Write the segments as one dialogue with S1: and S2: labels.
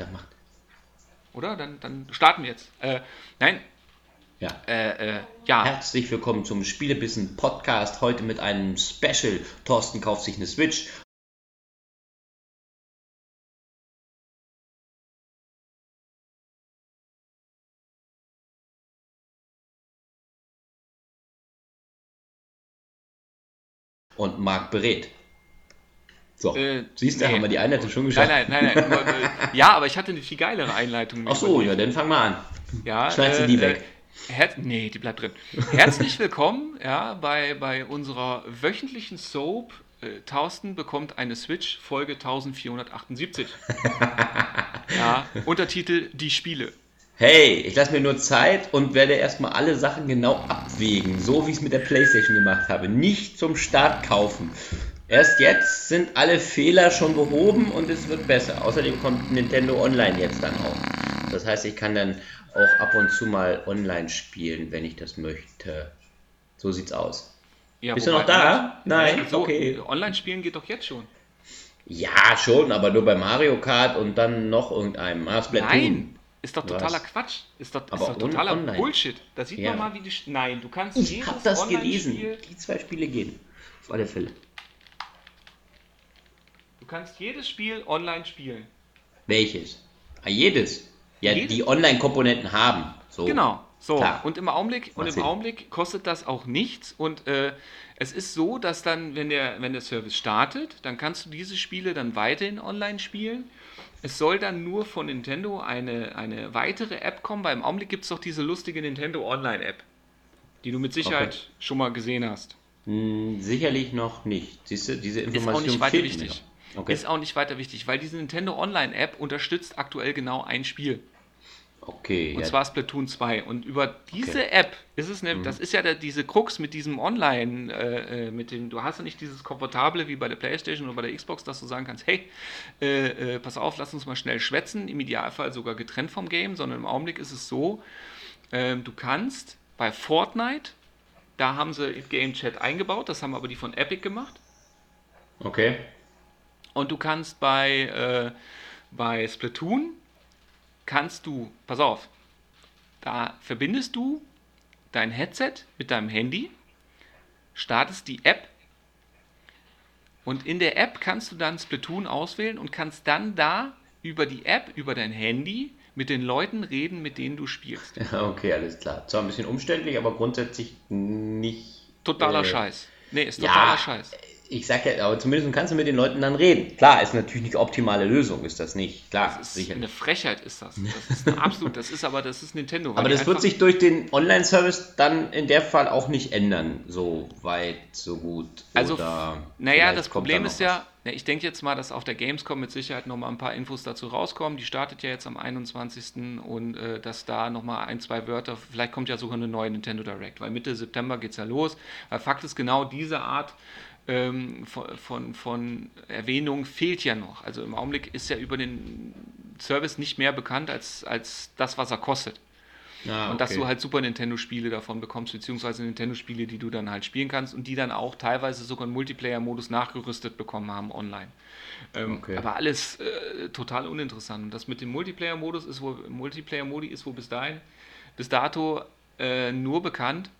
S1: Dann macht.
S2: Oder? Dann, dann starten wir jetzt. Äh, nein.
S1: Ja.
S2: Äh, äh, ja.
S1: Herzlich willkommen zum Spielebissen Podcast. Heute mit einem Special. Thorsten kauft sich eine Switch. Und Marc berät. So,
S2: Äh,
S1: siehst du,
S2: nee.
S1: haben wir die Einleitung schon geschafft.
S2: Nein, nein, nein, nein. äh, ja, aber ich hatte eine viel geilere Einleitung.
S1: Ach so, ja, dann fang mal an.
S2: Ja,
S1: Schneidest du die weg?
S2: Her nee, die bleibt drin. Herzlich willkommen ja, bei, bei unserer wöchentlichen Soap. Äh, Thorsten bekommt eine Switch, Folge 1478. ja, Untertitel Die Spiele.
S1: Hey, ich lasse mir nur Zeit und werde erstmal alle Sachen genau abwägen, so wie ich es mit der Playstation gemacht habe. Nicht zum Start kaufen. Erst jetzt sind alle Fehler schon behoben und es wird besser. Außerdem kommt Nintendo Online jetzt dann auch. Das heißt, ich kann dann auch ab und zu mal online spielen, wenn ich das möchte. So sieht's aus.
S2: Ja,
S1: Bist du noch da?
S2: Online-
S1: Nein,
S2: so,
S1: okay.
S2: Online-Spielen geht doch jetzt schon.
S1: Ja, schon, aber nur bei Mario Kart und dann noch irgendeinem. Ah.
S2: Nein, ist doch totaler
S1: Was?
S2: Quatsch. Ist doch, ist
S1: Aber
S2: doch totaler
S1: on- online.
S2: Bullshit. Da sieht
S1: Ja.
S2: man mal, wie die. Sch- Nein, du kannst
S1: Ich habe das gelesen. Die zwei Spiele gehen. Auf alle Fälle.
S2: Du kannst jedes Spiel online spielen.
S1: Welches? Ah, jedes. Ja,
S2: Jedes?
S1: die Online-Komponenten haben. So.
S2: Genau. So,
S1: Klar.
S2: und im Augenblick, und im. Augenblick kostet das auch nichts. Und äh, es ist so, dass dann, wenn der, wenn der Service startet, dann kannst du diese Spiele dann weiterhin online spielen. Es soll dann nur von Nintendo eine, eine weitere App kommen, weil im Augenblick gibt es doch diese lustige Nintendo Online-App, die du mit Sicherheit
S1: Okay.
S2: schon mal gesehen hast.
S1: Hm, sicherlich noch nicht. Siehst du, diese
S2: Ist
S1: Information
S2: auch nicht weiter wichtig.
S1: Okay.
S2: Ist auch nicht weiter wichtig, weil diese Nintendo Online-App unterstützt aktuell genau ein Spiel.
S1: okay.
S2: Und
S1: ja.
S2: zwar Splatoon 2. Und über diese
S1: Okay. Mhm.
S2: App ist es ne, das ist ja der, diese Krux mit diesem Online, äh, äh, mit dem, du hast ja nicht dieses Komfortable wie bei der Playstation oder bei der Xbox, dass du sagen kannst, hey, äh, äh, pass auf, lass uns mal schnell schwätzen, im Idealfall sogar getrennt vom Game, sondern im Augenblick ist es so, ähm, du kannst bei Fortnite, da haben sie Game Chat eingebaut, das haben aber die von Epic gemacht.
S1: okay.
S2: Und du kannst bei, äh, bei Splatoon, kannst du, pass auf, da verbindest du dein Headset mit deinem Handy, startest die App und in der App kannst du dann Splatoon auswählen und kannst dann da über die App, über dein Handy mit den Leuten reden, mit denen du spielst.
S1: Okay, alles klar. Zwar ein bisschen umständlich, aber grundsätzlich nicht.
S2: Totaler
S1: äh,
S2: Scheiß. Nee, ist
S1: Ja,
S2: totaler Scheiß.
S1: Ich sag ja, aber zumindest kannst du mit den Leuten dann reden. Klar, ist natürlich nicht optimale Lösung, ist das nicht. Klar,
S2: Das ist
S1: sicher.
S2: eine Frechheit ist das. Das ist eine absolut, das ist aber, das ist Nintendo.
S1: Aber das wird sich durch den Online-Service dann in der Fall auch nicht ändern, so weit, so gut.
S2: Also, naja, das Problem ist ja, ne, ich denke jetzt mal, dass auf der Gamescom mit Sicherheit nochmal ein paar Infos dazu rauskommen. Die startet ja jetzt am 21. und äh, dass da nochmal ein, zwei Wörter, vielleicht kommt ja sogar eine neue Nintendo Direct, weil Mitte September geht es ja los. Weil Fakt ist, genau diese Art ähm, von, von, von Erwähnung fehlt ja noch. Also im Augenblick ist ja über den Service nicht mehr bekannt als, als das, was er kostet.
S1: Ah,
S2: Und dass
S1: okay.
S2: du halt Super Nintendo-Spiele davon bekommst, beziehungsweise Nintendo-Spiele, die du dann halt spielen kannst und die dann auch teilweise sogar einen Multiplayer-Modus nachgerüstet bekommen haben online. Ähm,
S1: Okay.
S2: Aber alles äh, total uninteressant. Und das mit dem Multiplayer-Modus ist wohl, Multiplayer-Modi ist wohl bis dahin, bis dato äh, nur bekannt,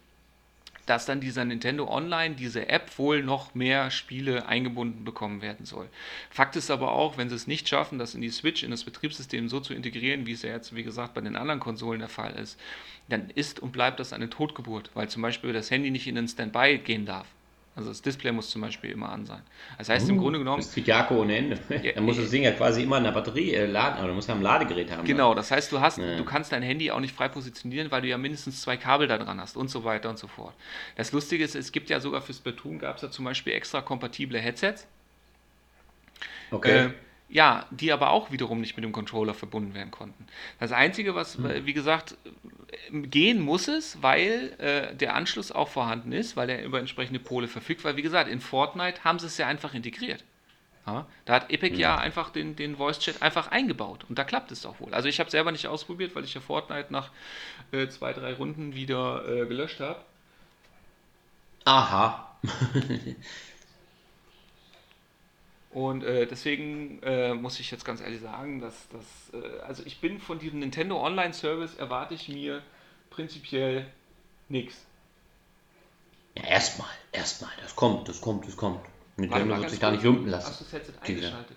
S2: dass dann dieser Nintendo Online, diese App wohl noch mehr Spiele eingebunden bekommen werden soll. Fakt ist aber auch, wenn sie es nicht schaffen, das in die Switch, in das Betriebssystem so zu integrieren, wie es ja jetzt, wie gesagt, bei den anderen Konsolen der Fall ist, dann ist und bleibt das eine Totgeburt, weil zum Beispiel das Handy nicht in den Standby gehen darf. Also das Display muss zum Beispiel immer an sein. Das heißt im Grunde genommen,
S1: Das Jako ohne Ende. Dann muss
S2: äh,
S1: das Ding ja quasi immer in der Batterie äh, laden, aber du musst ja ein Ladegerät haben.
S2: Genau, das heißt, du hast,
S1: Ja.
S2: du kannst dein Handy auch nicht frei positionieren, weil du ja mindestens zwei Kabel da dran hast und so weiter und so fort. Das Lustige ist, es gibt ja sogar für Splatoon gab es ja zum Beispiel extra kompatible Headsets,
S1: Okay.
S2: äh, ja, die aber auch wiederum nicht mit dem Controller verbunden werden konnten. Das Einzige, was, äh, wie gesagt, gehen muss es, weil äh, der Anschluss auch vorhanden ist, weil er über entsprechende Pole verfügt, weil wie gesagt, in Fortnite haben sie es ja einfach integriert. Ja, da hat Epic ja einfach den, den Voice-Chat einfach eingebaut und da klappt es auch wohl. Also ich habe selber nicht ausprobiert, weil ich ja Fortnite nach äh, zwei, drei Runden wieder äh, gelöscht habe.
S1: Aha.
S2: Und äh, deswegen äh, muss ich jetzt ganz ehrlich sagen, dass das, äh, also ich bin von diesem Nintendo Online Service erwarte ich mir prinzipiell nichts.
S1: Ja, erstmal, erstmal, das kommt, das kommt, das kommt. Nintendo
S2: mal
S1: wird sich da
S2: kurz.
S1: nicht lumpen lassen.
S2: Hast du das Headset eingeschaltet?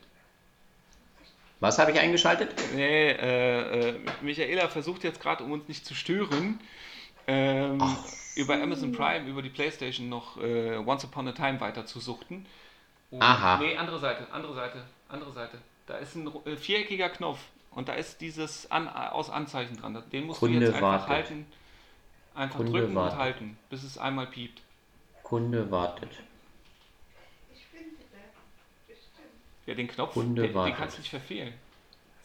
S1: Was habe ich eingeschaltet?
S2: Nee, äh, äh, Michaela versucht jetzt gerade, um uns nicht zu stören, ähm, über Amazon Prime, über die Playstation noch äh, Once Upon a Time weiter zu suchten. Und,
S1: Aha.
S2: Nee, andere Seite, andere Seite, andere Seite. Da ist ein äh, viereckiger Knopf und da ist dieses An aus Anzeichen dran. Den musst
S1: Kunde
S2: du jetzt einfach
S1: wartet.
S2: halten, einfach
S1: Kunde
S2: drücken
S1: wartet.
S2: und halten, bis es einmal piept.
S1: Kunde wartet.
S2: Ja, den Knopf,
S1: Kunde
S2: den, den
S1: wartet.
S2: kannst du nicht verfehlen.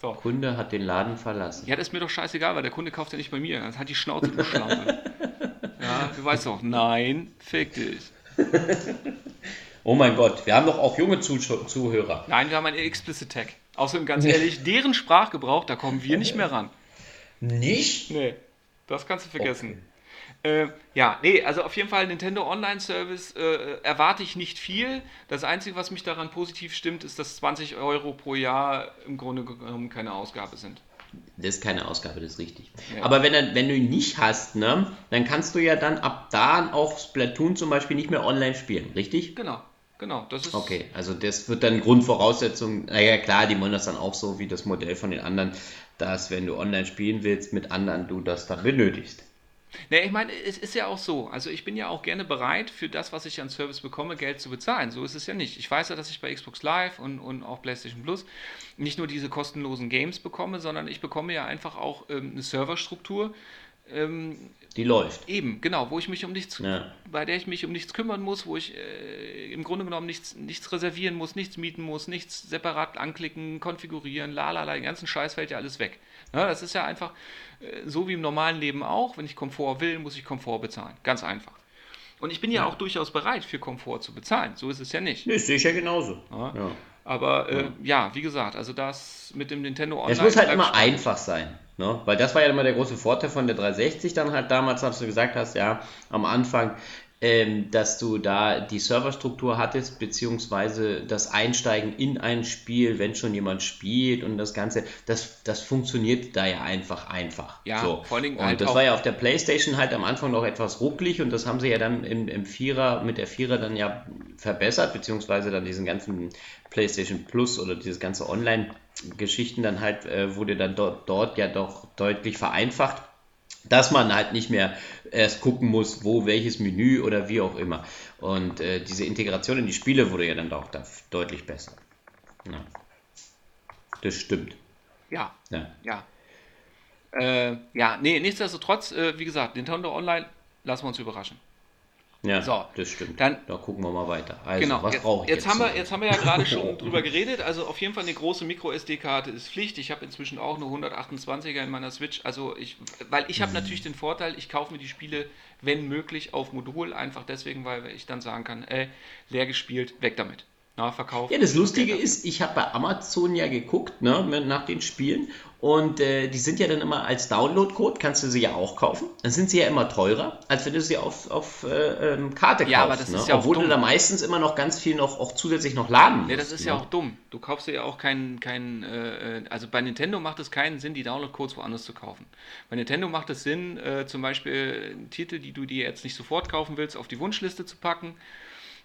S2: So.
S1: Kunde hat den Laden verlassen.
S2: Ja, das ist mir doch scheißegal, weil der Kunde kauft ja nicht bei mir. Das hat die Schnauze, du Schlampe. ja, du weißt doch, nein, fick dich.
S1: Oh mein Gott, wir haben doch auch junge Zuh Zuhörer.
S2: Nein, wir haben einen Explicit Tag. Außerdem, ganz ehrlich, deren Sprachgebrauch, da kommen wir nicht mehr ran.
S1: Nicht?
S2: Nee, das kannst du vergessen. Äh, ja, nee, also auf jeden Fall Nintendo Online Service äh, erwarte ich nicht viel. Das Einzige, was mich daran positiv stimmt, ist, dass 20 Euro pro Jahr im Grunde genommen keine Ausgabe sind.
S1: Das ist keine Ausgabe, das ist richtig.
S2: Ja.
S1: Aber wenn, er- wenn du ihn nicht hast, ne, dann kannst du ja dann ab da auch Splatoon zum Beispiel nicht mehr online spielen, richtig?
S2: Genau, genau. Das ist
S1: Okay, also das wird dann Grundvoraussetzung, naja klar, die wollen das dann auch so wie das Modell von den anderen, dass wenn du online spielen willst mit anderen, du das dann benötigst.
S2: Ne, ich meine, es ist ja auch so. Also ich bin ja auch gerne bereit, für das, was ich an Service bekomme, Geld zu bezahlen. So ist es ja nicht. Ich weiß ja, dass ich bei Xbox Live und, und auch PlayStation Plus nicht nur diese kostenlosen Games bekomme, sondern ich bekomme ja einfach auch ähm, eine Serverstruktur. Ähm,
S1: Die läuft.
S2: eben, genau, wo ich mich um nichts,
S1: Ja.
S2: bei der ich mich um nichts kümmern muss, wo ich äh, im Grunde genommen nichts, nichts reservieren muss, nichts mieten muss, nichts separat anklicken, konfigurieren, lalala, den ganzen Scheiß fällt ja alles weg. Ja, das ist ja einfach äh, so wie im normalen Leben auch. Wenn ich Komfort will, muss ich Komfort bezahlen. Ganz einfach. Und ich bin ja,
S1: Ja.
S2: auch durchaus bereit, für Komfort zu bezahlen. So ist es ja nicht.
S1: Nee, sehe ich ja genauso.
S2: Aber äh, ja, wie gesagt, also das mit dem Nintendo Online.
S1: Es muss halt immer einfach sein, ne? weil das war ja immer der große Vorteil von der 360 dann halt damals, als du gesagt hast, ja, am Anfang, ähm, dass du da die Serverstruktur hattest, beziehungsweise das Einsteigen in ein Spiel, wenn schon jemand spielt und das Ganze, das, das funktioniert da ja einfach einfach.
S2: Ja,
S1: so.
S2: vor allen Dingen
S1: und
S2: halt
S1: das war ja auf der Playstation halt am Anfang noch etwas rucklig und das haben sie ja dann im, im Vierer, mit der Vierer dann ja verbessert, beziehungsweise dann diesen ganzen PlayStation Plus oder dieses ganze Online-Geschichten dann halt, äh, wurde dann dort, dort ja doch deutlich vereinfacht, dass man halt nicht mehr erst gucken muss, wo welches Menü oder wie auch immer. Und äh, diese Integration in die Spiele wurde ja dann auch da deutlich besser. Ja. Das stimmt.
S2: Ja,
S1: Ja.
S2: ja. Äh, ja, nee, nichtsdestotrotz, äh, wie gesagt, Nintendo Online, lassen wir uns überraschen.
S1: Ja,
S2: So,
S1: das stimmt.
S2: dann-
S1: da gucken wir mal weiter. Also,
S2: Genau,
S1: was brauche ich
S2: jetzt,
S1: jetzt?
S2: haben wir, jetzt haben wir ja gerade schon drüber geredet. Also auf jeden Fall eine große Micro-SD-Karte ist Pflicht. Ich habe inzwischen auch eine 128er in meiner Switch. Also ich, weil ich
S1: Mhm.
S2: habe natürlich den Vorteil, ich kaufe mir die Spiele, wenn möglich, auf Modul. Einfach deswegen, weil ich dann sagen kann, ey, leer gespielt, weg damit. Verkauft.
S1: Ja, das Lustige ist, ich habe bei Amazon ja geguckt, ne, nach den Spielen und äh, die sind ja dann immer als Download-Code, kannst du sie ja auch kaufen. Dann sind sie ja immer teurer, als wenn du sie auf, auf äh, ähm, Karte
S2: Ja, aber
S1: kaufst.
S2: das ist
S1: ne?
S2: ja auch
S1: Obwohl du
S2: dumm.
S1: da meistens immer noch ganz viel noch auch zusätzlich noch laden musst.
S2: Nee, das ist ja
S1: ne?
S2: auch dumm. Du kaufst dir ja auch keinen, keinen äh, äh, also bei Nintendo macht es keinen Sinn, die Download-Codes woanders zu kaufen. Bei Nintendo macht es Sinn, äh, zum Beispiel Titel, die du dir jetzt nicht sofort kaufen willst, auf die Wunschliste zu packen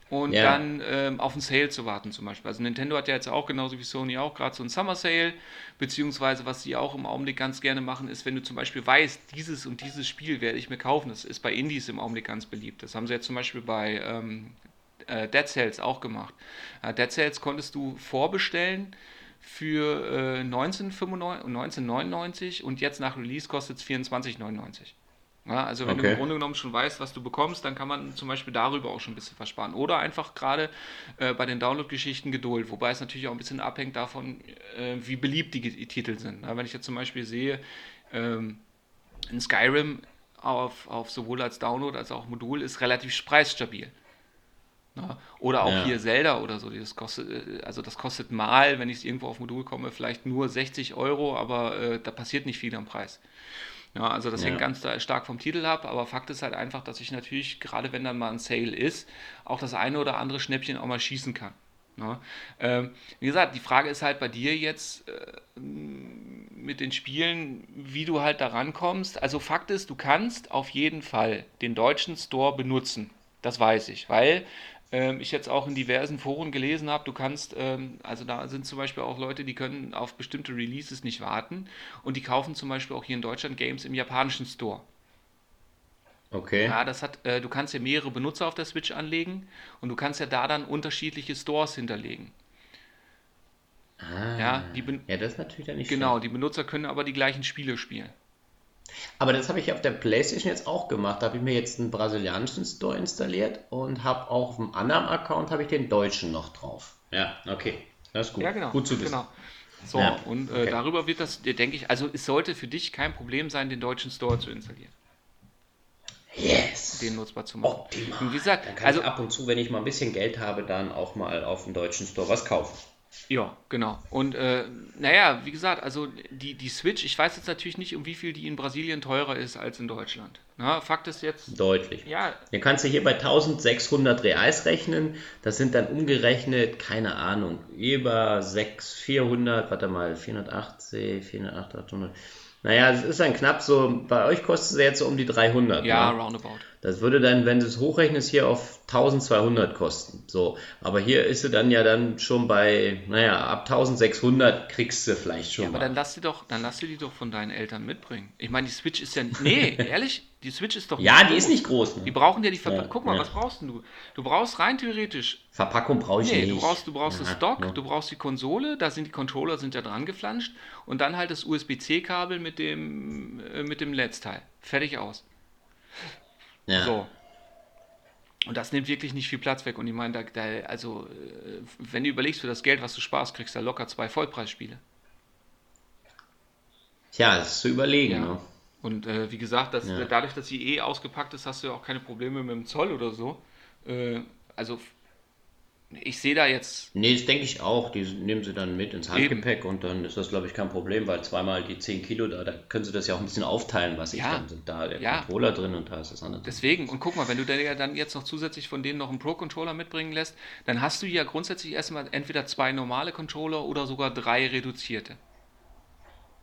S2: und
S1: Ja.
S2: dann ähm, auf einen Sale zu warten zum Beispiel. Also Nintendo hat ja jetzt auch, genauso wie Sony auch, gerade so einen Summer Sale, beziehungsweise was sie auch im Augenblick ganz gerne machen, ist, wenn du zum Beispiel weißt, dieses und dieses Spiel werde ich mir kaufen, das ist bei Indies im Augenblick ganz beliebt. Das haben sie jetzt zum Beispiel bei ähm, äh, Dead Cells auch gemacht. Äh, Dead Cells konntest du vorbestellen für äh, 1995 1999 und jetzt nach Release kostet es 24,99. Ja, also wenn du
S1: Okay.
S2: im Grunde genommen schon weißt, was du bekommst, dann kann man zum Beispiel darüber auch schon ein bisschen versparen. Oder einfach gerade äh, bei den Download-Geschichten Geduld, wobei es natürlich auch ein bisschen abhängt davon, äh, wie beliebt die, Ge- Titel sind. Ja, wenn ich jetzt zum Beispiel sehe, ähm, in Skyrim auf, auf sowohl als Download als auch Modul ist relativ preisstabil. Ja, oder auch
S1: Ja.
S2: hier Zelda oder so, das kostet, äh, also das kostet mal, wenn ich es irgendwo auf Modul komme, vielleicht nur 60 Euro, aber äh, da passiert nicht viel am Preis. Ja, also das
S1: Ja.
S2: hängt ganz stark vom Titel ab, aber Fakt ist halt einfach, dass ich natürlich, gerade wenn dann mal ein Sale ist, auch das eine oder andere Schnäppchen auch mal schießen kann. Ne? Ähm, wie gesagt, die Frage ist halt bei dir jetzt äh, mit den Spielen, wie du halt da rankommst. Also Fakt ist, du kannst auf jeden Fall den deutschen Store benutzen. Das weiß ich, weil ähm, ich jetzt auch in diversen Foren gelesen habe, du kannst, ähm, also da sind zum Beispiel auch Leute, die können auf bestimmte Releases nicht warten und die kaufen zum Beispiel auch hier in Deutschland Games im japanischen Store.
S1: Okay.
S2: Ja, das hat, äh, du kannst ja mehrere Benutzer auf der Switch anlegen und du kannst ja da dann unterschiedliche Stores hinterlegen.
S1: Ah,
S2: Ja, die ben-
S1: ja, das ist natürlich dann nicht
S2: Genau, die Benutzer können aber die gleichen Spiele spielen.
S1: Aber das habe ich auf der PlayStation jetzt auch gemacht. Da habe ich mir jetzt einen brasilianischen Store installiert und habe auch auf dem anderen Account habe ich den deutschen noch drauf. Ja, okay. Das ist gut.
S2: Ja, genau.
S1: Gut zu wissen.
S2: Genau. So,
S1: Ja,
S2: und äh,
S1: okay.
S2: darüber wird das, denke ich, also es sollte für dich kein Problem sein, den deutschen Store zu installieren,
S1: Yes.
S2: den nutzbar zu machen.
S1: Optimal.
S2: Wie gesagt,
S1: Dann kann
S2: also
S1: ich ab und zu, wenn ich mal ein bisschen Geld habe, dann auch mal auf dem deutschen Store was kaufen.
S2: Ja, genau. Und äh, naja, wie gesagt, also die, die Switch, ich weiß jetzt natürlich nicht, um wie viel die in Brasilien teurer ist als in Deutschland. Na, Fakt ist jetzt,
S1: Deutlich.
S2: ja,
S1: Dann kannst du hier bei 1600 Reals rechnen. Das sind dann umgerechnet, keine Ahnung, über 600, 400, warte mal, 480, 480, 800. Naja, es ist dann knapp so, bei euch kostet es jetzt so um die 300.
S2: ja,
S1: ne?
S2: roundabout.
S1: Das würde dann, wenn du es hochrechnest, hier auf 1200 kosten. So, aber hier ist sie dann ja dann schon bei, naja, ab 1600 kriegst du vielleicht schon
S2: Ja, aber
S1: mal.
S2: dann lass sie doch, dann lass sie die doch von deinen Eltern mitbringen. Ich meine, die Switch ist ja, nee, ehrlich, die Switch ist doch
S1: ja, die
S2: groß.
S1: ist nicht groß.
S2: Die
S1: Ne?
S2: brauchen ja die Ver
S1: Ja,
S2: Guck mal,
S1: ja.
S2: was brauchst denn du? Du brauchst rein theoretisch
S1: Verpackung brauche ich
S2: Nee,
S1: nicht.
S2: du brauchst, du brauchst
S1: Ja,
S2: das Dock, du brauchst die Konsole, da sind die Controller sind ja dran geflanscht und dann halt das USB-C-Kabel mit dem äh, mit dem Netzteil. Fertig aus.
S1: Ja.
S2: So. Und das nimmt wirklich nicht viel Platz weg. Und ich meine, da, da, also, äh, wenn du überlegst, für das Geld, was du sparst, kriegst du da locker zwei Vollpreisspiele.
S1: Tja, das ist zu überlegen.
S2: Ja.
S1: Ne?
S2: Und äh, wie gesagt, das,
S1: Ja.
S2: dadurch, dass sie eh ausgepackt ist, hast du ja auch keine Probleme mit dem Zoll oder so. Äh, also, ich sehe da jetzt
S1: Nee, das denke ich auch. Die nehmen sie dann mit ins
S2: Eben.
S1: Handgepäck und dann ist das, glaube ich, kein Problem, weil zweimal die 10 Kilo, da, da können sie das ja auch ein bisschen aufteilen, was ich
S2: Ja.
S1: dann sind. Da der
S2: Ja.
S1: Controller drin und da ist das andere. drin.
S2: Deswegen, und guck mal, wenn du ja dann jetzt noch zusätzlich von denen noch einen Pro-Controller mitbringen lässt, dann hast du ja grundsätzlich erstmal entweder zwei normale Controller oder sogar drei reduzierte.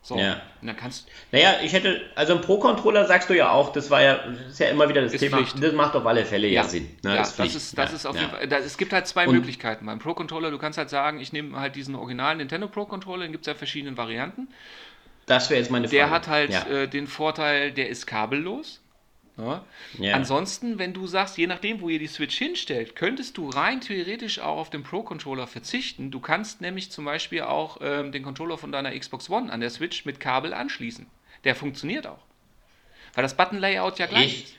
S2: So,
S1: Ja.
S2: dann kannst
S1: Naja, ich hätte, also ein Pro-Controller sagst du ja auch, das war ja, das ist ja immer wieder das
S2: Ist
S1: Thema,
S2: Pflicht.
S1: das macht auf alle Fälle ja, Sinn. Ne?
S2: ja,
S1: das
S2: das, ist, das
S1: ja,
S2: ist auf
S1: ja.
S2: jeden Fall, da, es gibt halt zwei
S1: Und-
S2: Möglichkeiten. Beim Pro-Controller, du kannst halt sagen, ich nehme halt diesen originalen Nintendo Pro-Controller, den gibt es ja verschiedene Varianten.
S1: Das wäre jetzt meine Frage.
S2: Der hat halt
S1: ja.
S2: äh, den Vorteil, der ist kabellos. Ja. Ansonsten, wenn du sagst, je nachdem, wo ihr die Switch hinstellt, könntest du rein theoretisch auch auf den Pro-Controller verzichten. Du kannst nämlich zum Beispiel auch ähm, den Controller von deiner Xbox One an der Switch mit Kabel anschließen. Der funktioniert auch. Weil das Button-Layout ja gleich
S1: Echt?
S2: ist.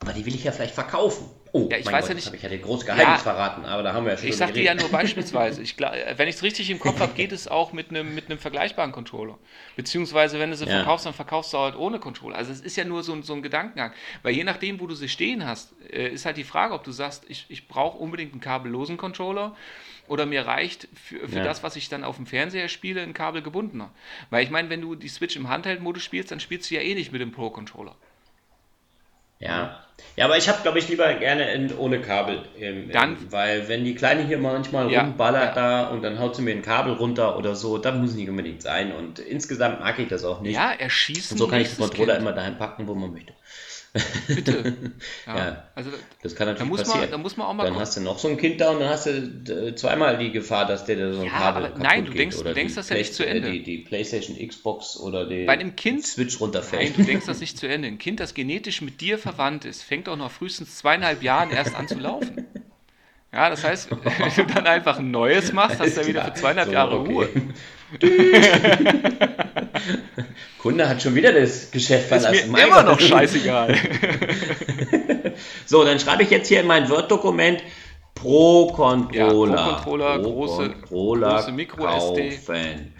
S1: Aber die will ich ja vielleicht verkaufen. Oh,
S2: Ja, ich weiß
S1: Gott,
S2: ja nicht-
S1: habe ich ja den großen Geheimnis
S2: Ja.
S1: verraten, aber da haben wir ja schon
S2: Ich sagte ja nur beispielsweise. Ich, wenn ich es richtig im Kopf habe, geht es auch mit einem mit einem vergleichbaren Controller. Beziehungsweise, wenn du sie
S1: Ja.
S2: verkaufst, dann verkaufst du halt ohne Controller. Also es ist ja nur so, ein- so ein Gedankengang. Weil je nachdem, wo du sie stehen hast, äh, ist halt die Frage, ob du sagst, ich, ich brauche unbedingt einen kabellosen Controller oder mir reicht für, für
S1: Ja.
S2: das, was ich dann auf dem Fernseher spiele, ein kabelgebundener. Weil ich meine, wenn du die Switch im Handheld-Modus spielst, dann spielst du ja eh nicht mit dem Pro-Controller.
S1: Ja. Ja, aber ich habe, glaube ich, lieber gerne in, ohne Kabel. Ähm,
S2: Dann-
S1: ähm, weil wenn die Kleine hier manchmal
S2: Ja,
S1: rumballert
S2: ja.
S1: da und dann haut sie mir ein Kabel runter oder so, dann muss nicht unbedingt sein. Und insgesamt mag ich das auch nicht.
S2: Ja, erschießen.
S1: und so kann ich den Controller
S2: Kind.
S1: immer dahin packen, wo man möchte.
S2: Bitte. Ja.
S1: Ja.
S2: Also
S1: Das kann
S2: da
S1: natürlich
S2: muss, man,
S1: passieren.
S2: da muss man auch mal
S1: dann
S2: gucken.
S1: hast du noch so ein Kind da und dann hast du äh, zweimal die Gefahr, dass der da so ein
S2: Ja,
S1: Kabel
S2: aber
S1: kaputt
S2: nein, du
S1: geht
S2: denkst- du denkst das ja nicht zu
S1: Play- äh,
S2: Ende.
S1: Die, die Playstation, Xbox oder die
S2: Bei einem Kind-
S1: Switch runterfällt.
S2: Nein, du denkst das nicht zu Ende. Ein Kind, das genetisch mit dir verwandt ist, fängt auch nach frühestens zweieinhalb Jahren erst an zu laufen. Ja, das heißt, wenn du dann einfach ein neues machst, hast du ja wieder für zweieinhalb
S1: So,
S2: Jahre
S1: okay.
S2: Ruhe.
S1: Kunde hat schon wieder das Geschäft
S2: Ist
S1: verlassen.
S2: mir
S1: Mein
S2: immer
S1: Gott.
S2: noch scheißegal.
S1: So, dann schreibe ich jetzt hier in mein Word-Dokument Pro Controller.
S2: Ja, Pro Controller, große-
S1: Controller
S2: große Micro SD.
S1: kaufen.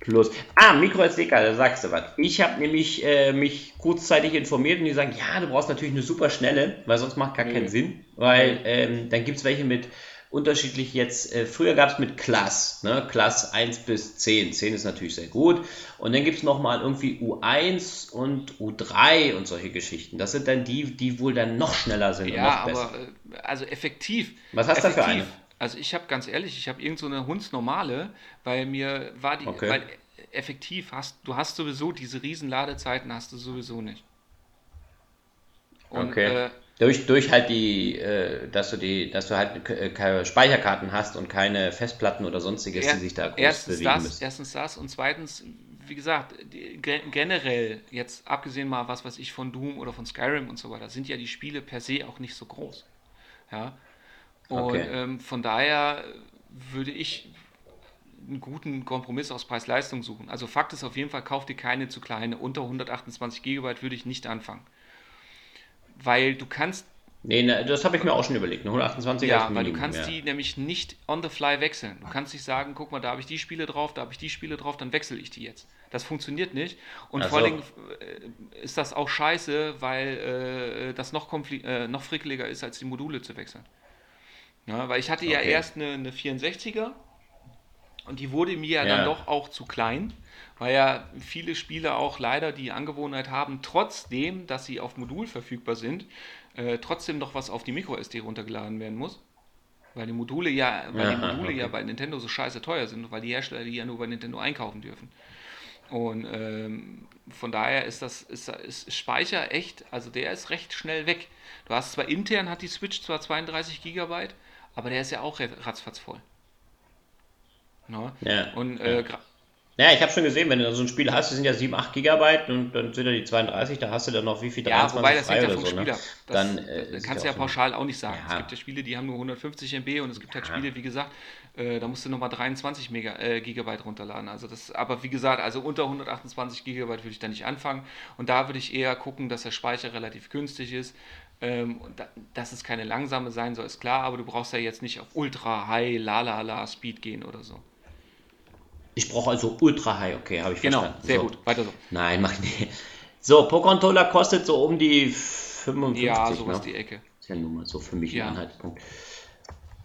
S1: Plus. Ah, Micro SD-Karte, da sagst du was. Ich habe nämlich äh, mich kurzzeitig informiert und die sagen, ja, du brauchst natürlich eine super schnelle, weil sonst macht gar keinen Sinn. Weil ähm, dann gibt es welche mit unterschiedlich jetzt, äh, früher gab es mit Class, ne? Class 1 bis 10. 10 ist natürlich sehr gut. Und dann gibt es nochmal irgendwie U1 und U3 und solche Geschichten. Das sind dann die, die wohl dann noch schneller sind und
S2: Ja,
S1: noch besser.
S2: aber äh, also effektiv.
S1: Was hast du da für
S2: effektiv. Also ich habe ganz ehrlich, ich habe irgend so eine Hundsnormale, weil mir war die,
S1: Okay.
S2: weil effektiv hast du hast sowieso diese riesen Ladezeiten hast du sowieso nicht. Und
S1: Okay.
S2: äh,
S1: Durch, durch halt die, äh, dass du die, dass du halt äh, keine Speicherkarten hast und keine Festplatten oder sonstiges, die
S2: er,
S1: sich da groß
S2: erstens
S1: bewegen
S2: das,
S1: müssen.
S2: erstens das und zweitens, wie gesagt, die, ge- generell jetzt abgesehen mal was weiß ich von Doom oder von Skyrim und so weiter, sind ja die Spiele per se auch nicht so groß. Ja. Und
S1: Okay.
S2: ähm, von daher würde ich einen guten Kompromiss aus Preis-Leistung suchen. Also Fakt ist auf jeden Fall, kauf dir keine zu kleine. Unter 128 GB würde ich nicht anfangen. Weil du kannst,
S1: Nee, ne, das habe ich mir auch schon überlegt. Eine 128er
S2: ja, weil du kannst
S1: ja.
S2: die nämlich nicht on the fly wechseln. Du kannst nicht sagen, guck mal, da habe ich die Spiele drauf, da habe ich die Spiele drauf, dann wechsle ich die jetzt. Das funktioniert nicht. Und
S1: Ach
S2: vor
S1: so.
S2: allem äh, ist das auch scheiße, weil äh, das noch, äh, noch frickeliger ist, als die Module zu wechseln. Ja, weil ich hatte ja
S1: Okay.
S2: erst eine, eine 64er und die wurde mir ja
S1: Ja.
S2: dann doch auch zu klein, weil ja viele Spiele auch leider die Angewohnheit haben, trotzdem, dass sie auf Modul verfügbar sind, äh, trotzdem noch was auf die MicroSD runtergeladen werden muss. Weil die Module ja, weil die
S1: Aha,
S2: Module ja
S1: okay.
S2: bei Nintendo so scheiße teuer sind, weil die Hersteller die ja nur bei Nintendo einkaufen dürfen. Und ähm, von daher ist das ist, ist Speicher echt, also der ist recht schnell weg. Du hast zwar intern hat die Switch zwar 32 Gigabyte, aber der ist ja auch ratzfatz voll. Ne?
S1: Ja,
S2: Und
S1: ja.
S2: äh, gra-
S1: Ja, ich habe schon gesehen, wenn du so ein Spiel hast, das sind ja 7, 8 Gigabyte und dann sind ja die 32, da hast du dann noch wie viel,
S2: ja,
S1: 23
S2: wobei das hängt ja vom
S1: so, ne?
S2: ab. Das,
S1: Dann
S2: das,
S1: äh, ist
S2: kannst du ja pauschal auch nicht sagen.
S1: Ja.
S2: Es gibt ja Spiele, die haben nur 150 MB und es gibt halt
S1: Ja.
S2: Spiele, wie gesagt, äh, da musst du nochmal 23 Mega, äh, Gigabyte runterladen. Also das, aber wie gesagt, also unter 128 Gigabyte würde ich da nicht anfangen. Und da würde ich eher gucken, dass der Speicher relativ günstig ist. Ähm, und da, dass es keine langsame sein soll, ist klar, aber du brauchst ja jetzt nicht auf Ultra High, la la la Speed gehen oder so.
S1: Ich brauche also Ultra High, okay, habe ich
S2: Genau,
S1: verstanden.
S2: sehr
S1: so.
S2: gut. Weiter so.
S1: Nein, mach ich nicht. So, Pro-Controller kostet so um die 55,
S2: Ja, sowas
S1: ne?
S2: die Ecke.
S1: Ist ja nun mal so für mich
S2: Ja.
S1: ein Anhaltspunkt.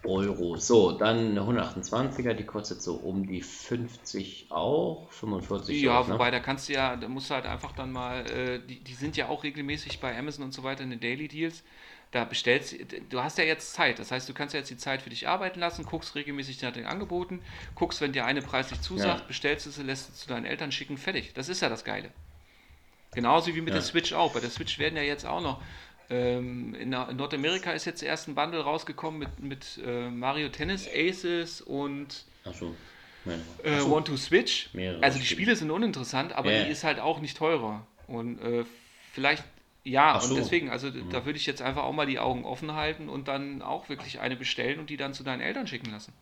S1: Euro. So, dann eine 128er, die kostet so um die 50 auch, 45
S2: Ja,
S1: sowas, ne?
S2: wobei da kannst du ja, da musst du halt einfach dann mal, äh, die, die sind ja auch regelmäßig bei Amazon und so weiter in den Daily Deals. Da bestellst du hast ja jetzt Zeit. Das heißt, du kannst ja jetzt die Zeit für dich arbeiten lassen, guckst regelmäßig nach den Angeboten, guckst, wenn dir eine preislich zusagt,
S1: Ja.
S2: bestellst du sie, lässt sie zu deinen Eltern schicken, fertig. Das ist ja das Geile. Genauso wie mit
S1: Ja.
S2: der Switch auch. Bei der Switch werden ja jetzt auch noch. Ähm, in, in Nordamerika ist jetzt erst ein Bundle rausgekommen mit, mit äh, Mario Tennis Aces und.
S1: Nein.
S2: äh,
S1: Ach so.
S2: One to Switch.
S1: Mehrere
S2: Also die
S1: Spiele.
S2: Sind uninteressant, aber
S1: Ja.
S2: die ist halt auch nicht teurer. Und äh, vielleicht, ja,
S1: so.
S2: und deswegen, also da würde ich jetzt einfach auch mal die Augen offen halten und dann auch wirklich eine bestellen und die dann zu deinen Eltern schicken lassen.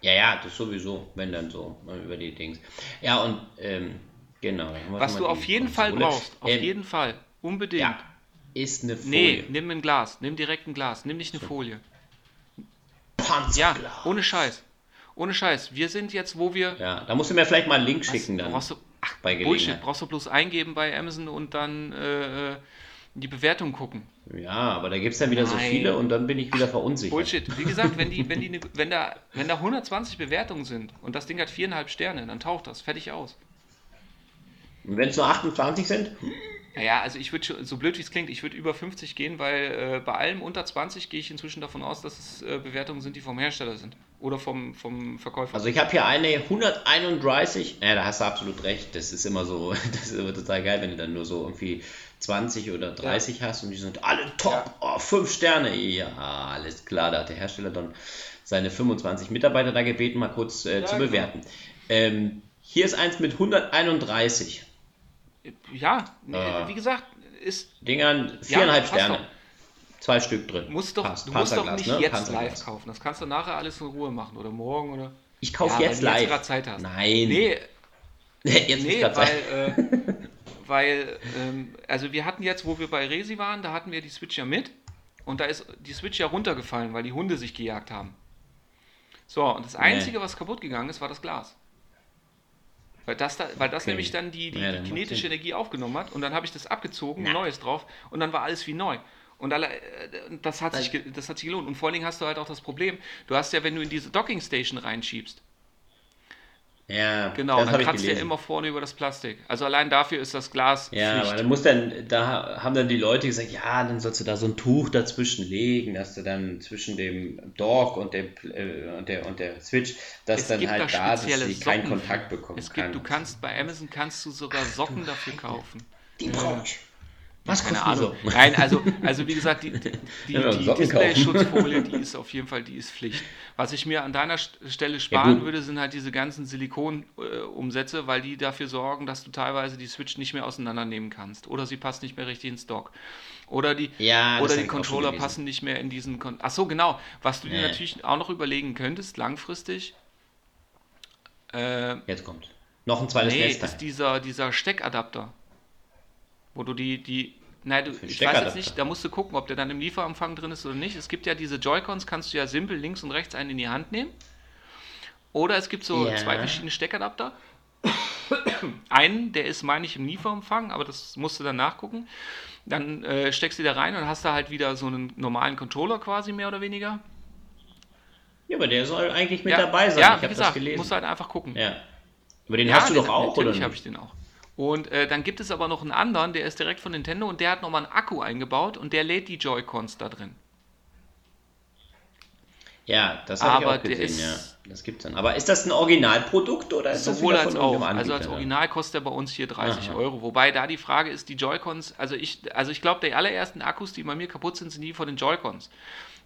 S1: Ja, ja, das sowieso, wenn dann so, mal über die Dings. Ja, und, ähm, genau.
S2: Was du auf jeden Fall brauchst, auf
S1: Ähm,
S2: jeden Fall, unbedingt.
S1: Ja, ist eine
S2: nee,
S1: Folie.
S2: nimm ein Glas, nimm direkt ein Glas, nimm nicht eine Folie. Ja,
S1: Panzerglas.
S2: ohne Scheiß. Ohne Scheiß. Wir sind jetzt, wo wir.
S1: Ja, da musst du mir vielleicht mal einen Link
S2: Was,
S1: schicken dann.
S2: brauchst du, ach,
S1: bei
S2: Bullshit, brauchst du bloß eingeben bei Amazon und dann äh, äh, die Bewertung gucken.
S1: Ja, aber da gibt es dann wieder so
S2: Nein.
S1: viele und dann bin ich wieder verunsichert.
S2: Bullshit. Wie gesagt, wenn, die, wenn, die, ne- wenn, da, wenn da 120 Bewertungen sind und das Ding hat viereinhalb Sterne, dann taucht das fertig aus.
S1: Und wenn es nur 28 sind?
S2: Naja, also ich würde, so blöd wie es klingt, ich würde über 50 gehen, weil äh, bei allem unter 20 gehe ich inzwischen davon aus, dass es äh, Bewertungen sind, die vom Hersteller sind. Oder vom, vom Verkäufer.
S1: Also ich habe hier eine 131. Ja, da hast du absolut recht. Das ist immer so, das ist immer total geil, wenn du dann nur so irgendwie 20 oder 30 hast und die sind alle top.
S2: Ja.
S1: Oh, 5 Sterne. Ja, alles klar. Da hat der Hersteller dann seine 25 Mitarbeiter da gebeten, mal kurz äh,
S2: Ja,
S1: zu bewerten. Ähm, hier ist eins mit 131
S2: ja, nee,
S1: Ah.
S2: wie gesagt, ist,
S1: Dingern, viereinhalb Sterne.
S2: doch.
S1: Zwei Stück drin.
S2: musst doch,
S1: Passt.
S2: du musst doch nicht
S1: ne?
S2: jetzt live kaufen. Das kannst du nachher alles in Ruhe machen oder morgen oder.
S1: Ich kaufe
S2: Ja,
S1: jetzt
S2: wenn du jetzt
S1: live.
S2: Zeit hast.
S1: Nein.
S2: Nee,
S1: jetzt
S2: Nee, weil,
S1: Zeit.
S2: äh, weil ähm, also wir hatten jetzt, wo wir bei Resi waren, da hatten wir die Switch ja mit und da ist die Switch ja runtergefallen, weil die Hunde sich gejagt haben. So, und das Einzige, was kaputt gegangen ist, war das Glas. Weil das, da, weil das
S1: Okay.
S2: nämlich dann die, die,
S1: Ja,
S2: die kinetische. Energie aufgenommen hat und dann habe ich das abgezogen,
S1: Na.
S2: Neues drauf und dann war alles wie neu. Und alle, äh, das, hat sich,
S1: Weil-
S2: das hat sich gelohnt. Und vor allen Dingen hast du halt auch das Problem, du hast ja, wenn du in diese Docking Station reinschiebst,
S1: Ja,
S2: genau.
S1: das
S2: Dann kratzt
S1: gelesen.
S2: immer vorne über das Plastik. Also allein dafür ist das Glas
S1: Ja,
S2: Pflicht.
S1: aber dann muss dann, da haben dann die Leute gesagt, ja, dann sollst du da so ein Tuch dazwischen legen, dass du dann zwischen dem Dock und dem äh, und der und der Switch, dass
S2: Es
S1: dann halt
S2: da
S1: da, dass sie keinen Kontakt bekommen
S2: Es gibt,
S1: kann.
S2: du kannst bei Amazon kannst du sogar Socken dafür kaufen.
S1: die brauche ich. Was
S2: Keine Ahnung.
S1: so?
S2: Nein, also, also wie gesagt, die, die, die,
S1: Ja,
S2: die. Display-Schutzfolie, die ist auf jeden Fall, die ist Pflicht. Was ich mir an deiner St- Stelle sparen
S1: gut.
S2: würde, sind halt diese ganzen Silikon-Umsätze, weil die dafür sorgen, dass du teilweise die Switch nicht mehr auseinandernehmen kannst. Oder sie passt nicht mehr richtig ins Dock. Oder die,
S1: Ja,
S2: oder die Controller passen nicht mehr in diesen. Kon Ach so, genau. Was du dir natürlich auch noch überlegen könntest, langfristig, äh,
S1: Jetzt kommt. Noch ein zweites
S2: Nee,
S1: Netzteil.
S2: ist dieser, dieser Steckadapter. Wo du die, die. Nein, du, ich weiß jetzt nicht, da musst du gucken, ob der dann im Lieferumfang drin ist oder nicht. Es gibt ja diese Joy-Cons, kannst du ja simpel links und rechts einen in die Hand nehmen. Oder es gibt so
S1: Ja.
S2: zwei verschiedene Steckadapter. einen, der ist, meine ich, im Lieferumfang, aber das musst du dann nachgucken. Dann äh, steckst du da rein und hast da halt wieder so einen normalen Controller quasi, mehr oder weniger.
S1: Ja, aber der soll eigentlich mit
S2: ja,
S1: dabei sein.
S2: Ja,
S1: ich
S2: wie
S1: habe das
S2: gesagt,
S1: gelesen.
S2: musst du halt einfach gucken.
S1: ja. Aber den
S2: Ja,
S1: hast du
S2: den-
S1: doch auch, oder?
S2: Natürlich habe ich den auch. Und äh, dann gibt es aber noch einen anderen, der ist direkt von Nintendo und der hat nochmal einen Akku eingebaut und der lädt die Joy-Cons da drin.
S1: Ja, das habe ich auch gesehen,
S2: ist-
S1: ja. Das gibt's dann. Aber ist das ein Originalprodukt oder ist das
S2: Sowohl
S1: wieder
S2: als
S1: von
S2: auch.
S1: irgendeinem
S2: Also als? Original kostet er bei uns hier 30
S1: Aha.
S2: Euro. Wobei da die Frage ist, die Joy-Cons, also ich, also ich glaube, die allerersten Akkus, die bei mir kaputt sind, sind die von den Joy-Cons.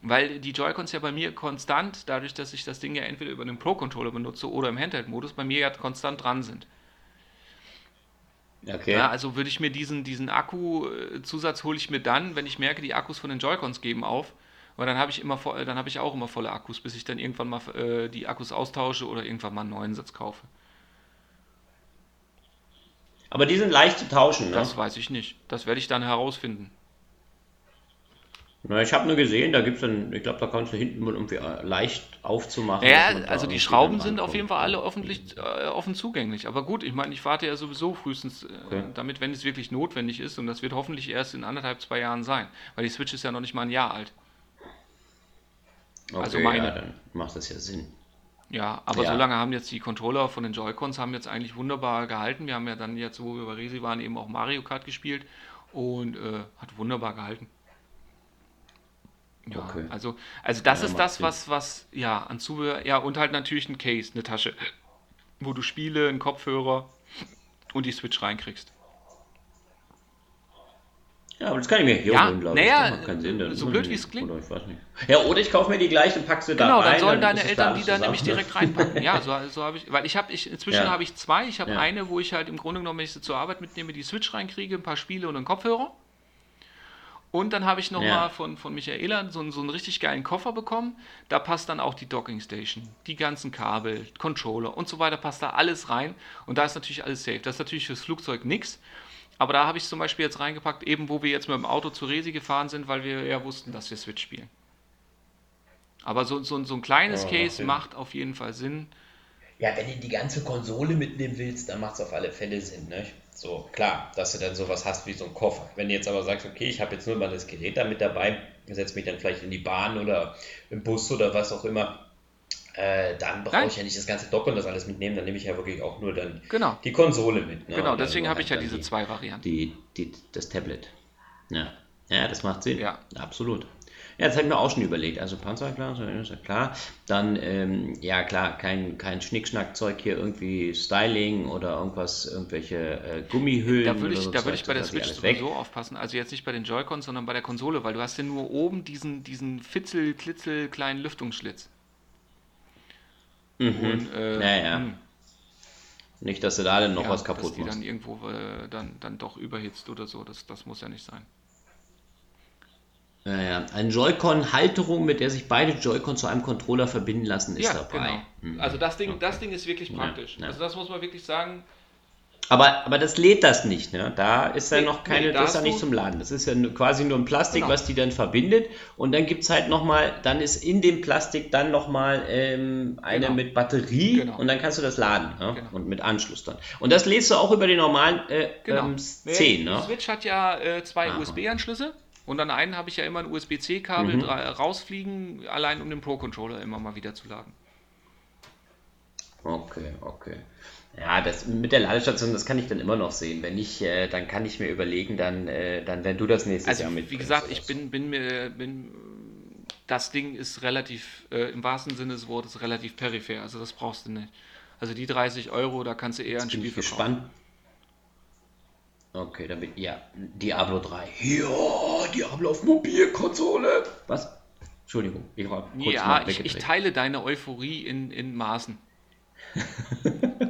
S2: Weil die Joy-Cons ja bei mir konstant, dadurch, dass ich das Ding ja entweder über den Pro-Controller benutze oder im Handheld-Modus, bei mir ja konstant dran sind.
S1: Okay.
S2: Ja, also würde ich mir diesen, diesen Akku-Zusatz hole ich mir dann, wenn ich merke, die Akkus von den Joy-Cons geben auf. Weil dann habe ich immer vo- dann habe ich auch immer volle Akkus, bis ich dann irgendwann mal äh, die Akkus austausche oder irgendwann mal einen neuen Satz kaufe.
S1: Aber die sind leicht zu tauschen, ne?
S2: Das weiß ich nicht. Das werde ich dann herausfinden.
S1: Na, ich habe nur gesehen, da gibt's dann, ich glaube, da kannst du hinten mal irgendwie äh, leicht aufzumachen.
S2: Ja, also die Schrauben sind auf jeden Fall alle öffentlich, äh, offen zugänglich. Aber gut, ich meine, ich warte ja sowieso frühestens äh,
S1: Okay.
S2: damit, wenn es wirklich notwendig ist. Und das wird hoffentlich erst in anderthalb, zwei Jahren sein. Weil die Switch ist ja noch nicht mal ein Jahr alt.
S1: Okay,
S2: also meine.
S1: Ja, dann macht das ja Sinn.
S2: Ja, aber
S1: Ja.
S2: so lange haben jetzt die Controller von den Joy-Cons haben jetzt eigentlich wunderbar gehalten. Wir haben ja dann jetzt, wo wir bei Resi waren, eben auch Mario Kart gespielt und äh, hat wunderbar gehalten. Ja,
S1: Okay.
S2: also, also das
S1: Ja,
S2: ist das, was, was, ja, an Zubehör, ja, und halt natürlich ein Case, eine Tasche, wo du Spiele, einen Kopfhörer und die Switch reinkriegst.
S1: Ja, aber das kann ich mir hier
S2: Ja,
S1: holen, glaube
S2: naja,
S1: ich. Keinen Sinn.
S2: so blöd, wie es klingt.
S1: Oder ich weiß nicht. Ja, oder ich kaufe mir die gleich und pack sie da
S2: Genau,
S1: rein.
S2: dann sollen deine Eltern
S1: da
S2: die dann nämlich direkt reinpacken. Ja, so, so habe ich, weil ich habe, ich, inzwischen
S1: Ja.
S2: habe ich zwei. Ich habe
S1: Ja.
S2: eine, wo ich halt im Grunde genommen, wenn ich sie zur Arbeit mitnehme, die Switch reinkriege, ein paar Spiele und einen Kopfhörer. Und dann habe ich nochmal
S1: Ja.
S2: mal von, von Michaela so, einen- so einen richtig geilen Koffer bekommen. Da passt dann auch die Docking Station, die ganzen Kabel, Controller und so weiter, passt da alles rein. Und da ist natürlich alles safe. Das ist natürlich fürs Flugzeug nichts. Aber da habe ich zum Beispiel jetzt reingepackt, eben wo wir jetzt mit dem Auto zu Resi gefahren sind, weil wir ja wussten, dass wir Switch spielen. Aber so, so, so ein kleines
S1: Ja, macht
S2: Case
S1: Sinn.
S2: macht auf jeden Fall Sinn.
S1: Ja, wenn du die ganze Konsole mitnehmen willst, dann macht es auf alle Fälle Sinn. Ne? So, klar, dass du dann sowas hast wie so ein Koffer. Wenn du jetzt aber sagst, okay, ich habe jetzt nur mal das Gerät da mit dabei, setze mich dann vielleicht in die Bahn oder im Bus oder was auch immer, äh, dann brauche ich ja nicht das ganze Dock und das alles mitnehmen, dann nehme ich ja wirklich auch nur dann
S2: Genau.
S1: die Konsole mit. Ne?
S2: Genau,
S1: Und
S2: deswegen habe ich ja diese
S1: die,
S2: zwei Varianten.
S1: Die, die, das Tablet. Ja. ja, das macht Sinn.
S2: Ja.
S1: Absolut. Ja, das ich mir auch schon überlegt. Also Panzerglas, ist ja klar. Dann, ähm, ja klar, kein, kein Schnickschnackzeug hier, irgendwie Styling oder irgendwas, irgendwelche äh, Gummihüllen.
S2: Da würde
S1: oder
S2: ich,
S1: so
S2: da würde ich bei der Switch sowieso aufpassen. Also jetzt nicht bei den Joy-Cons, sondern bei der Konsole, weil du hast ja nur oben diesen, diesen fitzel, klitzel kleinen Lüftungsschlitz.
S1: Mhm.
S2: Und, äh,
S1: Naja.
S2: hm,
S1: Nicht, dass du da dann noch
S2: ja,
S1: was
S2: dass
S1: kaputt
S2: die
S1: machst.
S2: dann irgendwo äh, dann, dann doch überhitzt oder so. Das, das muss ja nicht sein.
S1: Ja, ja. Eine Joy-Con-Halterung, mit der sich beide Joy-Con zu einem Controller verbinden lassen, ist
S2: ja,
S1: dabei.
S2: genau.
S1: Mhm.
S2: Also das Ding, das Ding ist wirklich praktisch.
S1: ja.
S2: Also das muss man wirklich sagen.
S1: Aber, aber das lädt das nicht, ne? Da ist ja
S2: Nee,
S1: noch keine,
S2: nee, da
S1: das ist ja nicht zum Laden. Das ist ja quasi nur ein Plastik,
S2: Genau.
S1: was die dann verbindet. Und dann gibt es halt nochmal, dann ist in dem Plastik dann nochmal ähm, eine
S2: Genau.
S1: mit Batterie
S2: Genau.
S1: und dann kannst du das laden. Ne?
S2: Genau.
S1: Und mit Anschluss dann. Und das lädst du auch über den normalen äh,
S2: Genau.
S1: ähm,
S2: Nee,
S1: 10,
S2: Die
S1: ne?
S2: Switch hat ja äh, zwei
S1: Aha.
S2: USB-Anschlüsse und an einen habe ich ja immer ein USB-C-Kabel
S1: Mhm.
S2: rausfliegen, allein um den Pro-Controller immer mal wieder zu laden.
S1: Okay, okay. Ja, das mit der Ladestation, das kann ich dann immer noch sehen. Wenn nicht, äh, dann kann ich mir überlegen, dann, äh, dann wenn du das nächste
S2: also,
S1: Jahr mit.
S2: Wie gesagt, ich bin, bin mir, bin, das Ding ist relativ, äh, im wahrsten Sinne des Wortes, relativ peripher. Also das brauchst du nicht. Also die 30 Euro, da kannst du eher ein Spiel
S1: verkaufen. gespannt. Okay, damit, ja, Diablo 3. Ja, Diablo auf Mobilkonsole. Was? Entschuldigung,
S2: ich war kurz Ja, ich, ich, teile deine Euphorie in, in Maßen.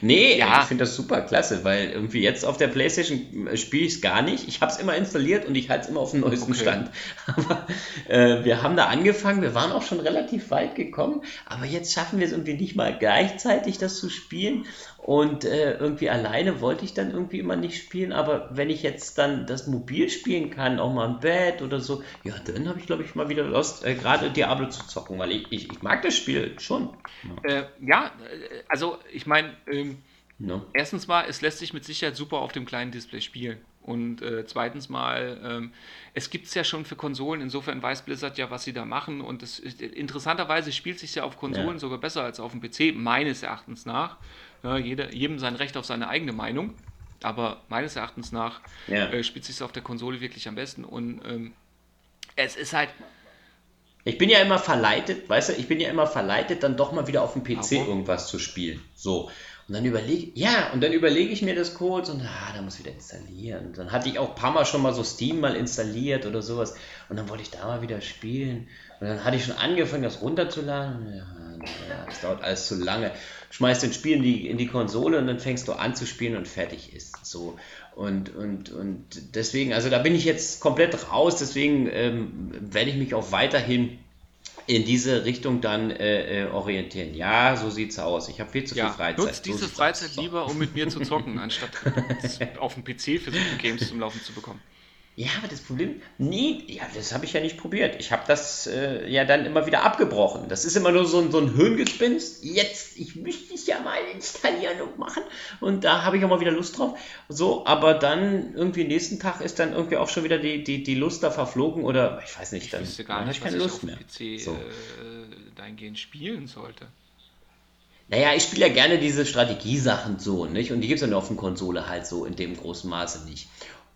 S1: nee, ja. ich finde das super klasse, weil irgendwie jetzt auf der Playstation spiele ich es gar nicht. Ich habe es immer installiert und ich halte es immer auf dem neuesten okay. Stand. Aber äh, wir haben da angefangen, wir waren auch schon relativ weit gekommen, aber jetzt schaffen wir es irgendwie nicht mal gleichzeitig, das zu spielen. Und äh, irgendwie alleine wollte ich dann irgendwie immer nicht spielen, aber wenn ich jetzt dann das mobil spielen kann, auch mal im Bett oder so, ja, dann habe ich glaube ich mal wieder Lust, äh, gerade Diablo zu zocken, weil ich, ich, ich mag das Spiel schon.
S2: Ja, äh, ja äh, also ich meine, ähm, no. erstens mal, es lässt sich mit Sicherheit super auf dem kleinen Display spielen. Und äh, zweitens mal, ähm, es gibt es ja schon für Konsolen, insofern weiß Blizzard ja, was sie da machen. Und das, interessanterweise spielt sich ja auf Konsolen ja. sogar besser als auf dem PC, meines Erachtens nach. Ja, jeder, jedem sein Recht auf seine eigene Meinung. Aber meines Erachtens nach ja. äh, spielt sich auf der Konsole wirklich am besten. Und ähm, es ist halt.
S1: Ich bin ja immer verleitet, weißt du, ich bin ja immer verleitet, dann doch mal wieder auf dem PC Warum? irgendwas zu spielen. So. Und dann überlege ja, und dann überlege ich mir das kurz und ah, da muss ich wieder installieren. Und dann hatte ich auch ein paar Mal schon mal so Steam mal installiert oder sowas. Und dann wollte ich da mal wieder spielen. Und dann hatte ich schon angefangen, das runterzuladen. Ja, ja, das dauert alles zu lange. Schmeißt den Spiel in die, in die Konsole und dann fängst du an zu spielen und fertig ist. So. Und, und, und deswegen, also da bin ich jetzt komplett raus, deswegen ähm, werde ich mich auch weiterhin in diese Richtung dann äh, äh, orientieren. Ja, so sieht's aus. Ich habe viel zu ja, viel Freizeit.
S2: Nutzt diese so Freizeit lieber, um mit mir zu zocken, anstatt auf dem PC versuchen, Games zum Laufen zu bekommen.
S1: Ja, aber das Problem, nee, ja, das habe ich ja nicht probiert. Ich habe das äh, ja dann immer wieder abgebrochen. Das ist immer nur so ein, so ein Hirngespinst. Jetzt, ich möchte es ja mal installieren und machen. Und da habe ich auch mal wieder Lust drauf. So, aber dann irgendwie nächsten Tag ist dann irgendwie auch schon wieder die, die, die Lust da verflogen oder ich weiß nicht, dann,
S2: ich gar nicht, keine Lust mehr. PC so. äh, dahingehend spielen sollte.
S1: Naja, ich spiele ja gerne diese Strategiesachen so, nicht? Und die gibt es ja nur auf der Konsole halt so in dem großen Maße nicht.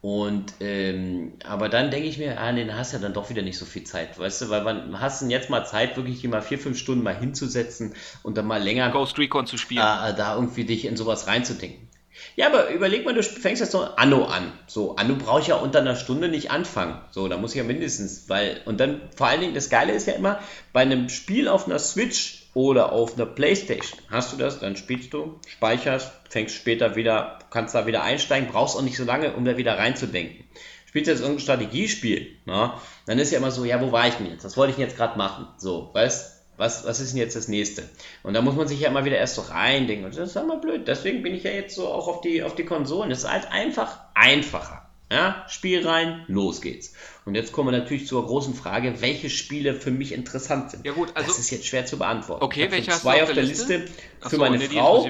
S1: Und ähm, aber dann denke ich mir, ah, nee, dann hast du ja dann doch wieder nicht so viel Zeit, weißt du, weil man hast du jetzt mal Zeit, wirklich mal vier, fünf Stunden mal hinzusetzen und dann mal länger
S2: Ghost Recon zu spielen.
S1: Äh, da irgendwie dich in sowas reinzudenken. Ja, aber überleg mal, du fängst jetzt so Anno an. So, Anno brauche ich ja unter einer Stunde nicht anfangen. So, da muss ich ja mindestens, weil, und dann vor allen Dingen, das Geile ist ja immer, bei einem Spiel auf einer Switch oder auf einer Playstation. Hast du das, dann spielst du, speicherst, fängst später wieder, kannst da wieder einsteigen, brauchst auch nicht so lange, um da wieder reinzudenken. Spielst du jetzt irgendein Strategiespiel, na, dann ist ja immer so, ja, wo war ich denn jetzt? Was wollte ich denn jetzt gerade machen? So, weißt was, was ist denn jetzt das nächste? Und da muss man sich ja immer wieder erst so reindenken. Und das ist immer blöd. Deswegen bin ich ja jetzt so auch auf die, auf die Konsolen. Es ist halt einfach einfacher. Ja, Spiel rein, los geht's. Und jetzt kommen wir natürlich zur großen Frage, welche Spiele für mich interessant sind.
S2: Ja gut, also
S1: das ist jetzt schwer zu beantworten.
S2: Okay, welche hast
S1: zwei du auf der Liste, Liste für so, meine nee, Frau.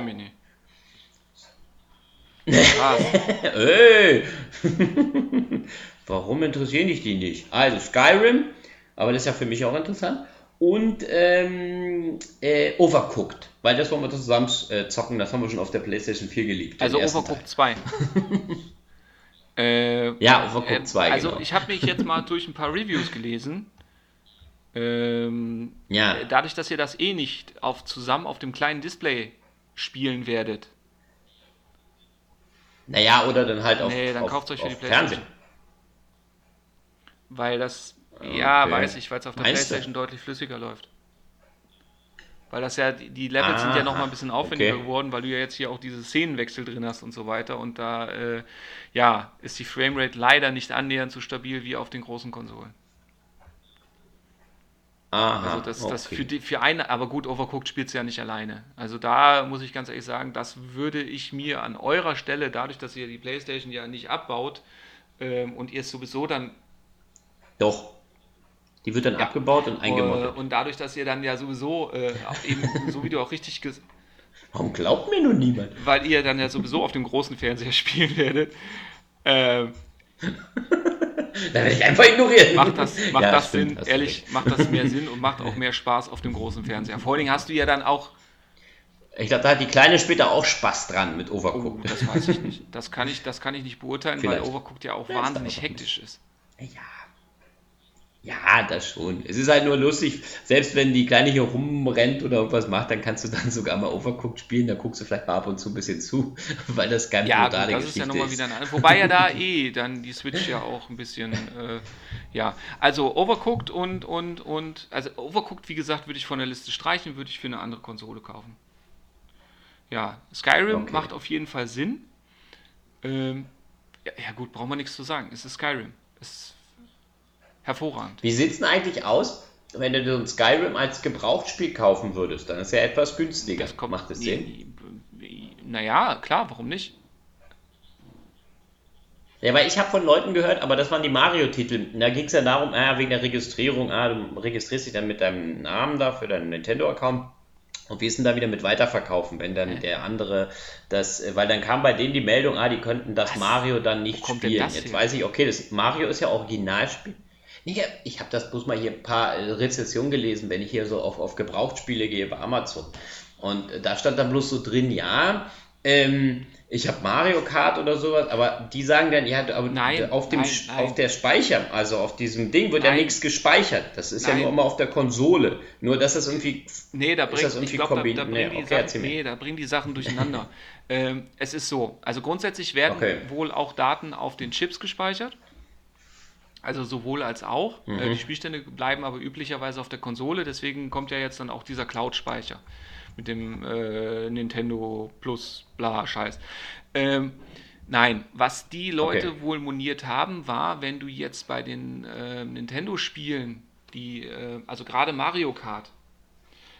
S1: Ey. Warum interessieren dich die nicht? Also Skyrim, aber das ist ja für mich auch interessant. Und ähm, äh, Overcooked, weil das wollen wir zusammen äh, zocken, das haben wir schon auf der PlayStation 4 geliebt.
S2: Also Overcooked 2.
S1: Äh, ja, Overcooked 2.
S2: Also genau. ich habe mich jetzt mal durch ein paar Reviews gelesen. Ähm, ja. Dadurch, dass ihr das eh nicht auf, zusammen auf dem kleinen Display spielen werdet.
S1: Naja, oder dann halt auf,
S2: nee, dann
S1: auf,
S2: kauft euch für die Fernsehen. Weil das, okay. ja, weiß ich, weil es auf der Meinst Playstation du? deutlich flüssiger läuft. Weil das ja, die Levels ah, sind ja nochmal ein bisschen aufwendiger okay. geworden, weil du ja jetzt hier auch diese Szenenwechsel drin hast und so weiter. Und da, äh, ja, ist die Framerate leider nicht annähernd so stabil wie auf den großen Konsolen. Aha, also das, das okay. für, die, für eine, aber gut, Overcooked spielt es ja nicht alleine. Also da muss ich ganz ehrlich sagen, das würde ich mir an eurer Stelle, dadurch, dass ihr die Playstation ja nicht abbaut ähm, und ihr es sowieso dann...
S1: Doch, die wird dann ja. abgebaut und eingemottet.
S2: Und dadurch, dass ihr dann ja sowieso, äh, eben, so wie du auch richtig gesagt
S1: Warum glaubt mir nun niemand?
S2: Weil ihr dann ja sowieso auf dem großen Fernseher spielen werdet. Äh,
S1: da werde ich einfach ignorieren.
S2: Macht das, macht ja, das stimmt, Sinn, ehrlich, recht. macht das mehr Sinn und macht auch mehr Spaß auf dem großen Fernseher. Vor allen Dingen hast du ja dann auch
S1: Ich glaube, da hat die Kleine später auch Spaß dran mit Overcooked.
S2: Oh, das weiß ich nicht. Das kann ich, das kann ich nicht beurteilen, Vielleicht. weil Overcooked ja auch ja, wahnsinnig hektisch ist.
S1: Ja. Ja, das schon. Es ist halt nur lustig, selbst wenn die Kleine hier rumrennt oder irgendwas macht, dann kannst du dann sogar mal Overcooked spielen, da guckst du vielleicht mal ab und zu ein bisschen zu, weil das ganz
S2: ja, gut, das ist ja nochmal wieder eine Wobei ja da eh dann die Switch ja auch ein bisschen, äh, ja, also Overcooked und, und, und, also Overcooked, wie gesagt, würde ich von der Liste streichen, würde ich für eine andere Konsole kaufen. Ja, Skyrim okay. macht auf jeden Fall Sinn. Ähm, ja, ja, gut, brauchen wir nichts zu sagen. Es ist Skyrim. Es ist hervorragend.
S1: Wie sieht es denn eigentlich aus, wenn du ein Skyrim als Gebrauchtspiel kaufen würdest? Dann ist ja etwas günstiger. Das kommt, Macht das Sinn?
S2: Naja, klar, warum nicht?
S1: Ja, weil ich habe von Leuten gehört, aber das waren die Mario-Titel. Da ging es ja darum, ah, wegen der Registrierung, ah, du registrierst dich dann mit deinem Namen da für deinen Nintendo-Account und wie ist denn da wieder mit Weiterverkaufen, wenn dann der andere das, weil dann kam bei denen die Meldung, ah, die könnten das Was? Mario dann nicht spielen. Jetzt hier? weiß ich, okay, das Mario ist ja Originalspiel. Ich habe das bloß mal hier ein paar äh, Rezessionen gelesen, wenn ich hier so auf, auf Gebrauchtspiele gehe bei Amazon. Und äh, da stand dann bloß so drin, ja, ähm, ich habe Mario Kart oder sowas, aber die sagen dann, ja, aber nein, auf, dem, nein, nein. auf der Speicher, also auf diesem Ding wird ja nichts gespeichert. Das ist ja nur immer auf der Konsole. Nur, dass das irgendwie.
S2: Nee, da bringt, ich glaub, da, da, nee, okay, Sachen, nee, da bringen die Sachen durcheinander. ähm, es ist so, also grundsätzlich werden okay. wohl auch Daten auf den Chips gespeichert. Also sowohl als auch. Äh, mhm. Die Spielstände bleiben aber üblicherweise auf der Konsole, deswegen kommt ja jetzt dann auch dieser Cloud-Speicher mit dem äh, Nintendo Plus bla Scheiß. Ähm, nein, was die Leute okay. wohl moniert haben, war, wenn du jetzt bei den äh, Nintendo-Spielen, die, äh, also gerade Mario Kart,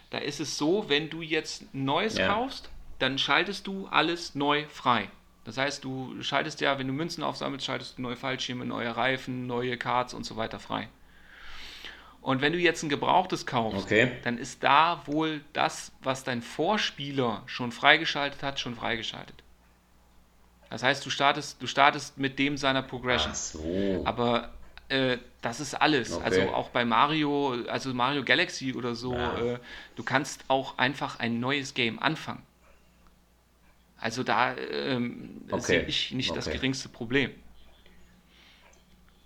S2: da ist es so, wenn du jetzt Neues ja. kaufst, dann schaltest du alles neu frei. Das heißt, du schaltest ja, wenn du Münzen aufsammelst, schaltest du neue Fallschirme, neue Reifen, neue Karts und so weiter frei. Und wenn du jetzt ein gebrauchtes kaufst, okay. dann ist da wohl das, was dein Vorspieler schon freigeschaltet hat, schon freigeschaltet. Das heißt, du startest, du startest mit dem seiner Progression. Ach so. Aber äh, das ist alles. Okay. Also auch bei Mario, also Mario Galaxy oder so, ja. äh, du kannst auch einfach ein neues Game anfangen. Also da ähm, okay. sehe ich nicht okay. das geringste Problem.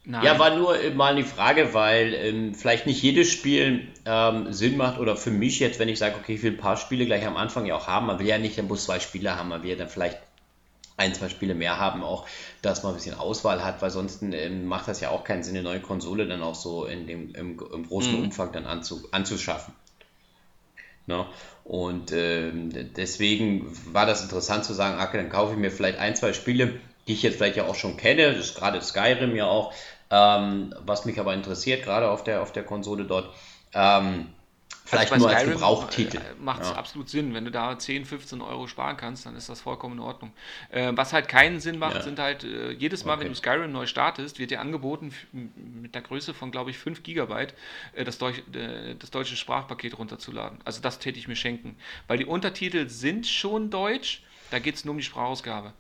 S1: Nein. Ja, war nur mal die Frage, weil ähm, vielleicht nicht jedes Spiel ähm, Sinn macht oder für mich jetzt, wenn ich sage, okay, ich will ein paar Spiele gleich am Anfang ja auch haben, man will ja nicht, dann muss zwei Spiele haben, man will ja dann vielleicht ein, zwei Spiele mehr haben, auch dass man ein bisschen Auswahl hat, weil sonst ähm, macht das ja auch keinen Sinn, eine neue Konsole dann auch so in dem, im, im großen mhm. Umfang dann anzu, anzuschaffen. Ne? Und ähm, deswegen war das interessant zu sagen, okay, dann kaufe ich mir vielleicht ein, zwei Spiele, die ich jetzt vielleicht ja auch schon kenne, das ist gerade Skyrim ja auch, ähm, was mich aber interessiert, gerade auf der, auf der Konsole dort, ähm, vielleicht also nur Skyrim als Gebrauchtitel. Äh,
S2: Macht es ja. absolut Sinn. Wenn du da 10, 15 Euro sparen kannst, dann ist das vollkommen in Ordnung. Äh, was halt keinen Sinn macht, ja. sind halt äh, jedes Mal, okay. wenn du Skyrim neu startest, wird dir angeboten mit der Größe von, glaube ich, 5 Gigabyte äh, das, Deutsch, äh, das deutsche Sprachpaket runterzuladen. Also das täte ich mir schenken. Weil die Untertitel sind schon deutsch, da geht es nur um die Sprachausgabe.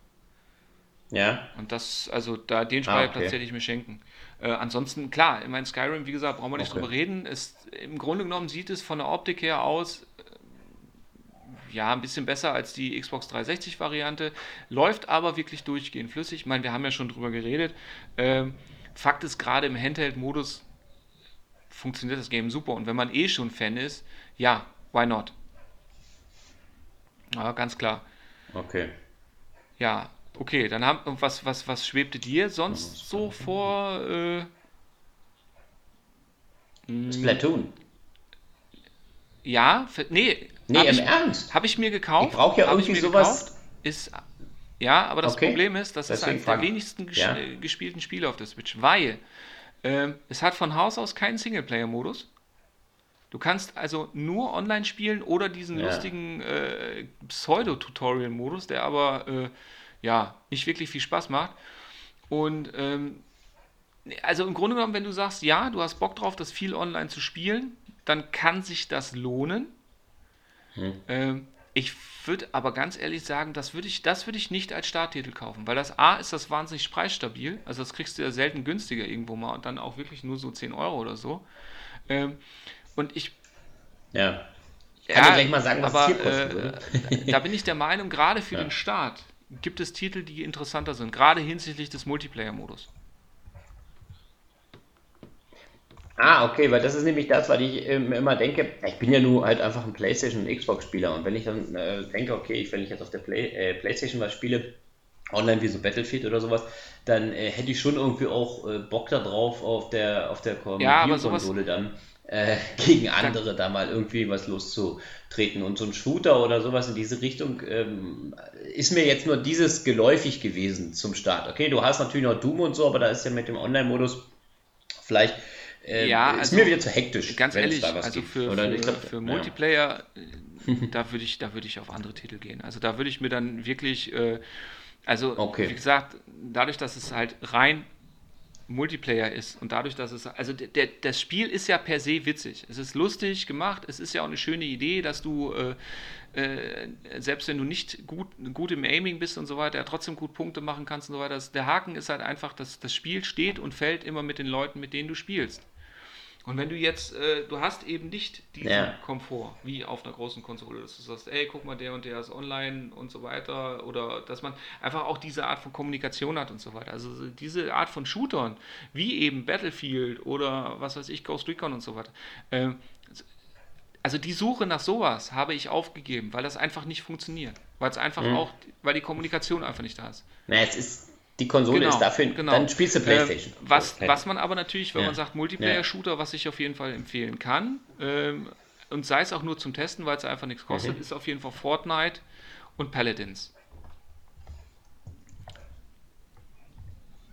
S1: Ja.
S2: Und das, also da den Speicherplatz ah, okay. hätte ich mir schenken. Äh, ansonsten, klar, ich meine, Skyrim, wie gesagt, brauchen wir nicht okay. drüber reden. Es, Im Grunde genommen sieht es von der Optik her aus, äh, ja, ein bisschen besser als die Xbox 360-Variante, läuft aber wirklich durchgehend flüssig. Ich meine, wir haben ja schon drüber geredet. Ähm, Fakt ist, gerade im Handheld-Modus funktioniert das Game super. Und wenn man eh schon Fan ist, ja, why not? Ja, ganz klar.
S1: Okay.
S2: Ja, Okay, dann haben was, was, was schwebte dir sonst so vor? Äh,
S1: hm. Splatoon.
S2: Ja, für, nee.
S1: Nee, im ich, Ernst?
S2: Habe ich mir gekauft.
S1: Ich brauche ja irgendwie sowas.
S2: Gekauft, ist, ja, aber das okay. Problem ist, das Deswegen ist eines der wenigsten ges ja. gespielten Spiele auf der Switch, weil äh, es hat von Haus aus keinen Singleplayer-Modus. Du kannst also nur online spielen oder diesen ja. lustigen äh, Pseudo-Tutorial-Modus, der aber äh, ja, nicht wirklich viel Spaß macht. Und ähm, also im Grunde genommen, wenn du sagst, ja, du hast Bock drauf, das viel online zu spielen, dann kann sich das lohnen. Hm. Ähm, ich würde aber ganz ehrlich sagen, das würde ich, das ich nicht als Starttitel kaufen, weil das A ist das wahnsinnig preisstabil, also das kriegst du ja selten günstiger irgendwo mal und dann auch wirklich nur so 10 Euro oder so. Ähm, und ich
S1: ja Kann ja, gleich mal sagen, was aber, es hier kosten
S2: äh, würde. da bin ich der Meinung, gerade für ja. den Start gibt es Titel, die interessanter sind, gerade hinsichtlich des Multiplayer-Modus.
S1: Ah, okay, weil das ist nämlich das, was ich ähm, immer denke. Ich bin ja nur halt einfach ein PlayStation- und Xbox-Spieler und wenn ich dann äh, denke, okay, wenn ich jetzt auf der Play, äh, PlayStation was spiele, online wie so Battlefield oder sowas, dann äh, hätte ich schon irgendwie auch äh, Bock darauf auf der auf der
S2: Konsole
S1: dann äh, gegen andere da mal irgendwie was loszutreten und so ein Shooter oder sowas in diese Richtung ähm, ist mir jetzt nur dieses geläufig gewesen zum Start. Okay, du hast natürlich noch Doom und so, aber da ist ja mit dem Online-Modus vielleicht
S2: äh, ja,
S1: ist also, mir wieder zu hektisch.
S2: Ganz ehrlich, also für, für, glaub, für, Multiplayer, ja. Äh, da würde ich, da ich auf andere Titel gehen. Also da würde ich mir dann wirklich, äh, also okay. wie gesagt, dadurch, dass es halt rein Multiplayer ist und dadurch, dass es, also der, das Spiel ist ja per se witzig. Es ist lustig gemacht, es ist ja auch eine schöne Idee, dass du, äh, äh, selbst wenn du nicht gut, gut im Aiming bist und so weiter, trotzdem gut Punkte machen kannst und so weiter. Der Haken ist halt einfach, dass das Spiel steht und fällt immer mit den Leuten, mit denen du spielst. Und wenn du jetzt, äh, du hast eben nicht diesen ja. Komfort wie auf einer großen Konsole, dass du sagst, ey, guck mal, der und der ist online und so weiter, oder dass man einfach auch diese Art von Kommunikation hat und so weiter. Also diese Art von Shootern, wie eben Battlefield oder was weiß ich, Ghost Recon und so weiter. Äh, also die Suche nach sowas habe ich aufgegeben, weil das einfach nicht funktioniert. Weil es einfach mhm. auch, weil die Kommunikation einfach nicht da ist.
S1: Na, es ist die Konsole genau, ist dafür,
S2: genau.
S1: dann spielst du Playstation.
S2: Ähm, was, was man aber natürlich, wenn ja. man sagt Multiplayer-Shooter, was ich auf jeden Fall empfehlen kann, ähm, und sei es auch nur zum Testen, weil es einfach nichts kostet, mhm. ist auf jeden Fall Fortnite und Paladins.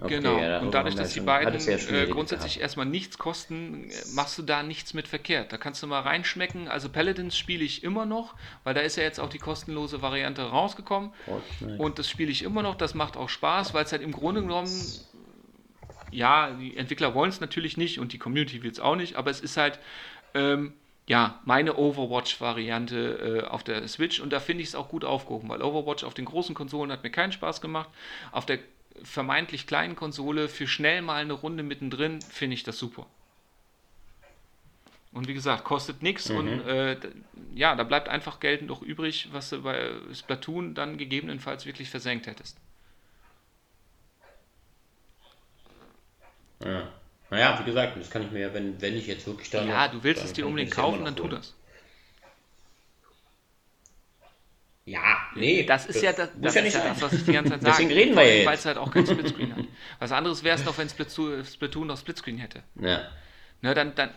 S2: Okay, genau. Ja, und dadurch, dass die beiden äh, grundsätzlich gehabt. erstmal nichts kosten, äh, machst du da nichts mit verkehrt. Da kannst du mal reinschmecken. Also Paladins spiele ich immer noch, weil da ist ja jetzt auch die kostenlose Variante rausgekommen. Oh, und das spiele ich immer noch. Das macht auch Spaß, weil es halt im Grunde genommen, ja, die Entwickler wollen es natürlich nicht und die Community will es auch nicht, aber es ist halt. Ähm, ja, meine Overwatch-Variante äh, auf der Switch und da finde ich es auch gut aufgehoben, weil Overwatch auf den großen Konsolen hat mir keinen Spaß gemacht. Auf der vermeintlich kleinen Konsole für schnell mal eine Runde mittendrin, finde ich das super. Und wie gesagt, kostet nichts mhm. und äh, ja, da bleibt einfach Geld noch übrig, was du bei Splatoon dann gegebenenfalls wirklich versenkt hättest.
S1: Ja. Naja, wie gesagt, das kann ich mir ja, wenn, wenn ich jetzt wirklich da.
S2: Ja, du willst es dir unbedingt kaufen, dann tu das.
S1: Ja, nee.
S2: Das ist ja das, das, ja ist ja das was ich die ganze Zeit
S1: sage. Deswegen reden wir jetzt.
S2: Weil es halt auch kein Splitscreen hat. Was anderes wäre es noch, wenn Splatoon noch Splitscreen hätte.
S1: Ja.
S2: Ne, dann, dann.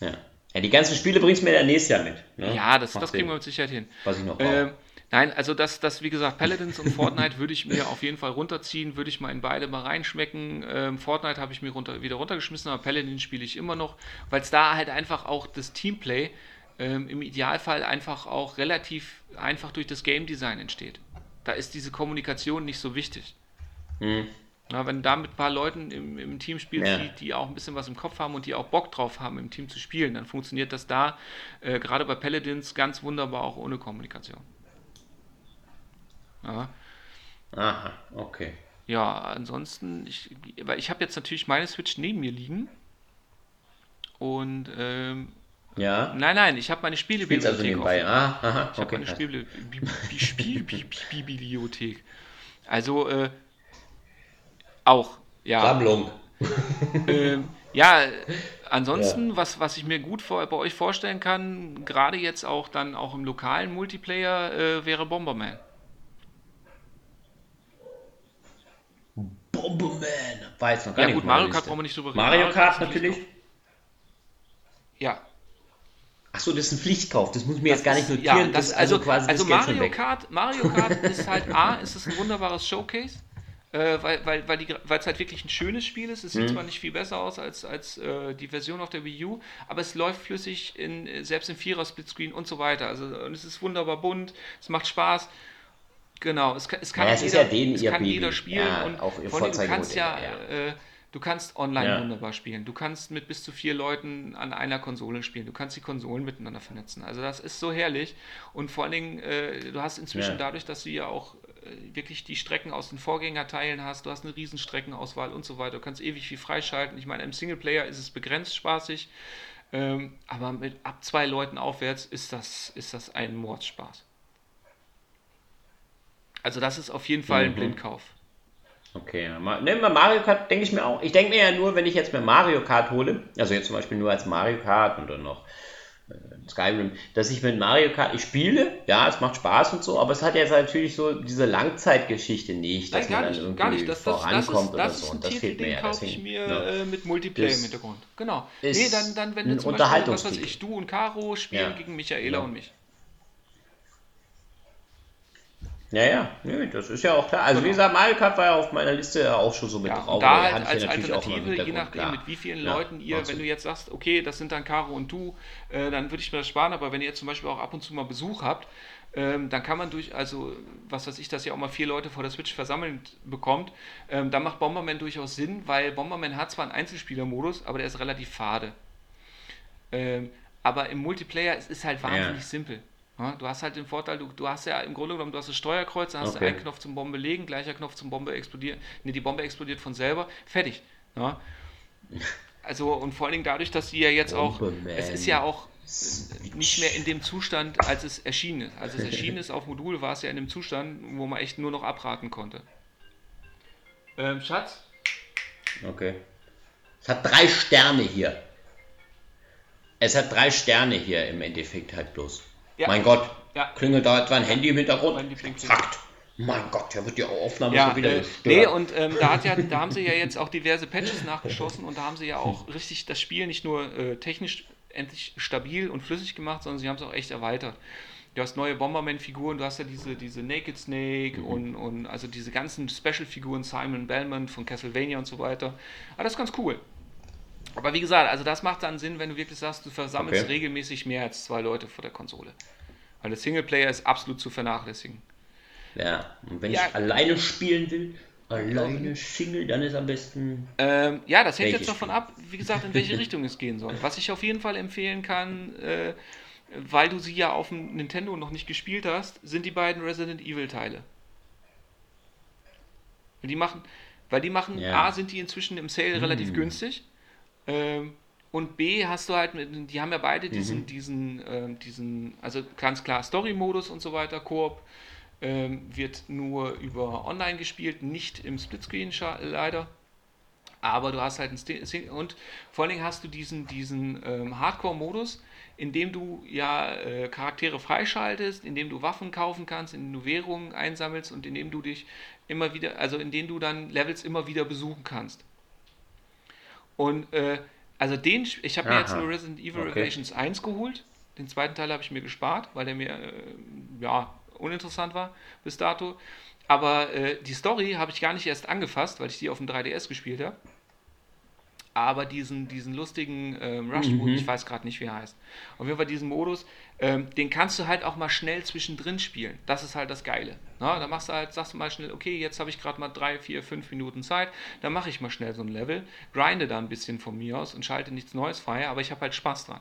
S1: Ja. ja die ganzen Spiele bringst du mir ja nächstes Jahr mit.
S2: Ne? Ja, das, das kriegen wir mit Sicherheit hin.
S1: Was ich noch
S2: ähm, Nein, also das, das, wie gesagt, Paladins und Fortnite würde ich mir auf jeden Fall runterziehen, würde ich mal in beide mal reinschmecken. Ähm, Fortnite habe ich mir runter, wieder runtergeschmissen, aber Paladin spiele ich immer noch, weil es da halt einfach auch das Teamplay ähm, im Idealfall einfach auch relativ einfach durch das Game Design entsteht. Da ist diese Kommunikation nicht so wichtig. Mhm. Na, wenn du da mit ein paar Leuten im, im Team spielst, ja. die, die, auch ein bisschen was im Kopf haben und die auch Bock drauf haben, im Team zu spielen, dann funktioniert das da, äh, gerade bei Paladins, ganz wunderbar auch ohne Kommunikation.
S1: Ja. Aha, okay.
S2: Ja, ansonsten, ich, weil ich habe jetzt natürlich meine Switch neben mir liegen und ähm,
S1: ja.
S2: Nein, nein, ich habe meine Spielebibliothek.
S1: also nebenbei. Ah, aha,
S2: ich okay. habe meine Spielbibliothek. Also, äh, auch, ja.
S1: Sammlung.
S2: äh, ja, ansonsten, ja. Was, was ich mir gut vor, bei euch vorstellen kann, gerade jetzt auch dann auch im lokalen Multiplayer, äh, wäre Bomberman.
S1: Bomberman! Jetzt noch gar
S2: ja, gut, Mario Kart brauchen wir nicht drüber
S1: reden. Mario Kart natürlich.
S2: Ja,
S1: Achso, das ist ein Pflichtkauf, das muss ich mir jetzt gar nicht notieren.
S2: Ja, das, also, also quasi also Mario Kart, Mario Kart ist halt A, ist es ein wunderbares Showcase, äh, weil, weil, weil, die, weil es halt wirklich ein schönes Spiel ist. Es sieht mhm. zwar nicht viel besser aus als, als äh, die Version auf der Wii U, aber es läuft flüssig in, selbst im Vierer-Splitscreen und so weiter. Also und es ist wunderbar bunt, es macht Spaß. Genau, es, es kann,
S1: ja,
S2: es
S1: jeder, ja
S2: es kann jeder spielen
S1: ja,
S2: und
S1: auch
S2: vor allem, du kannst ja, ja. Äh, Du kannst online ja. wunderbar spielen. Du kannst mit bis zu vier Leuten an einer Konsole spielen. Du kannst die Konsolen miteinander vernetzen. Also das ist so herrlich. Und vor allen Dingen, äh, du hast inzwischen ja. dadurch, dass du ja auch äh, wirklich die Strecken aus den Vorgängerteilen hast, du hast eine riesen Streckenauswahl und so weiter. Du kannst ewig viel freischalten. Ich meine, im Singleplayer ist es begrenzt spaßig. Ähm, aber mit ab zwei Leuten aufwärts ist das, ist das ein Mordspaß. Also das ist auf jeden Fall ein
S1: Mhm.
S2: Blindkauf.
S1: Okay, ma- ne, bei Mario Kart denke ich mir auch. Ich denke mir ja nur, wenn ich jetzt mir Mario Kart hole, also jetzt zum Beispiel nur als Mario Kart und dann noch äh, Skyrim, dass ich mit Mario Kart, ich spiele, ja, es macht Spaß und so, aber es hat jetzt natürlich so diese Langzeitgeschichte nicht, dass
S2: Nein, gar
S1: man
S2: nicht,
S1: dann
S2: gar
S1: irgendwie
S2: nicht. Das, das, das
S1: vorankommt
S2: ist,
S1: oder
S2: das
S1: so.
S2: ist ein
S1: Und das
S2: Titel,
S1: fehlt mir ja.
S2: kaufe ich mir
S1: ja.
S2: äh, mit Multiplayer im Hintergrund. Genau.
S1: ist
S2: Nee, dann, dann wenn du zum Beispiel, was weiß ich, du und Caro spielen
S1: Ja.
S2: gegen Michaela
S1: Ja.
S2: und mich.
S1: Ja, ja, nö, das ist ja auch klar. Also wie
S2: Genau.
S1: gesagt, Mario Kart war ja auf meiner Liste auch schon so mit
S2: Ja,
S1: drauf.
S2: und da halt als Alternative, je nachdem,
S1: klar.
S2: mit wie vielen
S1: Ja,
S2: Leuten ihr, wenn
S1: Sinn.
S2: du jetzt sagst, okay, das sind dann Caro und du, äh, dann würde ich mir das sparen, aber wenn ihr jetzt zum Beispiel auch ab und zu mal Besuch habt, ähm, dann kann man durch, also was weiß ich, dass ihr auch mal vier Leute vor der Switch versammelt bekommt, ähm, dann macht Bomberman durchaus Sinn, weil Bomberman hat zwar einen Einzelspielermodus, aber der ist relativ fade. Ähm, aber im Multiplayer es ist halt wahnsinnig
S1: Ja.
S2: simpel. Du hast halt den Vorteil, du, du hast ja im Grunde genommen, du hast das Steuerkreuz, dann hast
S1: Okay.
S2: du einen Knopf zum Bombe legen, gleicher Knopf zum Bombe explodieren. Ne, die Bombe explodiert von selber, fertig. Ja. Also und vor allen Dingen dadurch, dass sie ja jetzt auch,
S1: Bomberman.
S2: es ist ja auch nicht mehr in dem Zustand, als es erschienen ist. Als es erschienen ist auf Modul, war es ja in dem Zustand, wo man echt nur noch abraten konnte. Ähm, Schatz?
S1: Okay. Es hat drei Sterne hier. Es hat drei Sterne hier im Endeffekt halt bloß.
S2: Ja.
S1: Mein Gott.
S2: Ja.
S1: Klingelt da etwa ein Handy im Hintergrund? Zackt. Mein Gott, da wird die Aufnahme
S2: Ja,
S1: schon wieder
S2: äh,
S1: gestört.
S2: nee, und ähm, da, hat ja, da haben sie ja jetzt auch diverse Patches nachgeschossen und da haben sie ja auch richtig das Spiel nicht nur äh, technisch endlich stabil und flüssig gemacht, sondern sie haben es auch echt erweitert. Du hast neue Bomberman-Figuren, du hast ja diese, diese Naked Snake und, und also diese ganzen Special-Figuren, Simon Belmont von Castlevania und so weiter. Aber das ist ganz cool. Aber wie gesagt, also das macht dann Sinn, wenn du wirklich sagst, du versammelst
S1: Okay.
S2: regelmäßig mehr als zwei Leute vor der Konsole. Weil der Singleplayer ist absolut zu vernachlässigen.
S1: ja, und wenn
S2: Ja.
S1: ich alleine spielen will, alleine Single, dann ist am besten.
S2: Ähm, ja, das hängt jetzt davon ab, wie gesagt, in welche Richtung es gehen soll. Was ich auf jeden Fall empfehlen kann, äh, weil du sie ja auf dem Nintendo noch nicht gespielt hast, sind die beiden Resident Evil Teile. Die machen, weil die machen,
S1: Ja.
S2: A, sind die inzwischen im Sale relativ
S1: Hm.
S2: günstig. Ähm, und B, hast du halt, mit, die haben ja beide diesen,
S1: Mhm.
S2: diesen, ähm, diesen, also ganz klar Story-Modus und so weiter, Koop. Ähm, wird nur über online gespielt, nicht im Splitscreen leider. Aber du hast halt einen Sti- Sing und vor allen Dingen hast du diesen, diesen ähm, Hardcore-Modus, in dem du ja äh, Charaktere freischaltest, in dem du Waffen kaufen kannst, in dem du Währungen einsammelst und in dem du dich immer wieder, also in dem du dann Levels immer wieder besuchen kannst. Und äh, also den, ich habe mir jetzt nur Resident Evil
S1: Okay.
S2: Revelations 1 geholt. Den zweiten Teil habe ich mir gespart, weil der mir äh, ja uninteressant war bis dato. Aber äh, die Story habe ich gar nicht erst angefasst, weil ich die auf dem 3DS gespielt habe. Aber diesen, diesen lustigen ähm, Rush-Modus,
S1: Mhm.
S2: ich weiß gerade nicht, wie er heißt. Auf jeden Fall diesen Modus, ähm, den kannst du halt auch mal schnell zwischendrin spielen. Das ist halt das Geile. Na, da machst du halt, sagst du mal schnell, okay, jetzt habe ich gerade mal drei, vier, fünf Minuten Zeit, dann mache ich mal schnell so ein Level, grinde da ein bisschen von mir aus und schalte nichts Neues frei, aber ich habe halt Spaß dran.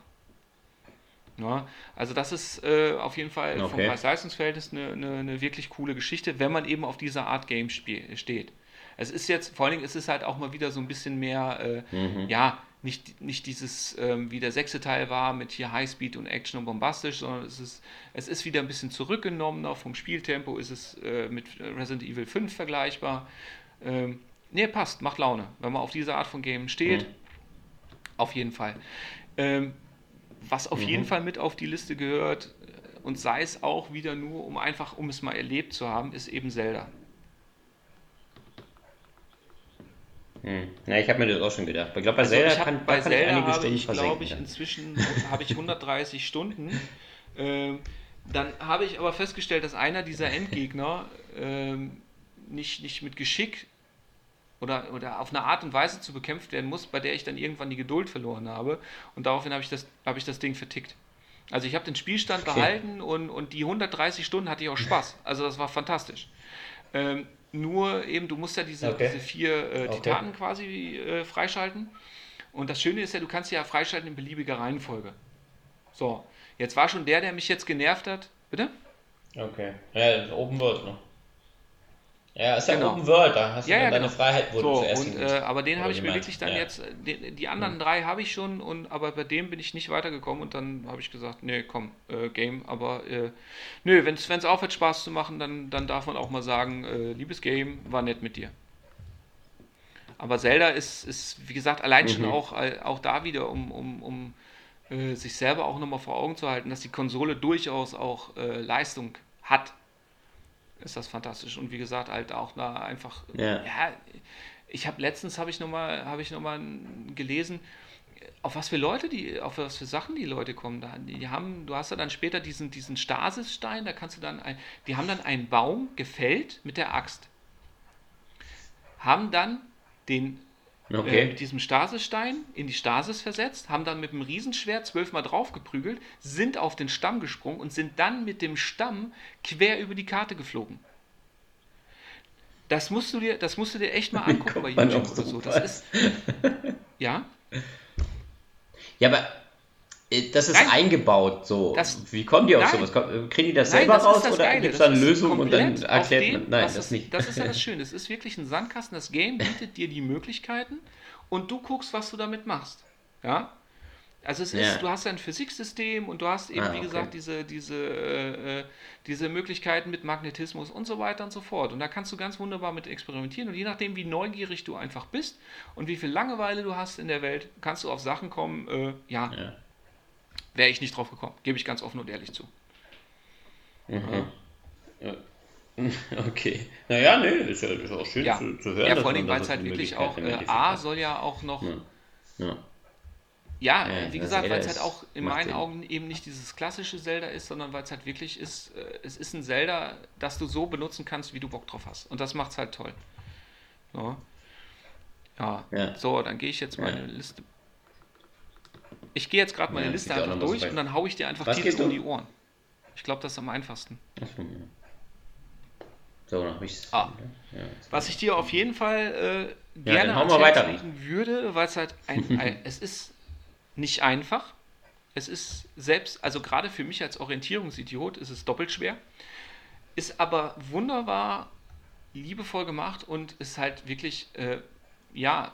S2: Ja, also das ist äh, auf jeden Fall vom
S1: Okay.
S2: Preis-Leistungs-Verhältnis eine, eine, eine wirklich coole Geschichte, wenn man eben auf dieser Art Game steht. Es ist jetzt, vor allen Dingen ist es halt auch mal wieder so ein bisschen mehr, äh,
S1: Mhm.
S2: ja, nicht, nicht dieses, ähm, wie der sechste Teil war, mit hier Highspeed und Action und bombastisch, sondern es ist, es ist wieder ein bisschen zurückgenommener. Vom Spieltempo ist es äh, mit Resident Evil 5 vergleichbar. Ähm, nee, passt, macht Laune. Wenn man auf diese Art von Game steht,
S1: Mhm.
S2: auf jeden Fall. Ähm, was auf
S1: Mhm.
S2: jeden Fall mit auf die Liste gehört, äh, und sei es auch wieder nur, um einfach, um es mal erlebt zu haben, ist eben Zelda.
S1: Hm. Ja, ich habe mir das auch schon gedacht. Ich glaube, bei
S2: Also
S1: Zelda
S2: ich hab,
S1: kann,
S2: bei Zelda
S1: einige
S2: habe
S1: Stunden
S2: ich, glaube ich, inzwischen habe ich 130 Stunden. Ähm, dann habe ich aber festgestellt, dass einer dieser Endgegner ähm, nicht, nicht mit Geschick oder, oder auf eine Art und Weise zu bekämpft werden muss, bei der ich dann irgendwann die Geduld verloren habe. Und daraufhin habe ich das, habe ich das Ding vertickt. Also ich habe den Spielstand
S1: Okay.
S2: behalten und, und die 130 Stunden hatte ich auch Spaß. Also das war fantastisch. Ähm, nur eben, du musst ja diese,
S1: Okay.
S2: diese vier äh,
S1: Okay.
S2: Titanen quasi äh, freischalten. Und das Schöne ist ja, du kannst sie ja freischalten in beliebiger Reihenfolge. So, jetzt war schon der, der mich jetzt genervt hat. Bitte?
S1: Okay. Ja, Open World, ne? Ja, ist ja
S2: Genau.
S1: Open World, da hast du
S2: Ja,
S1: deine
S2: genau.
S1: Freiheit, du
S2: So,
S1: zuerst
S2: und, äh, aber den habe ich mir wirklich dann
S1: Ja.
S2: jetzt, die, die anderen drei habe ich schon, und, aber bei dem bin ich nicht weitergekommen und dann habe ich gesagt, nee, komm, äh, Game, aber äh, nö, wenn es aufhört Spaß zu machen, dann, dann darf man auch mal sagen, äh, liebes Game, war nett mit dir. Aber Zelda ist, ist wie gesagt, allein schon
S1: Mhm.
S2: auch, äh, auch da wieder, um, um, um äh, sich selber auch nochmal vor Augen zu halten, dass die Konsole durchaus auch äh, Leistung hat, ist das fantastisch. Und wie gesagt, halt auch da einfach,
S1: Ja.
S2: ja ich habe letztens habe ich noch mal habe ich noch mal gelesen auf was für Leute die auf was für Sachen die Leute kommen da die haben du hast ja dann später diesen diesen Stasisstein da kannst du dann ein, die haben dann einen Baum gefällt mit der Axt haben dann den äh,
S1: Okay.
S2: mit diesem Stasisstein in die Stasis versetzt, haben dann mit dem Riesenschwert zwölfmal draufgeprügelt, sind auf den Stamm gesprungen und sind dann mit dem Stamm quer über die Karte geflogen. Das musst du dir, das musst du dir echt mal angucken bei YouTube oder so. Das ist, ja,
S1: Ja, aber äh, das ist
S2: Nein.
S1: eingebaut so.
S2: Das-
S1: Wie kommen die auf
S2: Nein.
S1: sowas? Kriegen die das
S2: Nein,
S1: selber
S2: das
S1: raus oder gibt es da eine Lösung und dann erklärt man. Nein, das
S2: ist,
S1: nicht.
S2: Das ist ja das Schöne. Es ist wirklich ein Sandkasten. Das Game bietet dir die Möglichkeiten und du guckst, was du damit machst. Ja? Also es ist,
S1: Ja.
S2: du hast ein Physiksystem und du hast eben,
S1: Ah,
S2: wie
S1: okay.
S2: gesagt, diese, diese, äh, äh, diese Möglichkeiten mit Magnetismus und so weiter und so fort. Und da kannst du ganz wunderbar mit experimentieren. Und je nachdem, wie neugierig du einfach bist und wie viel Langeweile du hast in der Welt, kannst du auf Sachen kommen, äh, ja,
S1: Ja.
S2: Wäre ich nicht drauf gekommen. Gebe ich ganz offen und ehrlich zu.
S1: Mhm. Ja. Okay. Naja, nee, ist ja, ist auch schön
S2: Ja,
S1: zu, zu hören.
S2: ja vor allem, weil es halt wirklich auch, äh, A soll ja auch noch,
S1: Ja. Ja.
S2: ja, wie gesagt, weil es halt auch in meinen
S1: Sinn.
S2: Augen eben nicht dieses klassische Zelda ist, sondern weil es halt wirklich ist, äh, es ist ein Zelda, das du so benutzen kannst, wie du Bock drauf hast. Und das macht es halt toll. So. Ja. So, dann gehe ich jetzt meine. Liste. Ich gehe jetzt gerade meine
S1: Ja,
S2: Liste
S1: ja
S2: einfach
S1: noch
S2: durch und dann haue ich dir einfach
S1: Was
S2: Titel um die Ohren. Ich glaube, das ist am einfachsten.
S1: Achso, ja. So, dann habe ich es.
S2: Ah.
S1: Ja,
S2: Was ich dir auf jeden Fall äh, gerne legen würde, weil es halt ein, ein, es ist nicht einfach. Es ist selbst, also gerade für mich als Orientierungsidiot ist es doppelt schwer. Ist aber wunderbar liebevoll gemacht und ist halt wirklich, äh, ja,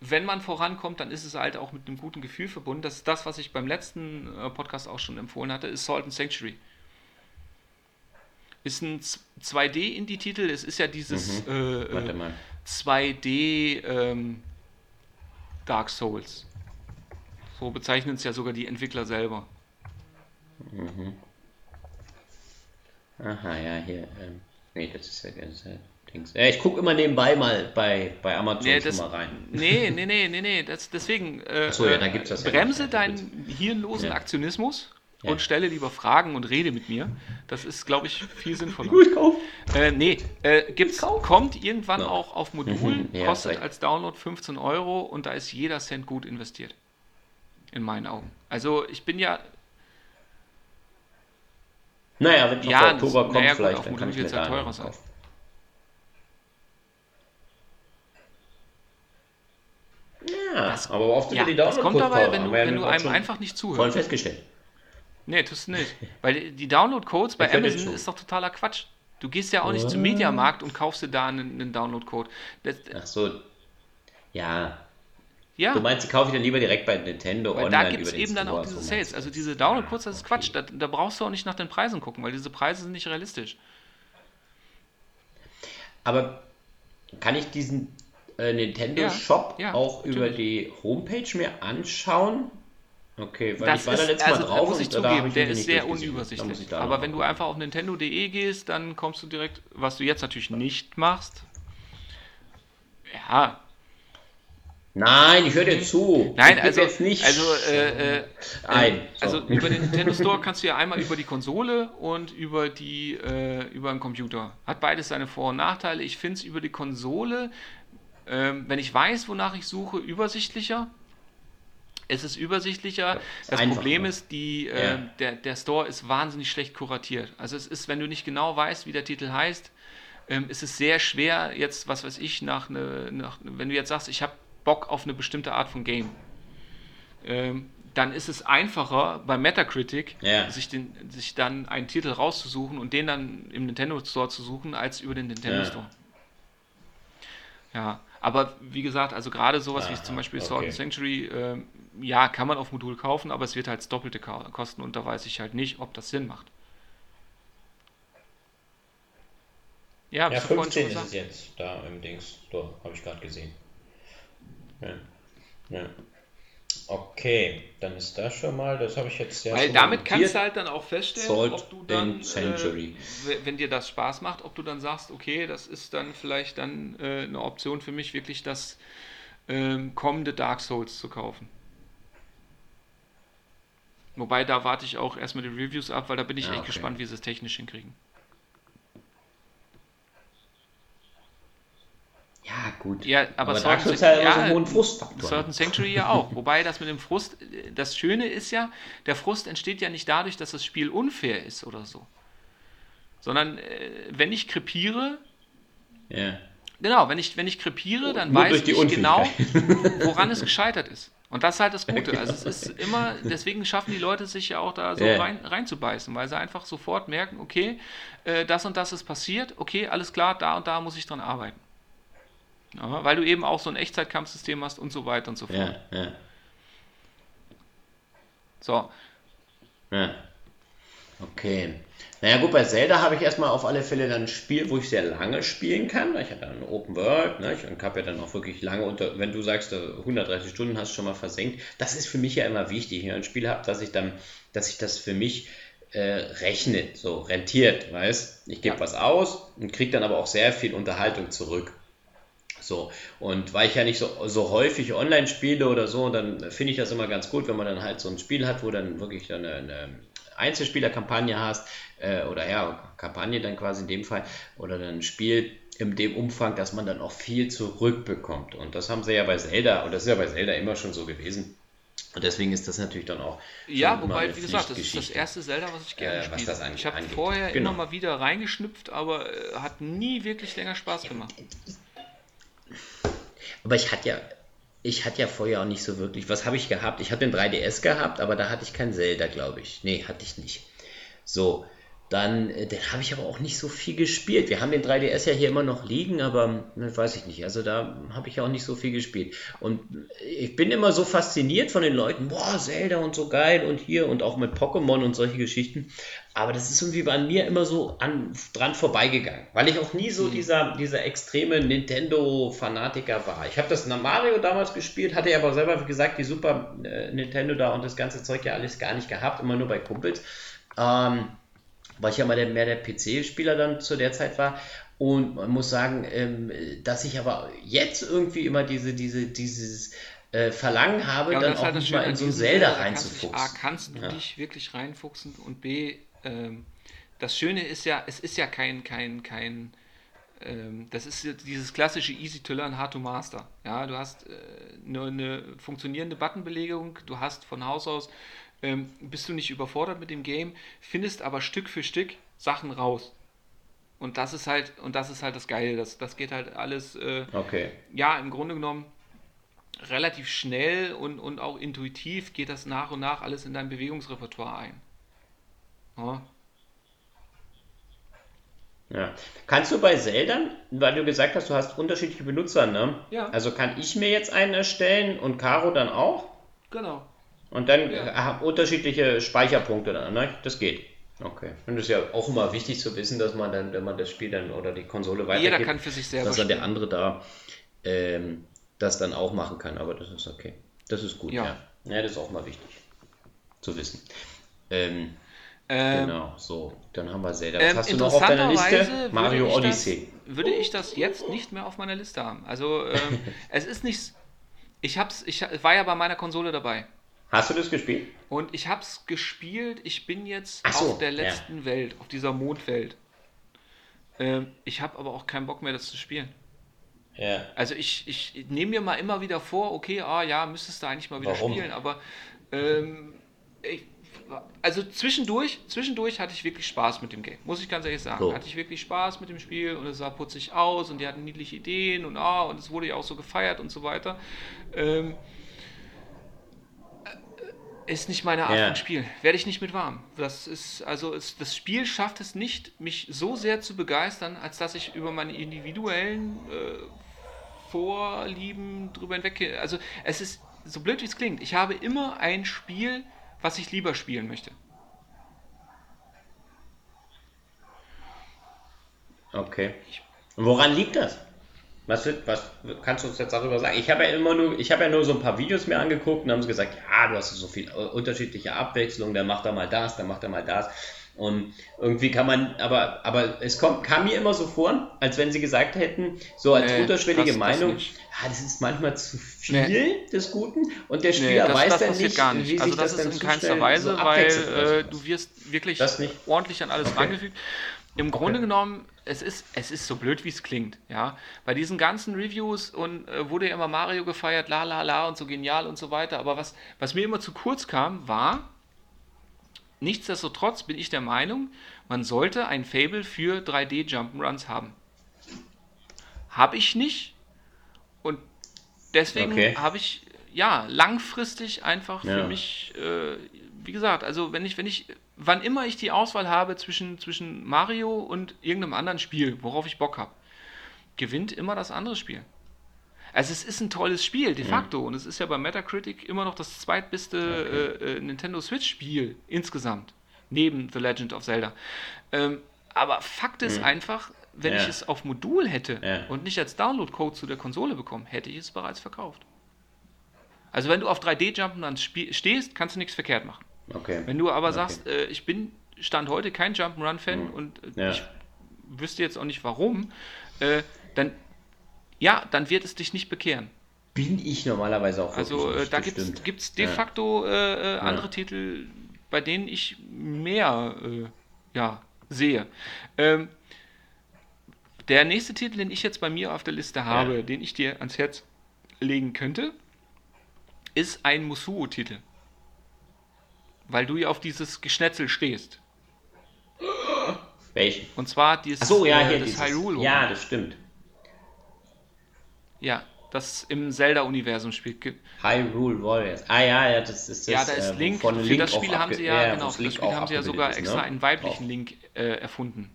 S2: wenn man vorankommt, dann ist es halt auch mit einem guten Gefühl verbunden. Das ist das, was ich beim letzten äh, Podcast auch schon empfohlen hatte, ist Salt and Sanctuary. Ist ein 2D-Indie-Titel, es ist ja dieses äh,
S1: Mhm.
S2: Äh,
S1: mal.
S2: 2D ähm, Dark Souls. So bezeichnen es ja sogar die Entwickler selber.
S1: Aha, ja, hier. Ähm, nee, das ist ja ganz äh, Dings. Ja, ich gucke immer nebenbei mal bei, bei Amazon
S2: Nee, das,
S1: mal rein.
S2: nee, nee, nee, nee, nee. Das, deswegen äh,
S1: so, ja,
S2: äh,
S1: da gibt's das
S2: bremse.
S1: Ja,
S2: deinen hirnlosen
S1: Ja.
S2: Aktionismus
S1: Ja.
S2: und stelle lieber Fragen und rede mit mir. Das ist, glaube ich, viel sinnvoller.
S1: Gut, kauf.
S2: Äh, nee, äh, gibt's, kommt irgendwann
S1: Ja.
S2: auch auf Modul,
S1: Mhm,
S2: kostet als Download 15 Euro und da ist jeder Cent gut investiert. In meinen Augen. Also ich bin ja,
S1: Naja, wenn
S2: Ja,
S1: Oktober kommt,
S2: naja, gut,
S1: vielleicht,
S2: auf
S1: dann kann ich mir da
S2: teurer sein.
S1: kaufen. Ja,
S2: Das-
S1: aber oft
S2: ja,
S1: die
S2: das kommt dabei, wenn du, wenn du einem einfach nicht zuhörst.
S1: festgestellt.
S2: Nee, tust du nicht. Weil die Download-Codes bei Amazon ist doch totaler Quatsch. Du gehst ja auch nicht zum
S1: Was?
S2: Mediamarkt und kaufst dir da einen, einen Download-Code.
S1: Ach so. Ja,
S2: Ja,
S1: du meinst, die kaufe ich dann lieber direkt bei Nintendo
S2: weil
S1: online
S2: da gibt es eben dann auch diese Sales. Also diese Download-Codes, das ist Quatsch. Da, da brauchst du auch nicht nach den Preisen gucken, weil diese Preise sind nicht realistisch.
S1: Aber kann ich diesen äh, Nintendo
S2: Ja,
S1: Shop
S2: ja,
S1: auch
S2: natürlich.
S1: über die Homepage mir anschauen? Okay, weil
S2: Das
S1: ich war da
S2: ist,
S1: letztes
S2: also,
S1: Mal
S2: da
S1: drauf
S2: muss ich
S1: und da
S2: zugeben,
S1: ich
S2: der ist sehr.
S1: Da
S2: unübersichtlich.
S1: da
S2: Aber wenn du einfach auf nintendo.de gehst, dann kommst du direkt, was du jetzt natürlich nicht machst. Ja,
S1: Nein, ich höre dir zu.
S2: Nein,
S1: ich
S2: also,
S1: jetzt nicht
S2: also, äh, äh,
S1: ein.
S2: ähm, also
S1: So.
S2: über den Nintendo Store kannst du ja einmal über die Konsole und über die äh, über den Computer. Hat beides seine Vor- und Nachteile. Ich finde es über die Konsole, ähm, wenn ich weiß, wonach ich suche, übersichtlicher. Es ist übersichtlicher. Das
S1: einfach,
S2: Problem
S1: ne?
S2: ist, die, äh,
S1: Ja.
S2: der, der Store ist wahnsinnig schlecht kuratiert. Also es ist, wenn du nicht genau weißt, wie der Titel heißt, ähm, ist es sehr schwer, jetzt, was weiß ich, nach, ne, nach wenn du jetzt sagst, ich habe Bock auf eine bestimmte Art von Game, ähm, dann ist es einfacher bei Metacritic,
S1: Ja.
S2: sich, den, sich dann einen Titel rauszusuchen und den dann im Nintendo Store zu suchen, als über den Nintendo
S1: Ja.
S2: Store. Ja, aber wie gesagt, also gerade sowas wie
S1: Aha,
S2: zum Beispiel
S1: okay.
S2: Sword and Sanctuary, ähm, ja, kann man auf Modul kaufen, aber es wird halt das Doppelte kosten und da weiß ich halt nicht, ob das Sinn macht. Ja,
S1: Ja,
S2: bist du vorhin schon
S1: 15 ist es jetzt da im Dings. Da habe ich gerade gesehen. Ja. ja. Okay, dann ist das schon mal, das habe ich jetzt ja
S2: Weil damit kannst du halt dann auch feststellen, ob du dann, äh, wenn dir das Spaß macht, ob du dann sagst, okay, das ist dann vielleicht dann äh, eine Option für mich, wirklich das ähm, kommende Dark Souls zu kaufen. Wobei, da warte ich auch erstmal die Reviews ab, weil da bin ich
S1: Ja,
S2: echt
S1: okay.
S2: gespannt, wie sie es technisch hinkriegen.
S1: Ja, gut.
S2: Ja, aber
S1: aber
S2: Sword
S1: hat ja immer so einen hohen Frustfaktor.
S2: Certain Sanctuary ja auch. Wobei das mit dem Frust, das Schöne ist ja, der Frust entsteht ja nicht dadurch, dass das Spiel unfair ist oder so. Sondern äh, wenn ich krepiere,
S1: Ja.
S2: genau, wenn ich, wenn ich krepiere, dann
S1: Nur
S2: weiß ich genau, woran es gescheitert ist. Und das ist halt das Gute.
S1: genau.
S2: Also es ist immer, deswegen schaffen die Leute sich ja auch da so
S1: Ja.
S2: rein, reinzubeißen, weil sie einfach sofort merken, okay, äh, das und das ist passiert, okay, alles klar, da und da muss ich dran arbeiten. Ja, weil du eben auch so ein Echtzeitkampfsystem hast und so weiter und so fort.
S1: Ja, ja,
S2: So,
S1: ja. Okay. Naja gut, bei Zelda habe ich erstmal auf alle Fälle dann ein Spiel, wo ich sehr lange spielen kann. Ich habe dann eine Open World, ne? ich habe ja dann auch wirklich lange unter, wenn du sagst, äh, 130 Stunden hast du schon mal versenkt, das ist für mich ja immer wichtig, wenn ich ein Spiel habe, dass ich dann, dass ich das für mich äh, rechnet, so rentiert, weißt Ich gebe
S2: Ja.
S1: was aus und kriege dann aber auch sehr viel Unterhaltung zurück. So, und weil ich ja nicht so, so häufig online spiele oder so, dann finde ich das immer ganz gut, wenn man dann halt so ein Spiel hat, wo dann wirklich dann eine, eine Einzelspielerkampagne hast, äh, oder ja, Kampagne dann quasi in dem Fall, oder dann ein Spiel in dem Umfang, dass man dann auch viel zurückbekommt. Und das haben sie ja bei Zelda, und das ist ja bei Zelda immer schon so gewesen. Und deswegen ist das natürlich dann auch.
S2: Ja, wobei, wie gesagt, das ist das erste Zelda, was ich gerne
S1: Äh, was
S2: spiele.
S1: das an-
S2: ich habe vorher
S1: Genau.
S2: immer mal wieder reingeschnüpft, aber äh, hat nie wirklich länger Spaß gemacht.
S1: Aber ich hatte ja, ich hatte ja vorher auch nicht so wirklich. Was habe ich gehabt? Ich habe den 3DS gehabt, aber da hatte ich kein Zelda, glaube ich. Nee, hatte ich nicht. So, dann, äh, den habe ich aber auch nicht so viel gespielt. Wir haben den 3DS ja hier immer noch liegen, aber ne, weiß ich nicht. Also da habe ich auch nicht so viel gespielt. Und ich bin immer so fasziniert von den Leuten, boah, Zelda und so geil und hier und auch mit Pokémon und solche Geschichten. Aber das ist irgendwie bei mir immer so an, dran vorbeigegangen, weil ich auch nie so dieser, dieser extreme Nintendo-Fanatiker war. Ich habe das Mario damals gespielt, hatte aber selber, wie gesagt, die Super äh, Nintendo da und das ganze Zeug ja alles gar nicht gehabt, immer nur bei Kumpels. Ähm, weil ich ja mal der, mehr der PC-Spieler dann zu der Zeit war. Und man muss sagen, ähm, dass ich aber jetzt irgendwie immer diese, diese, dieses äh, Verlangen habe,
S2: Ja,
S1: dann auch
S2: halt
S1: mal in so ein Zelda
S2: da kannst du dich- A,
S1: reinzufuchsen.
S2: kannst du
S1: Ja.
S2: dich wirklich reinfuchsen und B, ähm, das Schöne ist ja, es ist ja kein, kein, kein, ähm, das ist dieses klassische Easy to Learn, Hard to Master. Ja, du hast äh, nur eine funktionierende Buttonbelegung, du hast von Haus aus, ähm, bist du nicht überfordert mit dem Game, findest aber Stück für Stück Sachen raus. Und das ist halt, und das ist halt das Geile. Das, das geht halt alles, äh,
S1: Okay.
S2: ja, im Grunde genommen relativ schnell und, und auch intuitiv geht das nach und nach alles in dein Bewegungsrepertoire ein. Ja.
S1: Ja. Kannst du bei Zelda, weil du gesagt hast, du hast unterschiedliche Benutzer, ne?
S2: Ja.
S1: Also kann ich mir jetzt einen erstellen und Caro dann auch?
S2: Genau.
S1: Und dann
S2: Ja.
S1: äh, haben unterschiedliche Speicherpunkte dann, ne? Das geht. Okay. Und das ist ja auch immer wichtig zu wissen, dass man dann, wenn man das Spiel dann oder die Konsole weitergibt,
S2: Jeder kann für sich selber
S1: dass dann der andere da ähm, das dann auch machen kann. Aber das ist okay. Das ist gut, ja.
S2: Ja.
S1: Ja, das ist auch mal wichtig zu wissen. Ähm,
S2: Ähm,
S1: genau, so. Dann haben wir Zelda. Was
S2: ähm,
S1: hast du noch auf deiner Liste?
S2: interessanterweise
S1: Mario Odyssey.
S2: Das, würde ich das jetzt nicht mehr auf meiner Liste haben. Also ähm, es ist nicht. Ich hab's, ich war ja bei meiner Konsole dabei.
S1: Hast du das gespielt?
S2: Und ich hab's gespielt. Ich bin jetzt
S1: so,
S2: auf der
S1: ja.
S2: letzten Welt, auf dieser Mondwelt. Ähm, ich habe aber auch keinen Bock mehr, das zu spielen.
S1: Ja.
S2: Also ich, ich nehme mir mal immer wieder vor, okay, ah ja, müsstest du eigentlich mal wieder
S1: Warum?
S2: spielen, aber ähm, ich, also zwischendurch, zwischendurch hatte ich wirklich Spaß mit dem Game, muss ich ganz ehrlich sagen.
S1: So.
S2: Hatte ich wirklich Spaß mit dem Spiel und es sah putzig aus und die hatten niedliche Ideen und ah, und es wurde ja auch so gefeiert und so weiter. Ähm, Ist nicht meine Art
S1: Ja.
S2: von Spiel. Werde ich nicht mit warm. Das ist, also es, das Spiel schafft es nicht, mich so sehr zu begeistern, als dass ich über meine individuellen äh, Vorlieben drüber hinweg. Also es ist, so blöd wie es klingt, ich habe immer ein Spiel, was ich lieber spielen möchte.
S1: Okay. Woran liegt das? Was, was kannst du uns jetzt darüber sagen? Ich habe ja immer nur, ich habe ja nur so ein paar Videos mir angeguckt und haben sie gesagt, ja, du hast so viel äh, unterschiedliche Abwechslung, dann macht er mal das, dann macht er mal das. Und irgendwie kann man, aber, aber es kommt, kam mir immer so vor, als wenn sie gesagt hätten, so als
S2: Nee,
S1: unterschwellige
S2: das- das
S1: Meinung,
S2: nicht.
S1: ja, das ist manchmal zu viel des Guten und der
S2: Nee,
S1: Spieler
S2: das,
S1: weiß
S2: das
S1: dann
S2: passiert
S1: nicht,
S2: gar nicht.
S1: wie
S2: Also
S1: sich
S2: das,
S1: das,
S2: ist in keinster Weise,
S1: so
S2: weil äh, du wirst wirklich
S1: Das nicht?
S2: ordentlich an alles
S1: Okay.
S2: rangefügt. Im Grunde genommen, es ist, es ist so blöd, wie es klingt. Ja? Bei diesen ganzen Reviews und äh, wurde ja immer Mario gefeiert, la la la und so genial und so weiter. Aber was, was mir immer zu kurz kam, war, nichtsdestotrotz bin ich der Meinung, man sollte ein Fable für 3D Jump'n'Runs haben. Habe ich nicht. Und deswegen
S1: Okay.
S2: habe ich ja langfristig einfach für
S1: Ja.
S2: mich, äh, wie gesagt, also wenn ich, wenn ich, wann immer ich die Auswahl habe zwischen, zwischen Mario und irgendeinem anderen Spiel, worauf ich Bock habe, gewinnt immer das andere Spiel. Also es ist ein tolles Spiel, de facto. Und es ist ja bei Metacritic immer noch das zweitbeste äh, äh, Nintendo Switch-Spiel insgesamt. Neben The Legend of Zelda. Ähm, aber Fakt ist einfach, wenn
S1: Ja.
S2: ich es auf Modul hätte
S1: Ja.
S2: und nicht als Download-Code zu der Konsole bekommen, hätte ich es bereits verkauft. Also wenn du auf 3D-Jumpen dann stehst, kannst du nichts verkehrt machen.
S1: Okay.
S2: Wenn du aber
S1: Okay.
S2: sagst, äh, ich bin Stand heute kein Jump'n'Run-Fan und äh,
S1: Ja.
S2: ich wüsste jetzt auch nicht warum, äh, dann ja, dann wird es dich nicht bekehren.
S1: Bin ich normalerweise auch
S2: Also äh, da gibt es de
S1: Ja.
S2: facto äh, äh, andere Titel, bei denen ich mehr äh, ja, sehe. Ähm, der nächste Titel, den ich jetzt bei mir auf der Liste habe,
S1: Ja.
S2: den ich dir ans Herz legen könnte, ist ein Musuo-Titel. Weil du ja auf dieses Geschnetzel stehst.
S1: Welchen?
S2: Und zwar dieses,
S1: Achso, ja,
S2: äh,
S1: hier
S2: das
S1: dieses.
S2: Hyrule
S1: Ja, das stimmt.
S2: Ja, das im Zelda-Universum spielt.
S1: Hyrule Warriors. Ah ja, ja, das ist das.
S2: Ja, da ist
S1: äh,
S2: Link. Für
S1: Link
S2: das
S1: auch
S2: Spiel haben sie ja,
S1: ja,
S2: genau, für das Spiel
S1: auch
S2: haben sie ja sogar
S1: ist,
S2: extra
S1: ne?
S2: einen weiblichen
S1: Drauf.
S2: Link äh, erfunden.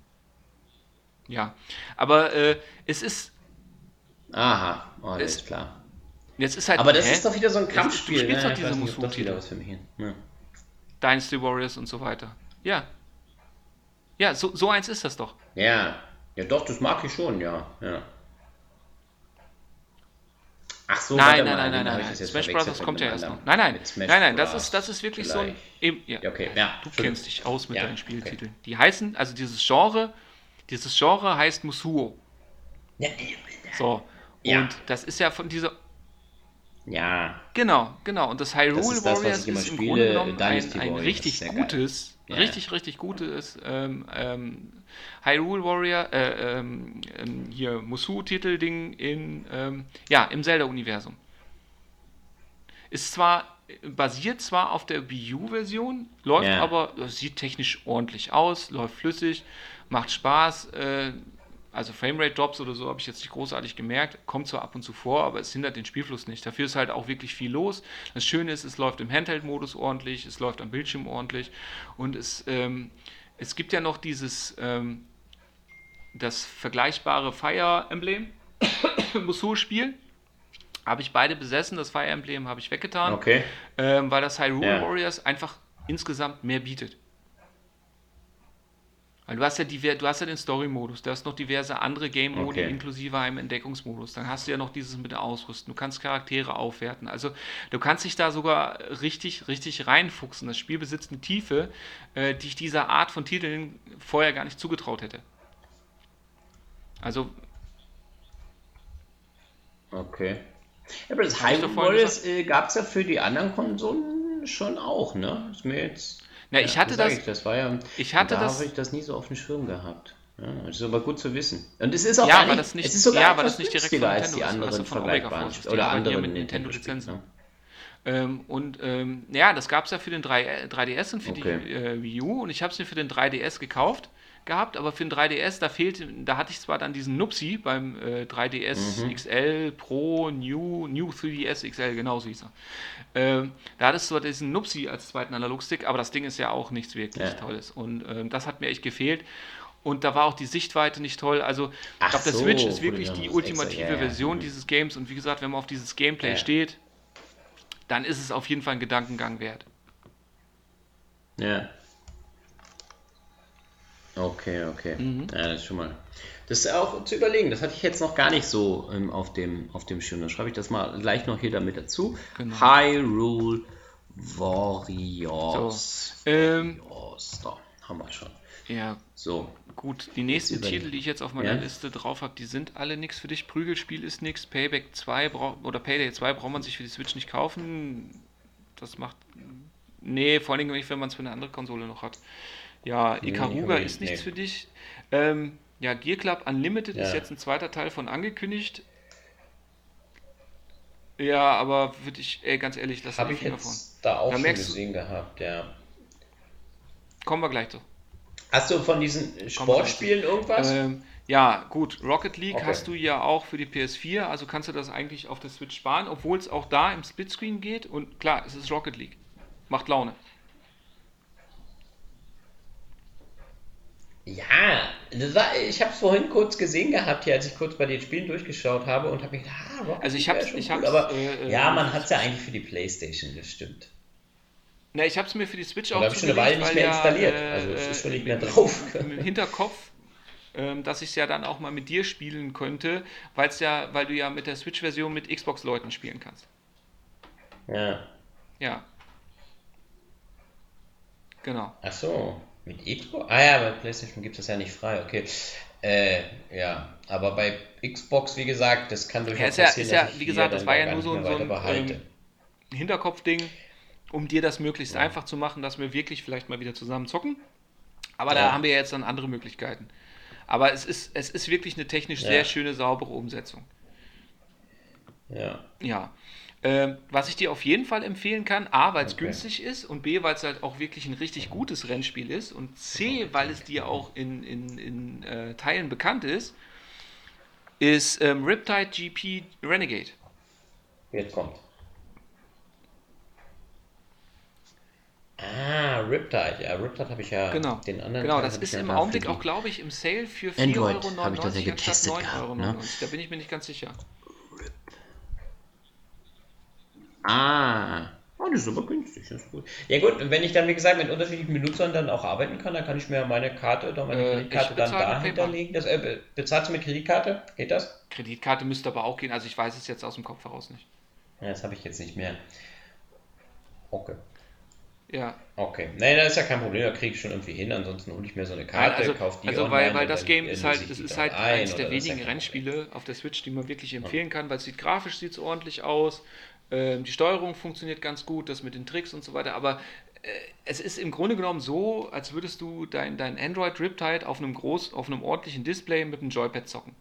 S2: Ja, aber äh, es ist,
S1: Aha, oh, das ist klar.
S2: jetzt ist halt,
S1: Aber das
S2: hä?
S1: ist doch wieder so ein
S2: du
S1: Kampfspiel.
S2: spielst
S1: ne?
S2: doch diese
S1: das
S2: Musu-Titel.
S1: für. Ja.
S2: Dynasty Warriors und so weiter. Ja. Ja, so, so eins ist das doch.
S1: ja, ja, doch, das mag ich schon, ja. ja. Ach so,
S2: nein, nein, nein, nein, nein, nein. Smash Brothers kommt ja erst noch. Nein, nein, nein, nein, das ist, das ist wirklich so ein.
S1: vielleicht.
S2: Ja.
S1: Okay, ja.
S2: Du kennst dich aus mit
S1: Ja,
S2: deinen Spieltiteln. Die heißen, also dieses Genre, dieses Genre heißt Musuo.
S1: Ja,
S2: So. Und das ist ja von dieser.
S1: ja,
S2: Genau, genau. Und das Hyrule
S1: Das ist das,
S2: Warriors ist im
S1: spiele,
S2: Grunde genommen ein, ein richtig gutes,
S1: Ja.
S2: richtig, richtig gutes ähm, ähm, Hyrule Warrior, äh, ähm, ähm, hier Musu-Titel-Ding in, ähm, ja, im Zelda-Universum. Ist zwar, basiert zwar auf der Wii U-Version, läuft
S1: Ja.
S2: aber, sieht technisch ordentlich aus, läuft flüssig, macht Spaß, äh, also Framerate-Drops oder so habe ich jetzt nicht großartig gemerkt. Kommt zwar ab und zu vor, aber es hindert den Spielfluss nicht. Dafür ist halt auch wirklich viel los. Das Schöne ist, es läuft im Handheld-Modus ordentlich, es läuft am Bildschirm ordentlich und es, ähm, es gibt ja noch dieses, ähm, das vergleichbare Fire Emblem Musul-Spiel. Habe ich beide besessen. Das Fire Emblem habe ich weggetan,
S1: okay.
S2: ähm, weil das Hyrule
S1: Ja.
S2: Warriors einfach insgesamt mehr bietet. Weil du hast ja, diver du hast ja den Story-Modus, du hast noch diverse andere Game-Modi
S1: Okay.
S2: inklusive einem Entdeckungsmodus. Dann hast du ja noch dieses mit dem Ausrüsten. Du kannst Charaktere aufwerten. Also du kannst dich da sogar richtig, richtig reinfuchsen. Das Spiel besitzt eine Tiefe, äh, die ich dieser Art von Titeln vorher gar nicht zugetraut hätte. Also
S1: Okay. Ja, aber das Hyrule Warriors äh, gab es ja für die anderen Konsolen schon auch, ne? Ist mir jetzt.
S2: Na, ich hatte das-
S1: Ich, das war ja.
S2: ich hatte
S1: da
S2: das-
S1: habe ich das nie so auf dem Schirm gehabt. Ja, das ist aber gut zu wissen. Und es ist auch
S2: Ja,
S1: nicht,
S2: das nicht-
S1: es ist sogar
S2: ja, das nicht direkt von
S1: als die
S2: Nintendo
S1: anderen
S2: Omega
S1: vergleichbaren oder
S2: ja
S1: anderen
S2: mit
S1: Nintendo-Spiele.
S2: Nintendo-Lizenzen.
S1: Ne?
S2: Ähm, und ähm, ja, das gab es ja für den 3, 3DS und für
S1: Okay.
S2: die äh, Wii U und ich habe es mir für den 3DS gekauft. Gehabt, aber für den 3DS, da fehlte, da hatte ich zwar dann diesen Nupsi beim äh, 3DS mhm. XL Pro New, New 3DS XL, genau so hieß er. Äh, da hattest du zwar diesen Nupsi als zweiten Analogstick, aber das Ding ist ja auch nichts wirklich ja. Tolles. Und äh, das hat mir echt gefehlt. Und da war auch die Sichtweite nicht toll. Also, ich glaube, der so, Switch ist wirklich die ultimative extra, ja, Version ja. dieses Games. Und wie gesagt, wenn man auf dieses Gameplay steht, dann ist es auf jeden Fall ein Gedankengang wert.
S1: Ja. Okay, okay. Mhm. Ja, das ist schon mal. Das ist auch zu überlegen. Das hatte ich jetzt noch gar nicht so ähm, auf, dem, auf dem Schirm. Dann schreibe ich das mal gleich noch hier damit dazu. Genau. Hyrule Warriors.
S2: So, ähm,
S1: Warriors. Da haben wir schon.
S2: Ja. So. Gut, die nächsten Titel, die ich jetzt auf meiner ja? Liste drauf habe, die sind alle nichts für dich. Prügelspiel ist nichts. Payback 2 oder Payday 2 braucht man sich für die Switch nicht kaufen. Das macht. Nee, vor allem nicht, wenn man es für eine andere Konsole noch hat. Ja, Ikaruga nee, ist nichts nee. für dich. Ähm, ja, Gear Club Unlimited ja. ist jetzt ein zweiter Teil von angekündigt. Ja, aber würde ich, ey, ganz ehrlich,
S1: lass Habe ich jetzt davon. da auch da schon gesehen gehabt, ja.
S2: Kommen wir gleich zu.
S1: Hast du von diesen Sportspielen irgendwas? Ähm,
S2: ja, gut. Rocket League okay. hast du ja auch für die PS4, also kannst du das eigentlich auf der Switch sparen, obwohl es auch da im Splitscreen geht. Und klar, es ist Rocket League. Macht Laune.
S1: Ja, war, ich habe es vorhin kurz gesehen gehabt, hier, als ich kurz bei den Spielen durchgeschaut habe und habe mir gedacht, ah,
S2: Rocket also ich habe ich
S1: cool, aber äh, ja, man hat es ja eigentlich für die Playstation, das stimmt.
S2: Na, ich habe es mir für die Switch auch
S1: habe ich schon eine Weile nicht mehr installiert. Ja, also es ist schon nicht mehr drauf.
S2: Im Hinterkopf, ähm, dass ich es ja dann auch mal mit dir spielen könnte, weil's ja, weil du ja mit der Switch-Version mit Xbox-Leuten spielen kannst.
S1: Ja.
S2: Ja. Genau.
S1: Ach so, mit Xbox? Ah ja, bei PlayStation gibt es das ja nicht frei, okay. Äh, ja, aber bei Xbox, wie gesagt, das kann durchaus
S2: ja, passieren, ja, ist ja, wie gesagt, das war ja nur so, so ein ähm, Hinterkopfding um dir das möglichst ja. einfach zu machen, dass wir wirklich vielleicht mal wieder zusammen zocken. Aber ja. da haben wir jetzt dann andere Möglichkeiten. Aber es ist, es ist wirklich eine technisch ja. sehr schöne, saubere Umsetzung.
S1: Ja.
S2: Ja. Ähm, was ich dir auf jeden Fall empfehlen kann, A, weil es okay. günstig ist und B, weil es halt auch wirklich ein richtig gutes Rennspiel ist und C, weil es dir auch in, in, in äh, Teilen bekannt ist, ist ähm, Riptide GP Renegade.
S1: Jetzt kommt. Ah, Riptide. Ja, Riptide habe ich ja
S2: genau.
S1: den anderen.
S2: Genau, das ist im Augenblick auch, glaube ich, im Sale für 4,99 Euro.
S1: habe ich das ja getestet gehabt, ne?
S2: Da bin ich mir nicht ganz sicher.
S1: Ah. Oh, das ist aber günstig, das ist gut. Ja gut, wenn ich dann, wie gesagt, mit unterschiedlichen Benutzern dann auch arbeiten kann, dann kann ich mir meine Karte oder meine äh, Kreditkarte dann da hinterlegen. Das, äh, bezahlst du mit Kreditkarte? Geht das?
S2: Kreditkarte müsste aber auch gehen, also ich weiß es jetzt aus dem Kopf heraus nicht.
S1: Ja, das habe ich jetzt nicht mehr. Okay.
S2: Ja.
S1: Okay. Nein, das ist ja kein Problem, da kriege ich schon irgendwie hin. Ansonsten hole ich mir so eine Karte,
S2: also,
S1: kaufe die
S2: Also, weil, weil das Game ist halt, das ist halt eines der wenigen Rennspiele auf der Switch, die man wirklich empfehlen kann, weil es sieht grafisch sieht ordentlich aus. Ähm, die Steuerung funktioniert ganz gut, das mit den Tricks und so weiter, aber äh, es ist im Grunde genommen so, als würdest du dein, dein Android Riptide auf einem groß, auf einem ordentlichen Display mit einem Joypad zocken.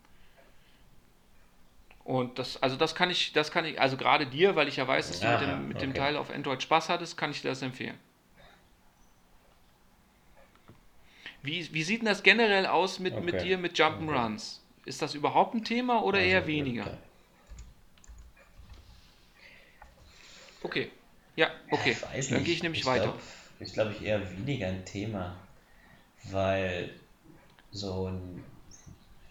S2: Und das, also das kann ich, das kann ich, also gerade dir, weil ich ja weiß, dass du mit, dem, mit okay. dem Teil auf Android Spaß hattest, kann ich dir das empfehlen. Wie, wie sieht denn das generell aus mit, okay. mit dir mit Jump'n'Runs? Ist das überhaupt ein Thema oder also, eher weniger? Okay. Ja, okay. Dann gehe ich nämlich
S1: ich
S2: weiter.
S1: Glaub, ich glaube, ich eher weniger ein Thema, weil so ein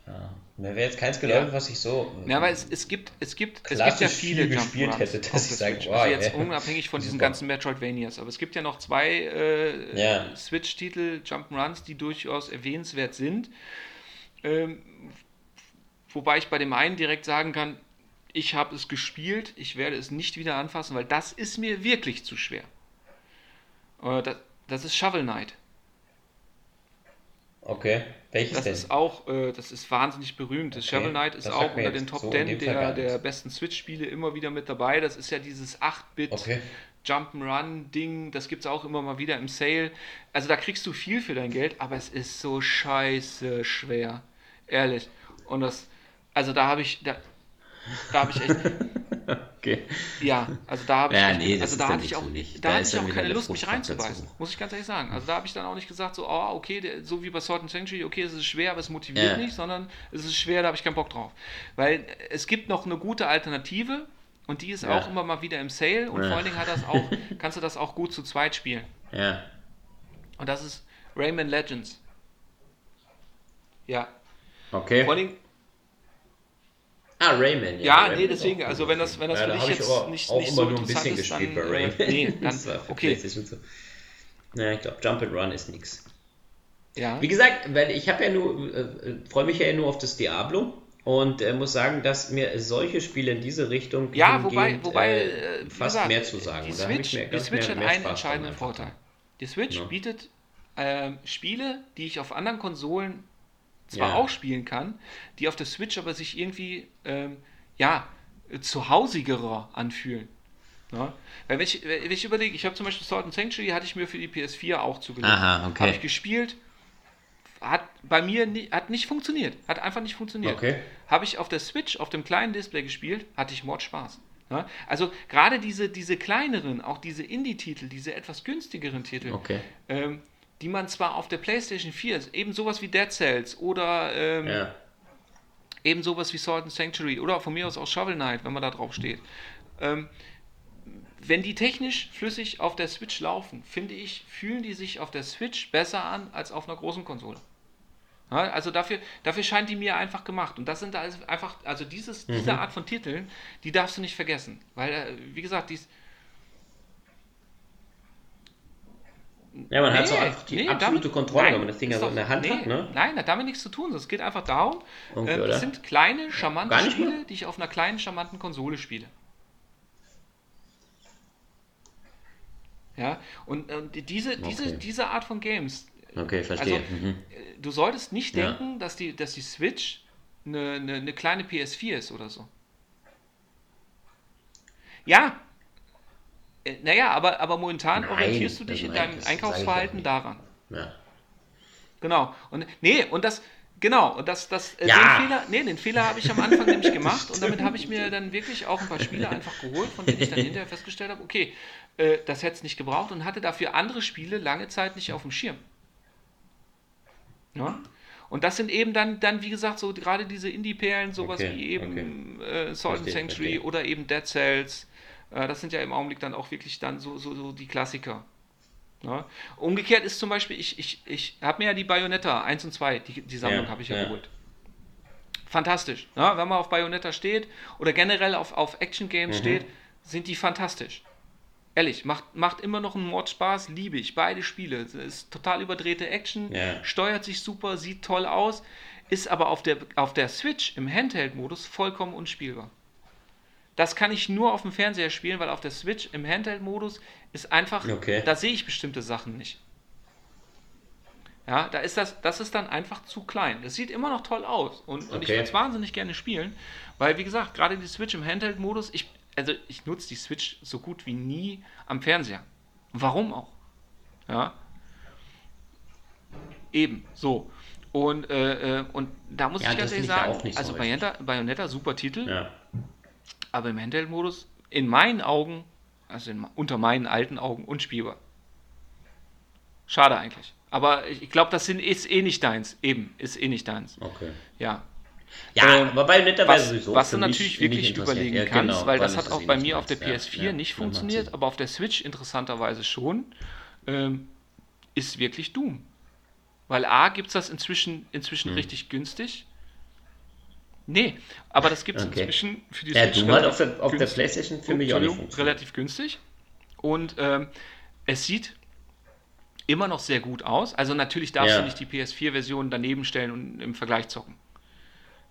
S1: ja, mir wäre jetzt keins gelaufen, ja. was ich so.
S2: Ja, aber es, es gibt, es gibt, es gibt ja viele
S1: gespielt hätte, dass ich sage,
S2: wow, also jetzt unabhängig von diesen ganzen Metroidvanias. Aber es gibt ja noch zwei äh, ja. Switch-Titel, Jump'n'Runs, die durchaus erwähnenswert sind. Ähm, wobei ich bei dem einen direkt sagen kann, ich habe es gespielt, ich werde es nicht wieder anfassen, weil das ist mir wirklich zu schwer. Äh, das, das ist Shovel Knight.
S1: Okay. Welches
S2: das
S1: denn?
S2: ist auch, äh, das ist wahnsinnig berühmt. Okay. Shovel Knight ist auch unter den Top so 10 der, der besten Switch-Spiele immer wieder mit dabei. Das ist ja dieses 8-Bit okay. Jump'n'Run-Ding. Das gibt es auch immer mal wieder im Sale. Also da kriegst du viel für dein Geld, aber es ist so scheiße schwer. Ehrlich. Und das, also da habe ich, da, da habe ich echt. okay. Ja, also da habe ich,
S1: ja, nee,
S2: also da hatte ich auch, nicht. da, da hatte ich auch keine Lust, mich reinzubeißen, muss ich ganz ehrlich sagen. Also da habe ich dann auch nicht gesagt, so, oh, okay, der, so wie bei Sword and Sanctuary, okay, es ist schwer, aber es motiviert ja. nicht, sondern es ist schwer, da habe ich keinen Bock drauf. Weil es gibt noch eine gute Alternative und die ist ja. auch immer mal wieder im Sale und vor allen Dingen hat das auch, kannst du das auch gut zu zweit spielen.
S1: Ja.
S2: Und das ist Rayman Legends. Ja.
S1: Okay.
S2: Vor allen Dingen,
S1: Ah, Rayman.
S2: Ja, ja Rayman nee, deswegen, also wenn das, wenn das ja, für dich jetzt
S1: auch,
S2: nicht,
S1: auch
S2: nicht
S1: so interessant ist, dann, bei Rayman. Äh, nee, dann,
S2: okay.
S1: So. Ja, ich glaube, Jump and Run ist nichts.
S2: Ja.
S1: Wie gesagt, weil ich habe ja nur, äh, freue mich ja nur auf das Diablo und äh, muss sagen, dass mir solche Spiele in diese Richtung
S2: ja, wobei, wobei äh,
S1: äh fast gesagt, mehr zu sagen.
S2: Die Switch, mehr, die Switch mehr, hat mehr einen entscheidenden Vorteil. Die Switch ja. bietet ähm, Spiele, die ich auf anderen Konsolen zwar ja. auch spielen kann, die auf der Switch aber sich irgendwie ähm, ja zuhausigerer anfühlen. Ne? Weil wenn ich, wenn ich überlege, ich habe zum Beispiel Sword and Sanctuary, hatte ich mir für die PS4 auch zugelegt.
S1: Aha, okay.
S2: Habe ich gespielt, hat bei mir nie, hat nicht funktioniert, hat einfach nicht funktioniert.
S1: Okay.
S2: Habe ich auf der Switch, auf dem kleinen Display gespielt, hatte ich Mord Spaß. Ja? Also gerade diese, diese kleineren, auch diese Indie-Titel, diese etwas günstigeren Titel,
S1: okay.
S2: ähm, die man zwar auf der PlayStation 4, eben sowas wie Dead Cells oder ähm, ja. eben sowas wie Sword and Sanctuary oder von mir aus auch Shovel Knight, wenn man da drauf steht. Ähm, wenn die technisch flüssig auf der Switch laufen, finde ich, fühlen die sich auf der Switch besser an als auf einer großen Konsole. Ja, also dafür, dafür scheint die mir einfach gemacht. Und das sind also einfach, also dieses, mhm. diese Art von Titeln, die darfst du nicht vergessen. Weil, äh, wie gesagt, dies,
S1: Ja, man nee, hat so einfach die nee, absolute damit, Kontrolle, nein, wenn man das Ding ja so in der Hand nee, hat. Ne?
S2: Nein, hat damit nichts zu tun. Es geht einfach darum, okay, äh, das sind kleine, charmante Spiele, mehr? die ich auf einer kleinen, charmanten Konsole spiele. Ja, und, und diese, diese, okay. diese Art von Games.
S1: Okay, verstehe. Also,
S2: mhm. Äh, du solltest nicht ja. denken, dass die, dass die Switch eine, eine, eine kleine PS4 ist oder so. Ja, äh, naja, aber, aber momentan Nein, orientierst du dich in deinem Einkaufsverhalten daran.
S1: Ja.
S2: Genau. Und nee, und das, genau, und das, das,
S1: äh, ja.
S2: den Fehler, nee, den Fehler habe ich am Anfang nämlich gemacht und damit habe ich mir dann wirklich auch ein paar Spiele einfach geholt, von denen ich dann hinterher festgestellt habe, okay, äh, das hätte es nicht gebraucht und hatte dafür andere Spiele lange Zeit nicht auf dem Schirm. Ja? Und das sind eben dann, dann wie gesagt, so gerade diese Indie-Perlen, sowas okay, wie eben okay. äh, Salt and Sanctuary okay. oder eben Dead Cells äh, das sind ja im Augenblick dann auch wirklich dann so, so, so die Klassiker. Ne? Umgekehrt ist zum Beispiel, ich, ich, ich habe mir ja die Bayonetta 1 und 2, die, die Sammlung ja, habe ich ja, ja, geholt. Fantastisch. Ja, wenn man auf Bayonetta steht oder generell auf, auf Action Games mhm. steht, sind die fantastisch. Ehrlich, macht, macht immer noch einen Mord Spaß, liebe ich. Beide Spiele. Es ist total überdrehte Action, steuert sich super, sieht toll aus, ist aber auf der, auf der Switch im Handheld-Modus vollkommen unspielbar. Das kann ich nur auf dem Fernseher spielen, weil auf der Switch im Handheld-Modus ist einfach,
S1: okay.
S2: da sehe ich bestimmte Sachen nicht. Ja, da ist das, das ist dann einfach zu klein. Das sieht immer noch toll aus und, und okay. ich würde es wahnsinnig gerne spielen, weil wie gesagt, gerade die Switch im Handheld-Modus, ich, also ich nutze die Switch so gut wie nie am Fernseher. Warum auch? Ja. Eben, so. Und, äh, äh und da muss ja, ich ganz ehrlich sagen, also so Bayonetta, Bayonetta, super Titel.
S1: Ja.
S2: Aber im Handheld-Modus, in meinen Augen, also in, unter meinen alten Augen, unspielbar. Schade eigentlich. Aber ich glaube, das sind, ist eh nicht deins. Eben, ist eh nicht deins.
S1: Okay.
S2: Ja.
S1: Ja, ähm, aber bei Netter
S2: was, sowieso. Was du natürlich wirklich überlegen ja, kannst, genau, weil das hat auch bei mir auf der PS4 ja, nicht funktioniert, aber auf der Switch interessanterweise schon, ähm, ist wirklich Doom. Weil A gibt es das inzwischen, inzwischen hm. richtig günstig Nee, aber das gibt es okay. inzwischen
S1: für die ja, Switch. Ja, auf der, auf der PlayStation für mich auch
S2: nicht Relativ günstig. Und ähm, es sieht immer noch sehr gut aus. Also natürlich darfst ja. du nicht die PS4-Version daneben stellen und im Vergleich zocken.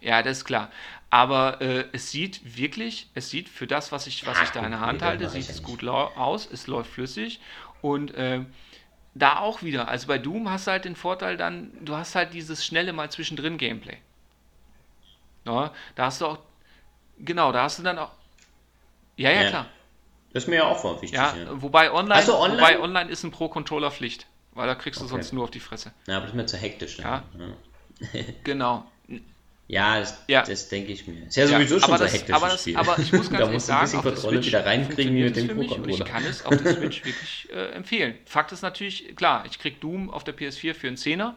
S2: Ja, das ist klar. Aber äh, es sieht wirklich, es sieht für das, was ich, was ah, ich da in der Hand halte, sieht es gut aus, es läuft flüssig und äh, da auch wieder, also bei Doom hast du halt den Vorteil dann, du hast halt dieses schnelle mal zwischendrin Gameplay. Ja, da hast du auch, genau, da hast du dann auch, ja, ja, ja. klar.
S1: Das ist mir ja auch wichtig.
S2: Ja, ja. Wobei, online, so, online? wobei online ist ein Pro-Controller Pflicht, weil da kriegst du okay. sonst nur auf die Fresse.
S1: Ja, aber das ist mir zu hektisch.
S2: Ja, ja. genau.
S1: Ja, das,
S2: Ja.
S1: das denke ich mir. Ist ja
S2: Ja,
S1: sowieso schon
S2: aber
S1: so hektisches
S2: aber das- aber ich muss ganz
S1: da
S2: ehrlich
S1: du ein bisschen
S2: sagen, auf Switch
S1: wieder reinkriegen mit dem
S2: mich und. Ich kann es auf der Switch wirklich äh, empfehlen. Fakt ist natürlich, klar, ich krieg Doom auf der PS4 für einen Zehner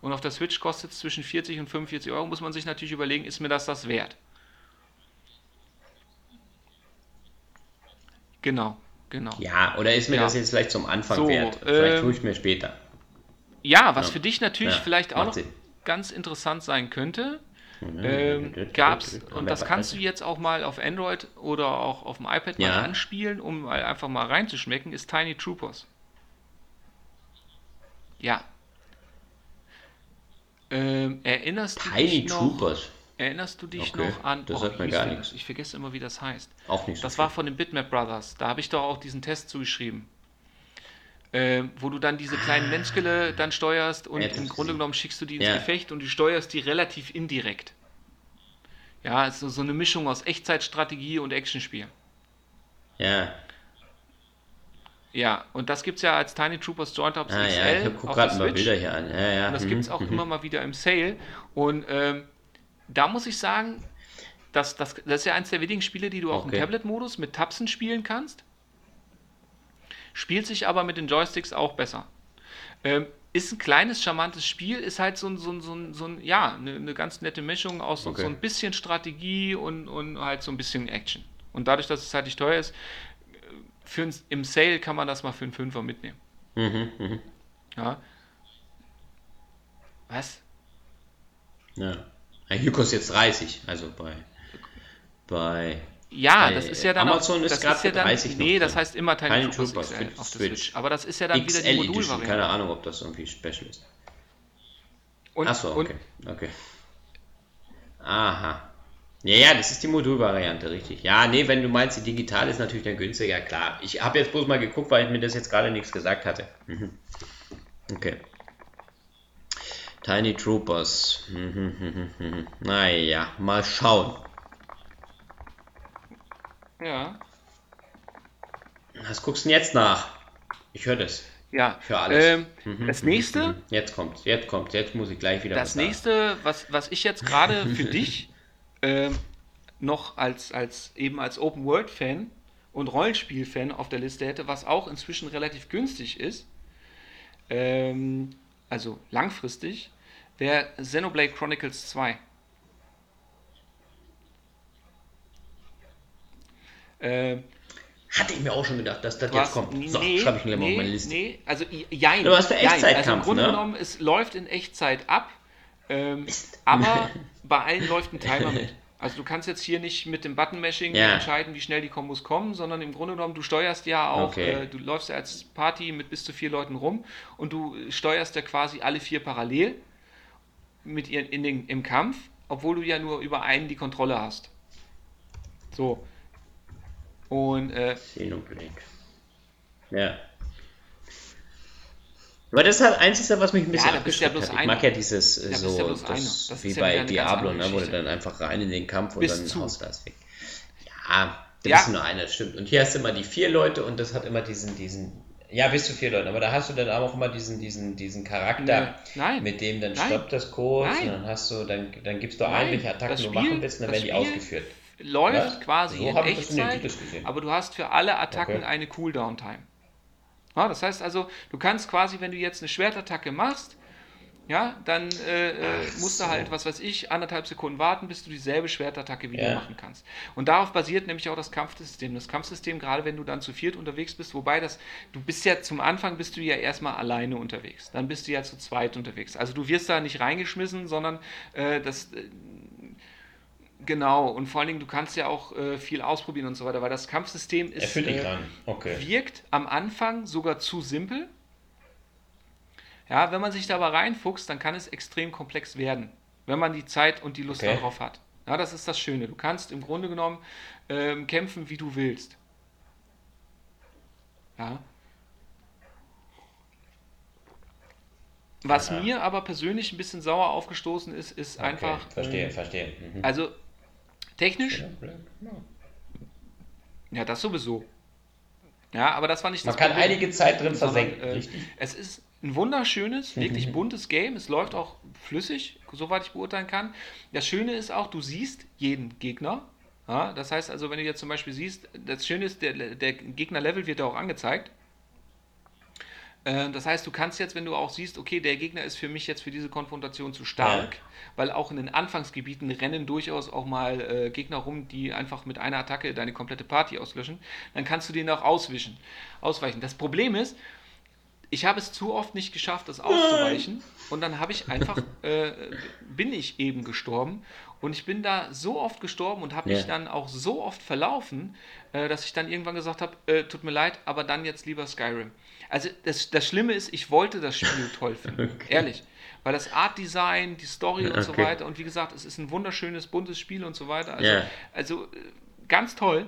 S2: und auf der Switch kostet es zwischen 40 und 45 Euro. Muss man sich natürlich überlegen, ist mir das das wert? Genau, genau.
S1: Ja, oder ist mir
S2: Ja.
S1: das jetzt vielleicht zum Anfang
S2: So,
S1: wert? Vielleicht
S2: ähm,
S1: tue ich mir später.
S2: Ja, was
S1: Ja.
S2: für dich natürlich
S1: Ja,
S2: vielleicht auch noch
S1: Sinn.
S2: ganz interessant sein könnte,
S1: Mhm.
S2: ähm, gab's,
S1: Haben
S2: und das kannst du jetzt auch mal auf Android oder auch auf dem iPad mal anspielen, um einfach mal reinzuschmecken, ist Tiny Troopers. Ja. Ähm, erinnerst du
S1: Tiny
S2: dich noch,
S1: Troopers.
S2: Erinnerst du dich
S1: Okay,
S2: noch an.
S1: das
S2: oh,
S1: sagt mir gar nichts.
S2: Ich vergesse immer, wie das heißt.
S1: Auch nicht so
S2: Das
S1: viel.
S2: war von den Bitmap Brothers. Da habe ich doch auch diesen Test zugeschrieben. Ähm, wo du dann diese kleinen Menschkele dann steuerst und
S1: Ja, das
S2: im Grunde genommen schickst du die ins
S1: Ja.
S2: Gefecht und du steuerst die relativ indirekt. Ja, ist so, so eine Mischung aus Echtzeitstrategie und Actionspiel.
S1: Ja,
S2: Ja, und das gibt es ja als Tiny Troopers Joint Ops
S1: ah,
S2: XL
S1: ja, ich gucke gerade mal. Bilder hier an. Ja, ja.
S2: Und das
S1: mhm,
S2: gibt es auch
S1: mhm.
S2: immer mal wieder im Sale. Und ähm, da muss ich sagen, dass, das, das ist ja eins der wenigen Spiele, die du auch
S1: Okay.
S2: im Tablet-Modus mit Tapsen spielen kannst. Spielt sich aber mit den Joysticks auch besser. Ähm, ist ein kleines, charmantes Spiel, ist halt so ein, so ein, so ein, so ein ja, eine, eine ganz nette Mischung aus so,
S1: Okay.
S2: so ein bisschen Strategie und, und halt so ein bisschen Action. Und dadurch, dass es halt nicht teuer ist, für im Sale kann man das mal für einen Fünfer mitnehmen.
S1: Mhm, mhm.
S2: Ja. Was?
S1: Ja. Hier kostet jetzt 30, also bei. Bei.
S2: Ja,
S1: Bei
S2: das ist ja dann
S1: Amazon
S2: auch,
S1: ist
S2: ist ja
S1: für
S2: dann,
S1: 30 noch
S2: nee, das heißt immer Tiny,
S1: Tiny
S2: Troopers
S1: Troopers
S2: XL auf der
S1: Switch.
S2: Switch. Aber das ist ja dann wieder
S1: XL
S2: die
S1: Edition,
S2: Modulvariante.
S1: keine Ahnung, ob das irgendwie special ist.
S2: Und,
S1: Achso,
S2: und
S1: okay. okay. Aha. Ja, ja, das ist die Modulvariante, richtig. Ja, nee, wenn du meinst, die digital ist natürlich dann günstiger, klar. Ich habe jetzt bloß mal geguckt, weil mir das jetzt gerade nichts gesagt hatte. Mhm. Okay. Tiny Troopers. Mhm, mhm. Naja, mal schauen.
S2: ja,
S1: Was guckst du denn jetzt nach? Ich höre das.
S2: ja.
S1: Ich höre alles.
S2: Ähm,
S1: Mhm,
S2: das nächste.
S1: Jetzt kommt, jetzt kommt, jetzt muss ich gleich wieder
S2: das
S1: was
S2: nächste, was, was ich jetzt gerade für dich ähm, noch als, als eben als Open World Fan und Rollenspiel-Fan auf der Liste hätte, was auch inzwischen relativ günstig ist, ähm, also langfristig, wäre Xenoblade Chronicles 2. Ähm,
S1: Hatte ich mir auch schon gedacht, dass das jetzt kommt. So,
S2: nee,
S1: schreibe ich mir gleich mal
S2: nee,
S1: auf meine Liste.
S2: Nee, also jein.
S1: Du hast für
S2: jein. Also im
S1: Echtzeitkampf,
S2: Grunde
S1: ne?
S2: genommen, es läuft in Echtzeit ab, ähm, aber bei allen läuft ein Timer mit. Also du kannst jetzt hier nicht mit dem Button-Mashing
S1: Ja.
S2: entscheiden, wie schnell die Kombos kommen, sondern im Grunde genommen, du steuerst ja auch,
S1: Okay.
S2: äh, du läufst ja als Party mit bis zu vier Leuten rum und du steuerst ja quasi alle vier parallel mit ihren in den, im Kampf, obwohl du ja nur über einen die Kontrolle hast. So. Und äh,
S1: Xenoblade. Ja. Aber das ist halt Einzige, was mich ein bisschen
S2: Ja, bist ja
S1: abgeschreckt
S2: bloß
S1: hat. Ich
S2: einer.
S1: mag ja dieses äh,
S2: Da bist
S1: so,
S2: ja
S1: das.
S2: Das
S1: wie
S2: ja
S1: bei Diablo, ne, wo du dann einfach rein in den Kampf und
S2: Bis
S1: dann
S2: zu.
S1: haust du das weg. Ja, da
S2: Ja.
S1: bist nur einer, stimmt. Und hier hast du immer die vier Leute und das hat immer diesen, diesen, ja, bis zu vier Leute, aber da hast du dann auch immer diesen, diesen, diesen Charakter,
S2: nein.
S1: mit dem dann stoppt das kurz
S2: Nein.
S1: und dann hast du, dann, dann gibst du ein, welche Attacken du machen willst und dann werden die
S2: Spiel
S1: ausgeführt.
S2: läuft quasi
S1: So
S2: in
S1: hab ich das in den
S2: Echtzeit, aber du hast für alle Attacken
S1: Okay.
S2: eine Cooldown-Time. Ja, das heißt also, du kannst quasi, wenn du jetzt eine Schwertattacke machst, ja, dann äh, äh, musst du
S1: so.
S2: halt, was weiß ich, anderthalb Sekunden warten, bis du dieselbe Schwertattacke wieder
S1: Ja.
S2: machen kannst. Und darauf basiert nämlich auch das Kampfsystem. Das Kampfsystem, gerade wenn du dann zu viert unterwegs bist, wobei das, du bist ja zum Anfang bist du ja erstmal alleine unterwegs. Dann bist du ja zu zweit unterwegs. Also du wirst da nicht reingeschmissen, sondern äh, das äh, Genau, und vor allen Dingen, du kannst ja auch äh, viel ausprobieren und so weiter, weil das Kampfsystem ist, äh.
S1: Okay.
S2: wirkt am Anfang sogar zu simpel. Ja, wenn man sich da aber reinfuchst, dann kann es extrem komplex werden, wenn man die Zeit und die Lust
S1: Okay.
S2: darauf hat. Ja, das ist das Schöne. Du kannst im Grunde genommen ähm, kämpfen, wie du willst. Ja. Was
S1: Aha.
S2: mir aber persönlich ein bisschen sauer aufgestoßen ist, ist
S1: Okay,
S2: einfach.
S1: Verstehe,
S2: ähm,
S1: verstehe. Mhm.
S2: Also technisch, ja, das sowieso. Ja, aber das war nicht
S1: Man
S2: das
S1: kann
S2: Problem,
S1: einige Zeit drin versenken,
S2: äh,
S1: richtig?
S2: Es ist, ein wunderschönes, wirklich buntes Game. Es läuft auch flüssig, soweit ich beurteilen kann. Das Schöne ist auch, du siehst jeden Gegner. Ja, das heißt also, wenn du jetzt zum Beispiel siehst, das Schöne ist, der, der Gegnerlevel wird ja auch angezeigt. Äh, Das heißt, du kannst jetzt, wenn du auch siehst, okay, der Gegner ist für mich jetzt für diese Konfrontation zu stark,
S1: Ja.
S2: weil auch in den Anfangsgebieten rennen durchaus auch mal äh, Gegner rum, die einfach mit einer Attacke deine komplette Party auslöschen, dann kannst du denen auch auswischen, ausweichen. Das Problem ist, ich habe es zu oft nicht geschafft, das auszuweichen. Und dann habe ich einfach, äh, bin ich eben gestorben. Und ich bin da so oft gestorben und habe mich
S1: Ja.
S2: dann auch so oft verlaufen, äh, dass ich dann irgendwann gesagt habe, äh, tut mir leid, aber dann jetzt lieber Skyrim. Also das, das Schlimme ist, ich wollte das Spiel toll finden.
S1: Okay.
S2: Ehrlich. Weil das Art Design, die Story und so
S1: Okay.
S2: weiter und wie gesagt, es ist ein wunderschönes, buntes Spiel und so weiter. Also,
S1: Ja.
S2: also äh, ganz toll.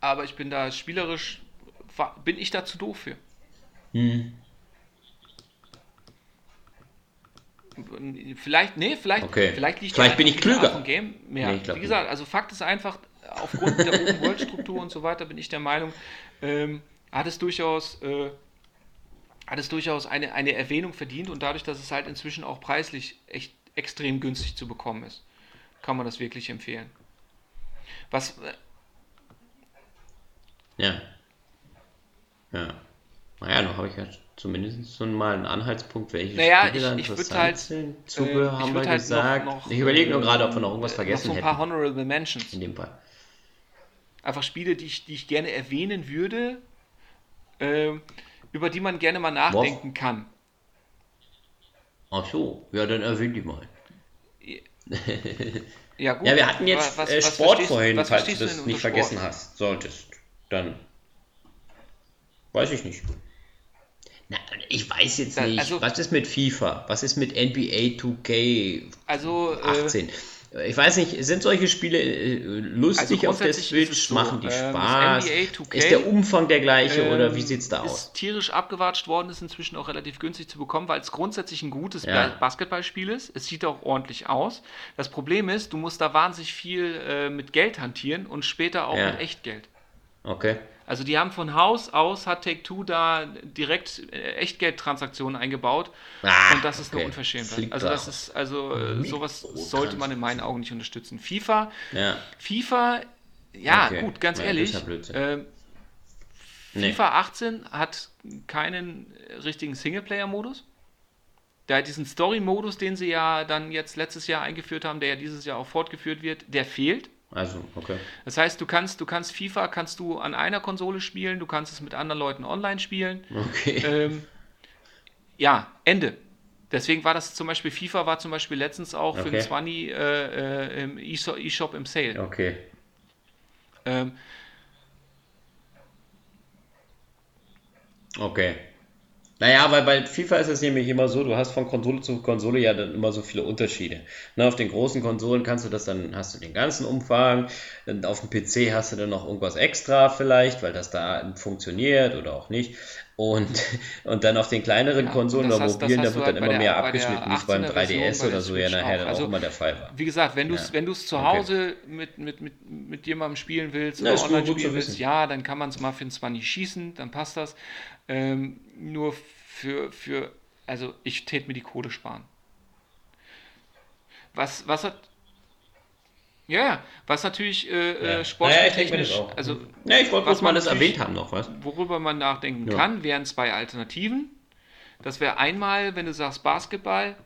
S2: Aber ich bin da spielerisch, bin ich da zu doof für.
S1: Hm.
S2: Vielleicht, nee, vielleicht,
S1: Okay.
S2: vielleicht liegt
S1: Vielleicht bin ich klüger.
S2: Game mehr.
S1: Nee,
S2: Wie gesagt, also Fakt ist einfach, aufgrund der Open-World-Struktur und so weiter bin ich der Meinung, ähm, hat es durchaus, äh, hat es durchaus eine, eine Erwähnung verdient und dadurch, dass es halt inzwischen auch preislich echt extrem günstig zu bekommen ist, kann man das wirklich empfehlen. Was, äh,
S1: Ja. Ja. Naja, noch habe ich ja zumindest so mal einen Anhaltspunkt, welche
S2: Naja,
S1: Spiele
S2: ich- ich
S1: interessant
S2: halt,
S1: sind.
S2: äh,
S1: Zubehör
S2: ich
S1: haben wir
S2: halt noch-
S1: gesagt.
S2: noch,
S1: ich überlege nur
S2: äh,
S1: gerade, ob wir noch irgendwas
S2: noch
S1: vergessen
S2: so ein paar
S1: hätten.
S2: Honorable Mentions.
S1: In dem Fall.
S2: einfach Spiele, die ich, die ich gerne erwähnen würde, ähm, über die man gerne mal nachdenken kann.
S1: Ach so, ja, dann erwähne die mal.
S2: Ja, gut.
S1: Ja, wir hatten jetzt
S2: Was-
S1: äh,
S2: was
S1: Sport
S2: verstehst-
S1: vorhin,
S2: was
S1: falls du das nicht
S2: unter
S1: vergessen
S2: Sport?
S1: hast, solltest. Dann. Weiß ich nicht. Na, ich weiß jetzt nicht.
S2: also-
S1: was ist mit FIFA? Was ist mit NBA 2K
S2: Also, äh,
S1: 18? Ich weiß nicht, sind solche Spiele äh, lustig
S2: Also
S1: auf der Switch?
S2: es so,
S1: Machen die
S2: ähm,
S1: Spaß?
S2: NBA 2K,
S1: ist der Umfang der gleiche oder wie
S2: ähm,
S1: sieht's da aus?
S2: Ist tierisch abgewatscht worden, ist inzwischen auch relativ günstig zu bekommen, weil es grundsätzlich ein gutes
S1: Ja.
S2: Ba- Basketballspiel ist. Es sieht auch ordentlich aus. Das Problem ist, du musst da wahnsinnig viel äh, mit Geld hantieren und später auch
S1: Ja.
S2: mit Echtgeld.
S1: Okay.
S2: Also die haben von Haus aus, hat Take-Two da direkt äh, Echtgeldtransaktionen eingebaut
S1: Ah,
S2: und das ist eine
S1: okay.
S2: Unverschämtheit.
S1: Fliegt
S2: Also
S1: da
S2: das ist, also äh, sowas sollte man in meinen Augen nicht unterstützen. FIFA,
S1: Ja.
S2: FIFA, ja
S1: Okay.
S2: gut, ganz
S1: Ja,
S2: ehrlich, ähm,
S1: Nee.
S2: FIFA 18 hat keinen äh, richtigen Singleplayer-Modus. Der hat diesen Story-Modus, den sie ja dann jetzt letztes Jahr eingeführt haben, der ja dieses Jahr auch fortgeführt wird, der fehlt.
S1: Also, okay.
S2: Das heißt, du kannst, du kannst FIFA kannst du an einer Konsole spielen, du kannst es mit anderen Leuten online spielen.
S1: Okay.
S2: Ähm, ja, Ende. Deswegen war das zum Beispiel, FIFA war zum Beispiel letztens auch für
S1: Okay.
S2: den 20 äh, äh, im eShop eShop im Sale.
S1: Okay.
S2: Ähm,
S1: Okay. Naja, weil bei FIFA ist es nämlich immer so, du hast von Konsole zu Konsole ja dann immer so viele Unterschiede. Ne, auf den großen Konsolen kannst du das dann, hast du den ganzen Umfang, auf dem PC hast du dann noch irgendwas extra vielleicht, weil das da funktioniert oder auch nicht. Und, und dann auf den kleineren
S2: Ja,
S1: Konsolen oder
S2: hast-
S1: mobilen, da wird
S2: halt
S1: dann immer
S2: der-
S1: mehr abgeschnitten, wie es beim
S2: 18er Version
S1: 3DS
S2: bei
S1: oder
S2: der
S1: so ja nachher
S2: auch.
S1: dann
S2: Also,
S1: auch immer der Fall war.
S2: Wie gesagt, wenn du es
S1: Ja.
S2: wenn du's zu
S1: Okay.
S2: Hause mit, mit, mit, mit jemandem spielen willst
S1: Ja,
S2: oder online spielen willst, ja, dann kann man es mal für den 20 schießen, dann passt das. Ähm, nur für, für, also ich tät mir die Kohle sparen. Was, was hat. Ja, ja, was natürlich äh, äh,
S1: Naja, ich denke mir das
S2: sportspieltechnisch,
S1: auch.
S2: also
S1: Ja, ich wollte
S2: was
S1: mal
S2: man
S1: das erwähnt haben noch, was?
S2: worüber man nachdenken
S1: Ja.
S2: kann, wären zwei Alternativen. Das wäre einmal, wenn du sagst Basketball,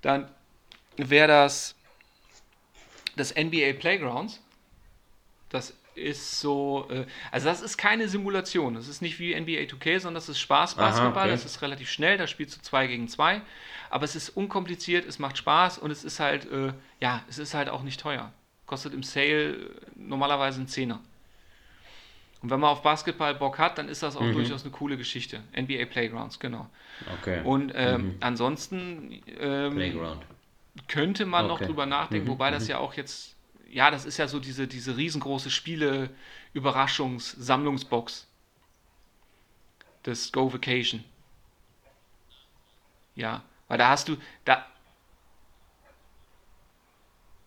S2: dann wäre das das NBA Playgrounds. Das ist so, äh, also das ist keine Simulation. Das ist nicht wie NBA 2K, sondern das ist Spaß Basketball.
S1: okay.
S2: Das ist relativ schnell. Da spielst du zwei gegen zwei. Aber es ist unkompliziert, es macht Spaß und es ist halt, äh, ja, es ist halt auch nicht teuer. Kostet im Sale normalerweise einen Zehner. Und wenn man auf Basketball Bock hat, dann ist das auch
S1: Mhm.
S2: durchaus eine coole Geschichte. NBA Playgrounds, genau.
S1: Okay.
S2: Und ähm, ansonsten ähm, könnte man noch
S1: Okay.
S2: drüber nachdenken,
S1: Mhm,
S2: wobei das ja auch jetzt, ja, das ist ja so diese, diese riesengroße Spiele-Überraschungs-Sammlungsbox des Go Vacation. Ja, weil da hast du, da,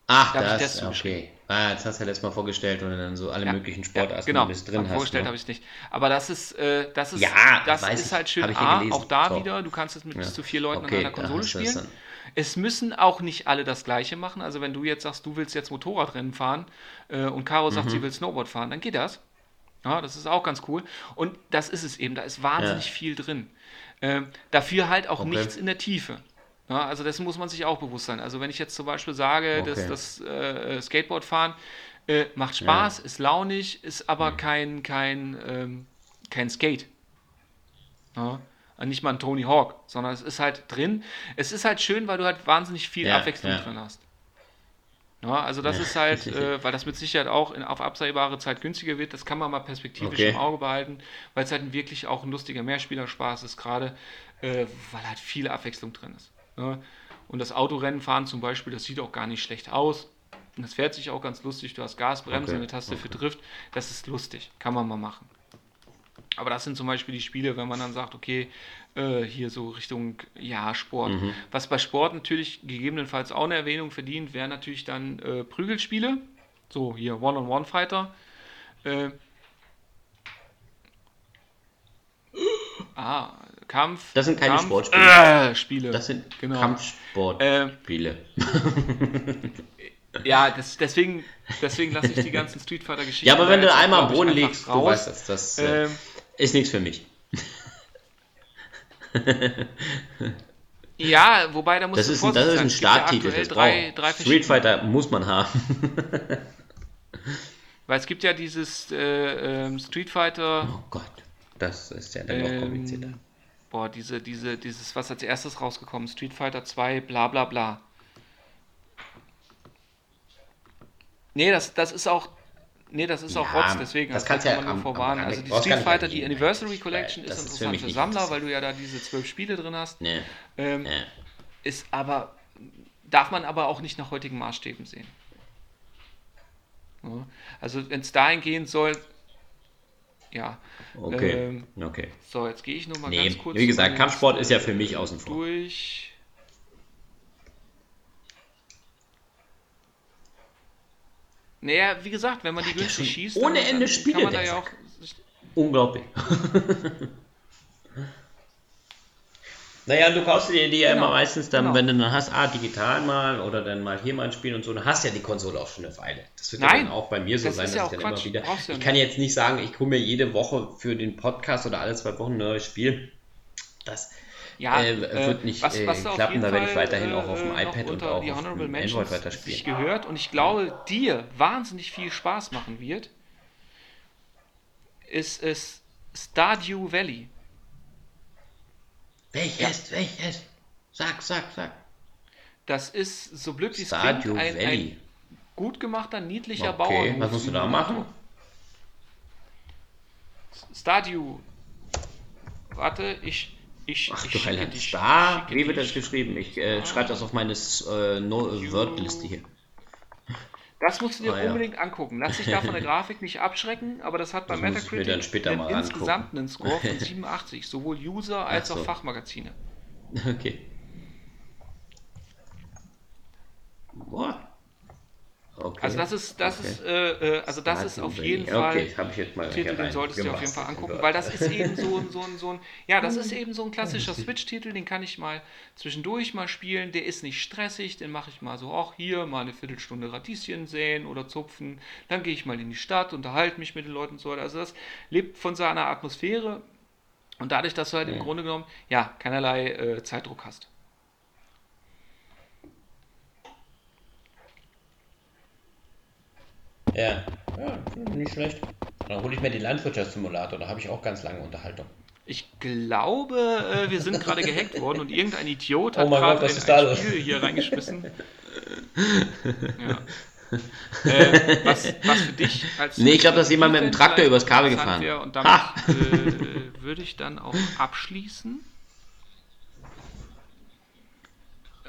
S1: Ach,
S2: Da hab ich
S1: das,
S2: das
S1: okay. Ah, jetzt hast du ja letztes Mal vorgestellt und dann so alle
S2: Ja,
S1: möglichen
S2: Ja,
S1: Sportarten
S2: genau,
S1: bis drin hast.
S2: vorgestellt
S1: ne?
S2: habe ich es nicht. Aber das ist, äh, das ist,
S1: Ja,
S2: das ist
S1: ich.
S2: halt schön. A, auch da
S1: So.
S2: wieder, du kannst es mit
S1: Ja.
S2: bis zu vier Leuten
S1: Okay,
S2: an einer Konsole spielen. Es müssen auch nicht alle das Gleiche machen. Also wenn du jetzt sagst, du willst jetzt Motorradrennen fahren äh, und Caro sagt,
S1: Mhm.
S2: sie will Snowboard fahren, dann geht das. Ja, das ist auch ganz cool. Und das ist es eben. Da ist wahnsinnig
S1: Ja.
S2: viel drin. Ähm, dafür halt auch
S1: Okay.
S2: nichts in der Tiefe. Ja, also dessen muss man sich auch bewusst sein. Also wenn ich jetzt zum Beispiel sage, dass
S1: Okay.
S2: das äh, Skateboardfahren äh, macht Spaß, ist launig, ist aber kein, kein, ähm, kein Skate. Ja, nicht mal ein Tony Hawk, sondern es ist halt drin. Es ist halt schön, weil du halt wahnsinnig viel
S1: Ja,
S2: Abwechslung
S1: ja.
S2: drin hast. Ja, also das
S1: Ja.
S2: ist halt, äh, weil das mit Sicherheit auch in, auf absehbare Zeit günstiger wird, das kann man mal perspektivisch
S1: Okay.
S2: im Auge behalten, weil es halt wirklich auch ein lustiger Mehrspielerspaß ist, gerade äh, weil halt viel Abwechslung drin ist. Ne? Und das Autorennen fahren zum Beispiel, das sieht auch gar nicht schlecht aus. Und das fährt sich auch ganz lustig. Du hast Gasbremse,
S1: Okay,
S2: eine Taste für Drift. Das ist lustig. Kann man mal machen. Aber das sind zum Beispiel die Spiele, wenn man dann sagt, okay, äh, hier so Richtung, ja, Sport.
S1: Mhm.
S2: Was bei Sport natürlich gegebenenfalls auch eine Erwähnung verdient, wären natürlich dann äh, Prügelspiele. So, hier One-on-One-Fighter. Äh, ah, Kampf.
S1: Das sind keine
S2: Kampf,
S1: Sportspiele.
S2: Äh, Spiele.
S1: Das sind
S2: Genau.
S1: Kampfsportspiele.
S2: Ja, das, deswegen, deswegen lasse ich die ganzen Street Fighter-Geschichten.
S1: ja, aber wenn du einmal am Boden
S2: einfach
S1: liegst, du
S2: raus.
S1: weißt das, das äh,
S2: Ähm,
S1: ist nichts für mich.
S2: ja, wobei da muss
S1: Das ist ein, das ist ein Starttitel. Das
S2: drei, drei
S1: Street Fighter muss man haben.
S2: Weil es gibt ja dieses äh, ähm, Street Fighter,
S1: Oh Gott, das ist ja dann noch komplizierter.
S2: Boah, diese, diese, dieses, was als erstes rausgekommen Street Fighter 2, bla bla bla. Nee, das, das ist auch, nee, das ist auch
S1: Ja,
S2: Rotz, deswegen,
S1: das kannst
S2: da
S1: ja
S2: kann man
S1: am-
S2: vorwarnen. Also die Street Fighter, die. Anniversary Collection ist
S1: für
S2: interessant für
S1: nicht
S2: Sammler, weil du ja da diese zwölf Spiele drin hast.
S1: Nee,
S2: Ähm,
S1: nee.
S2: Ist aber, darf man aber auch nicht nach heutigen Maßstäben sehen. Also wenn es dahin gehen soll, ja.
S1: Okay,
S2: Ähm,
S1: okay.
S2: So, jetzt gehe ich nur mal
S1: Nee,
S2: ganz kurz.
S1: wie gesagt, Kampfsport ist ja für mich außen vor.
S2: Durch. Naja, wie gesagt, wenn man die
S1: ja
S2: günstig schießt,
S1: ohne Ende
S2: dann
S1: Spiele,
S2: kann man da ja auch.
S1: Unglaublich. naja, du kaufst dir die ja
S2: Genau,
S1: immer meistens dann,
S2: genau.
S1: wenn du dann hast, ah, digital mal oder dann mal hier mal ein Spiel und so, dann hast du ja die Konsole auch schon eine Weile. Das wird ja
S2: Nein,
S1: dann auch bei mir so
S2: das
S1: sein, dass
S2: ja
S1: ich dann
S2: Quatsch.
S1: immer wieder.
S2: Brauchst ja
S1: ich kann jetzt nicht sagen, ich hole mir jede Woche für den Podcast oder alle zwei Wochen ein neues Spiel. Das
S2: Ja,
S1: äh, wird nicht äh,
S2: du auf
S1: klappen, da werde ich weiterhin auch auf dem
S2: äh,
S1: iPad und auch auf dem Android weiterspielen.
S2: sich gehört und ich glaube, dir wahnsinnig viel Spaß machen wird, ist es Stardew Valley.
S1: Welches? Welches? Sag, sag, sag.
S2: Das ist, so blöd wie es klingt, ein,
S1: Valley.
S2: ein gut gemachter, niedlicher
S1: Okay,
S2: Bauernhof.
S1: was musst du da machen?
S2: Stardew. Warte, ich, ich,
S1: Ach
S2: ich
S1: du Heiland.
S2: dich.
S1: Star?
S2: schicke
S1: Wie wird das geschrieben? Ich äh, schreibe das auf meine äh, no Wordliste hier.
S2: Das musst du dir
S1: Ah, ja.
S2: unbedingt angucken. Lass dich da von der Grafik nicht abschrecken, aber das hat bei
S1: Das
S2: Metacritic
S1: dann mal angucken.
S2: insgesamt einen Score von 87, sowohl User als
S1: so.
S2: auch Fachmagazine.
S1: Okay. Boah. Okay.
S2: Also das ist, das
S1: Okay.
S2: ist, äh, äh, also das ist auf jeden Fall
S1: Okay, habe ich jetzt mal
S2: Titel, den solltest du dir auf jeden. Fall angucken, weil das ist eben so ein, so ein, so ein, ja, das ist eben so ein klassischer Switch-Titel, den kann ich mal zwischendurch mal spielen, der ist nicht stressig, den mache ich mal so, auch hier mal eine Viertelstunde Radieschen säen oder zupfen, dann gehe ich mal in die Stadt, unterhalte mich mit den Leuten und so weiter, also das lebt von seiner Atmosphäre und dadurch, dass du halt im
S1: Ja.
S2: Grunde genommen, ja, keinerlei äh, Zeitdruck hast.
S1: Ja. ja, nicht schlecht. Dann hole ich mir die Landwirtschaftssimulator, da habe ich auch ganz lange Unterhaltung.
S2: Ich glaube, äh, wir sind gerade gehackt worden und irgendein Idiot hat
S1: Oh mein
S2: gerade
S1: Gott,
S2: ein? Spiel hier reingeschmissen. ja. äh, was, was für dich als
S1: Nee, ich glaube, da ist jemand mit dem Traktor übers Kabel gefahren.
S2: wäre Und damit
S1: Ha!
S2: äh, würde ich dann auch abschließen.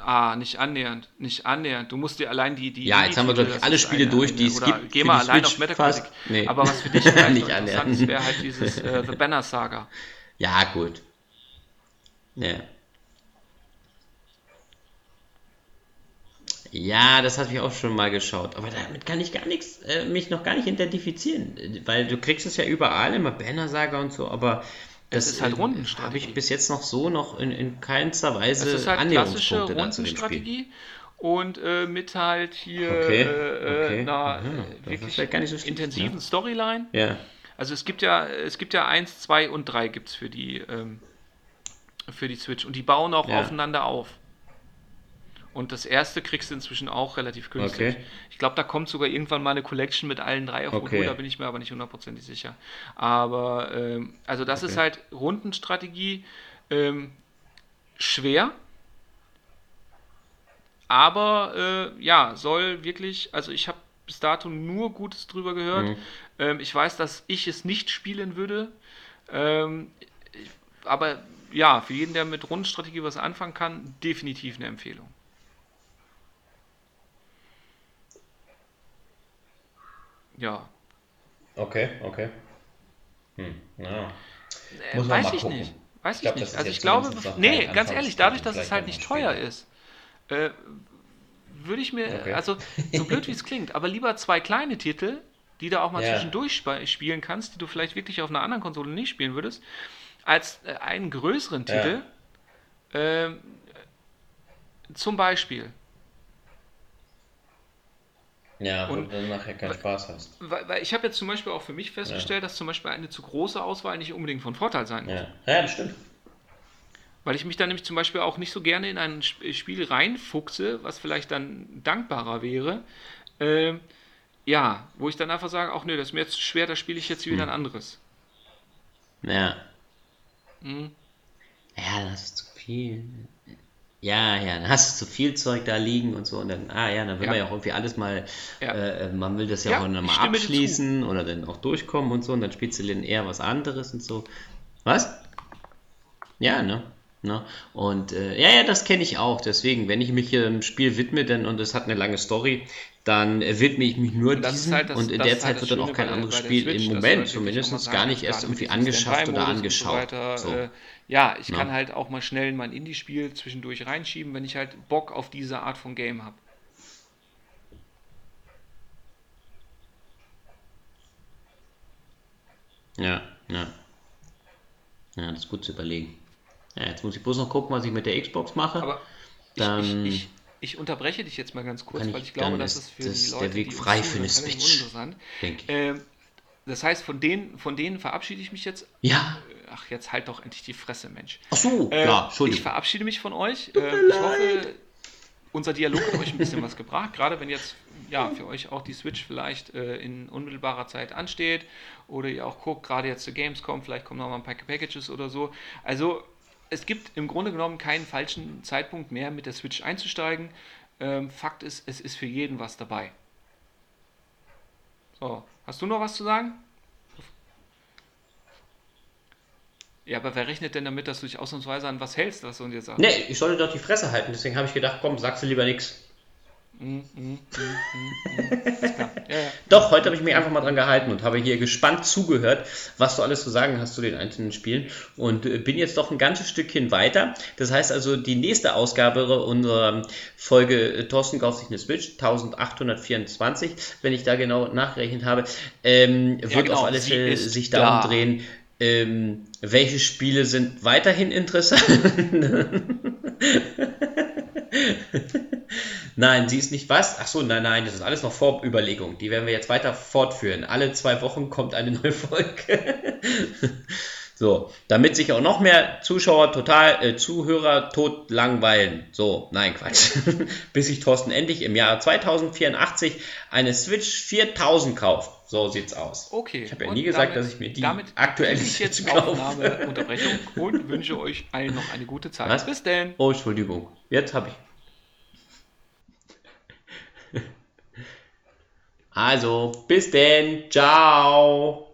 S2: Ah, nicht annähernd, nicht annähernd. Du musst dir allein die die
S1: Ja, jetzt haben wir, glaub ich, alle Spiele durch, die es gibt
S2: Geh mal allein
S1: Switch
S2: auf Metacritic.
S1: fast. Nee.
S2: Aber was für dich vielleicht
S1: Nicht
S2: interessant wäre halt dieses äh, The Banner Saga.
S1: Ja, gut. Ja. Ja, das habe ich auch schon mal geschaut. Aber damit kann ich gar nichts, äh, mich noch gar nicht identifizieren. Weil du kriegst es ja überall, immer Banner-Saga und so, aber das
S2: ist halt Rundenstrategie.
S1: habe ich bis jetzt noch so noch in, in keinster Weise
S2: Es ist halt klassische. Rundenstrategie und äh, mit halt hier
S1: Okay,
S2: äh,
S1: okay.
S2: äh, einer
S1: Aha,
S2: äh,
S1: das
S2: wirklich
S1: so
S2: intensiven
S1: ne?
S2: Storyline.
S1: Ja,
S2: Also es gibt ja, es gibt ja 1, 2 und 3 gibt's für die ähm, für die Switch und die bauen auch
S1: Ja.
S2: aufeinander auf. Und das erste kriegst du inzwischen auch relativ günstig.
S1: Okay.
S2: Ich glaube, da kommt sogar irgendwann mal eine Collection mit allen drei auf
S1: Okay.
S2: Modul, da bin ich mir aber nicht hundertprozentig sicher. Aber ähm, also das ist
S1: Okay.
S2: halt Rundenstrategie ähm, schwer. Aber äh, ja, soll wirklich, also ich habe bis dato nur Gutes drüber gehört.
S1: Mhm.
S2: Ähm, ich weiß, dass ich es nicht spielen würde. Ähm, aber ja, für jeden, der mit Rundenstrategie was anfangen kann, definitiv eine Empfehlung. Ja,
S1: okay, okay. Hm, ja.
S2: Äh,
S1: Muss man
S2: weiß
S1: mal
S2: ich
S1: gucken.
S2: nicht. Weiß
S1: Ich glaub,
S2: nicht. Also ich glaube, nee, ganz ehrlich, dadurch, dass es halt nicht teuer ist, äh, würde ich mir,
S1: Okay.
S2: also so blöd wie es klingt, aber lieber zwei kleine Titel, die du auch mal
S1: Ja.
S2: zwischendurch sp spielen kannst, die du vielleicht wirklich auf einer anderen Konsole nicht spielen würdest, als äh, einen größeren. Titel. Ähm, zum Beispiel,
S1: Ja, wo
S2: Und-
S1: du dann nachher keinen Spaß hast.
S2: weil, weil ich habe jetzt zum Beispiel auch für mich festgestellt, dass zum Beispiel eine zu große Auswahl nicht unbedingt von Vorteil sein muss.
S1: Ja, ja das stimmt.
S2: Weil ich mich dann nämlich zum Beispiel auch nicht so gerne in ein Sp- Spiel reinfuchse, was vielleicht dann dankbarer wäre. Ähm, ja, wo ich dann einfach sage, ach nö, das ist mir jetzt zu schwer, da spiele ich jetzt wieder ein anderes.
S1: Ja.
S2: Mhm.
S1: Ja, das ist zu viel. Ja, ja, dann hast du zu viel Zeug da liegen und so und dann, ah ja, dann will
S2: Ja.
S1: man ja auch irgendwie alles mal,
S2: Ja.
S1: äh, man will das ja,
S2: Ja,
S1: auch noch
S2: ich
S1: mal
S2: stimme dir
S1: abschließen oder dann auch durchkommen und so und dann spielst du dann eher was anderes und so. Was? Ja, ne? Ne? Und äh, ja, ja, das kenne ich auch. Deswegen, wenn ich mich hier einem Spiel widme denn, und es hat eine lange Story, dann widme ich mich nur diesem
S2: halt das-
S1: und in der Zeit
S2: halt
S1: wird dann auch kein
S2: bei
S1: anderes
S2: bei
S1: Spiel
S2: Switch,
S1: im Moment zumindest
S2: sagen
S1: gar nicht erst irgendwie angeschafft oder
S2: so
S1: angeschaut.
S2: weiter,
S1: so.
S2: äh, ja, ich
S1: Ja.
S2: kann halt auch mal schnell mein Indie-Spiel zwischendurch reinschieben, wenn ich halt Bock auf diese Art von Game habe.
S1: Ja, ja. Ja, das ist gut zu überlegen. Ja, jetzt muss ich bloß noch gucken, was ich mit der Xbox mache.
S2: Aber ich,
S1: Dann-
S2: ich, ich, ich unterbreche dich jetzt mal ganz kurz, weil
S1: ich-
S2: ich glaube,
S1: dann
S2: das
S1: ist
S2: ist für
S1: das
S2: die
S1: der
S2: Leute,
S1: Weg
S2: die uns
S1: frei für eine Switch.
S2: uninteressant.
S1: ich.
S2: Ähm, das heißt, von denen, von denen verabschiede ich mich jetzt.
S1: Ja.
S2: Ach, jetzt halt doch endlich die Fresse, Mensch.
S1: Ach so,
S2: Äh, ich
S1: Entschuldigung.
S2: verabschiede mich von euch. Ähm, ich hoffe, unser Dialog hat euch ein bisschen was gebracht, gerade wenn jetzt ja, für euch auch die Switch vielleicht äh, in unmittelbarer Zeit ansteht oder ihr auch guckt, gerade jetzt zu Gamescom, vielleicht kommen noch mal ein paar Packages oder so. Also es gibt im Grunde genommen keinen falschen Zeitpunkt mehr mit der Switch einzusteigen. Ähm, Fakt ist, es ist für jeden was dabei. So, hast du noch was zu sagen? Ja, aber wer rechnet denn damit, dass du dich ausnahmsweise an was hältst, was du jetzt sagst?
S1: Nee, ich sollte doch die Fresse halten, deswegen habe ich gedacht, komm, sagst du lieber nichts.
S2: Mm, mm, klar. Ja, ja.
S1: Doch, heute habe ich mich einfach mal dran gehalten und habe hier gespannt zugehört, was du alles zu sagen hast zu den einzelnen Spielen und äh, bin jetzt doch ein ganzes Stückchen weiter. Das heißt also, die nächste Ausgabe unserer Folge äh, Thorsten kauft sich eine Switch, 1824, wenn ich da genau nachgerechnet habe, ähm, wird
S2: genau,
S1: auf alle Fälle sich darum
S2: da.
S1: drehen, ähm, welche Spiele sind weiterhin interessant? Nein, sie ist nicht was? Ach so, nein, nein, das ist alles noch Vorüberlegung. Die werden wir jetzt weiter fortführen. Alle zwei Wochen kommt eine neue Folge. so, damit sich auch noch mehr Zuschauer total, äh, Zuhörer tot langweilen. So, nein, Quatsch. Bis sich Thorsten endlich im Jahr 2084 eine Switch 4000 kauft. So sieht's aus.
S2: Okay.
S1: Ich habe ja nie gesagt,
S2: damit-
S1: dass ich mir die
S2: damit
S1: aktuell
S2: ich jetzt
S1: Switch kaufe.
S2: Aufnahmeunterbrechung und wünsche euch allen noch eine gute Zeit.
S1: Was?
S2: Bis denn.
S1: Oh, Entschuldigung. Jetzt habe ich. Also, bis denn. Ciao.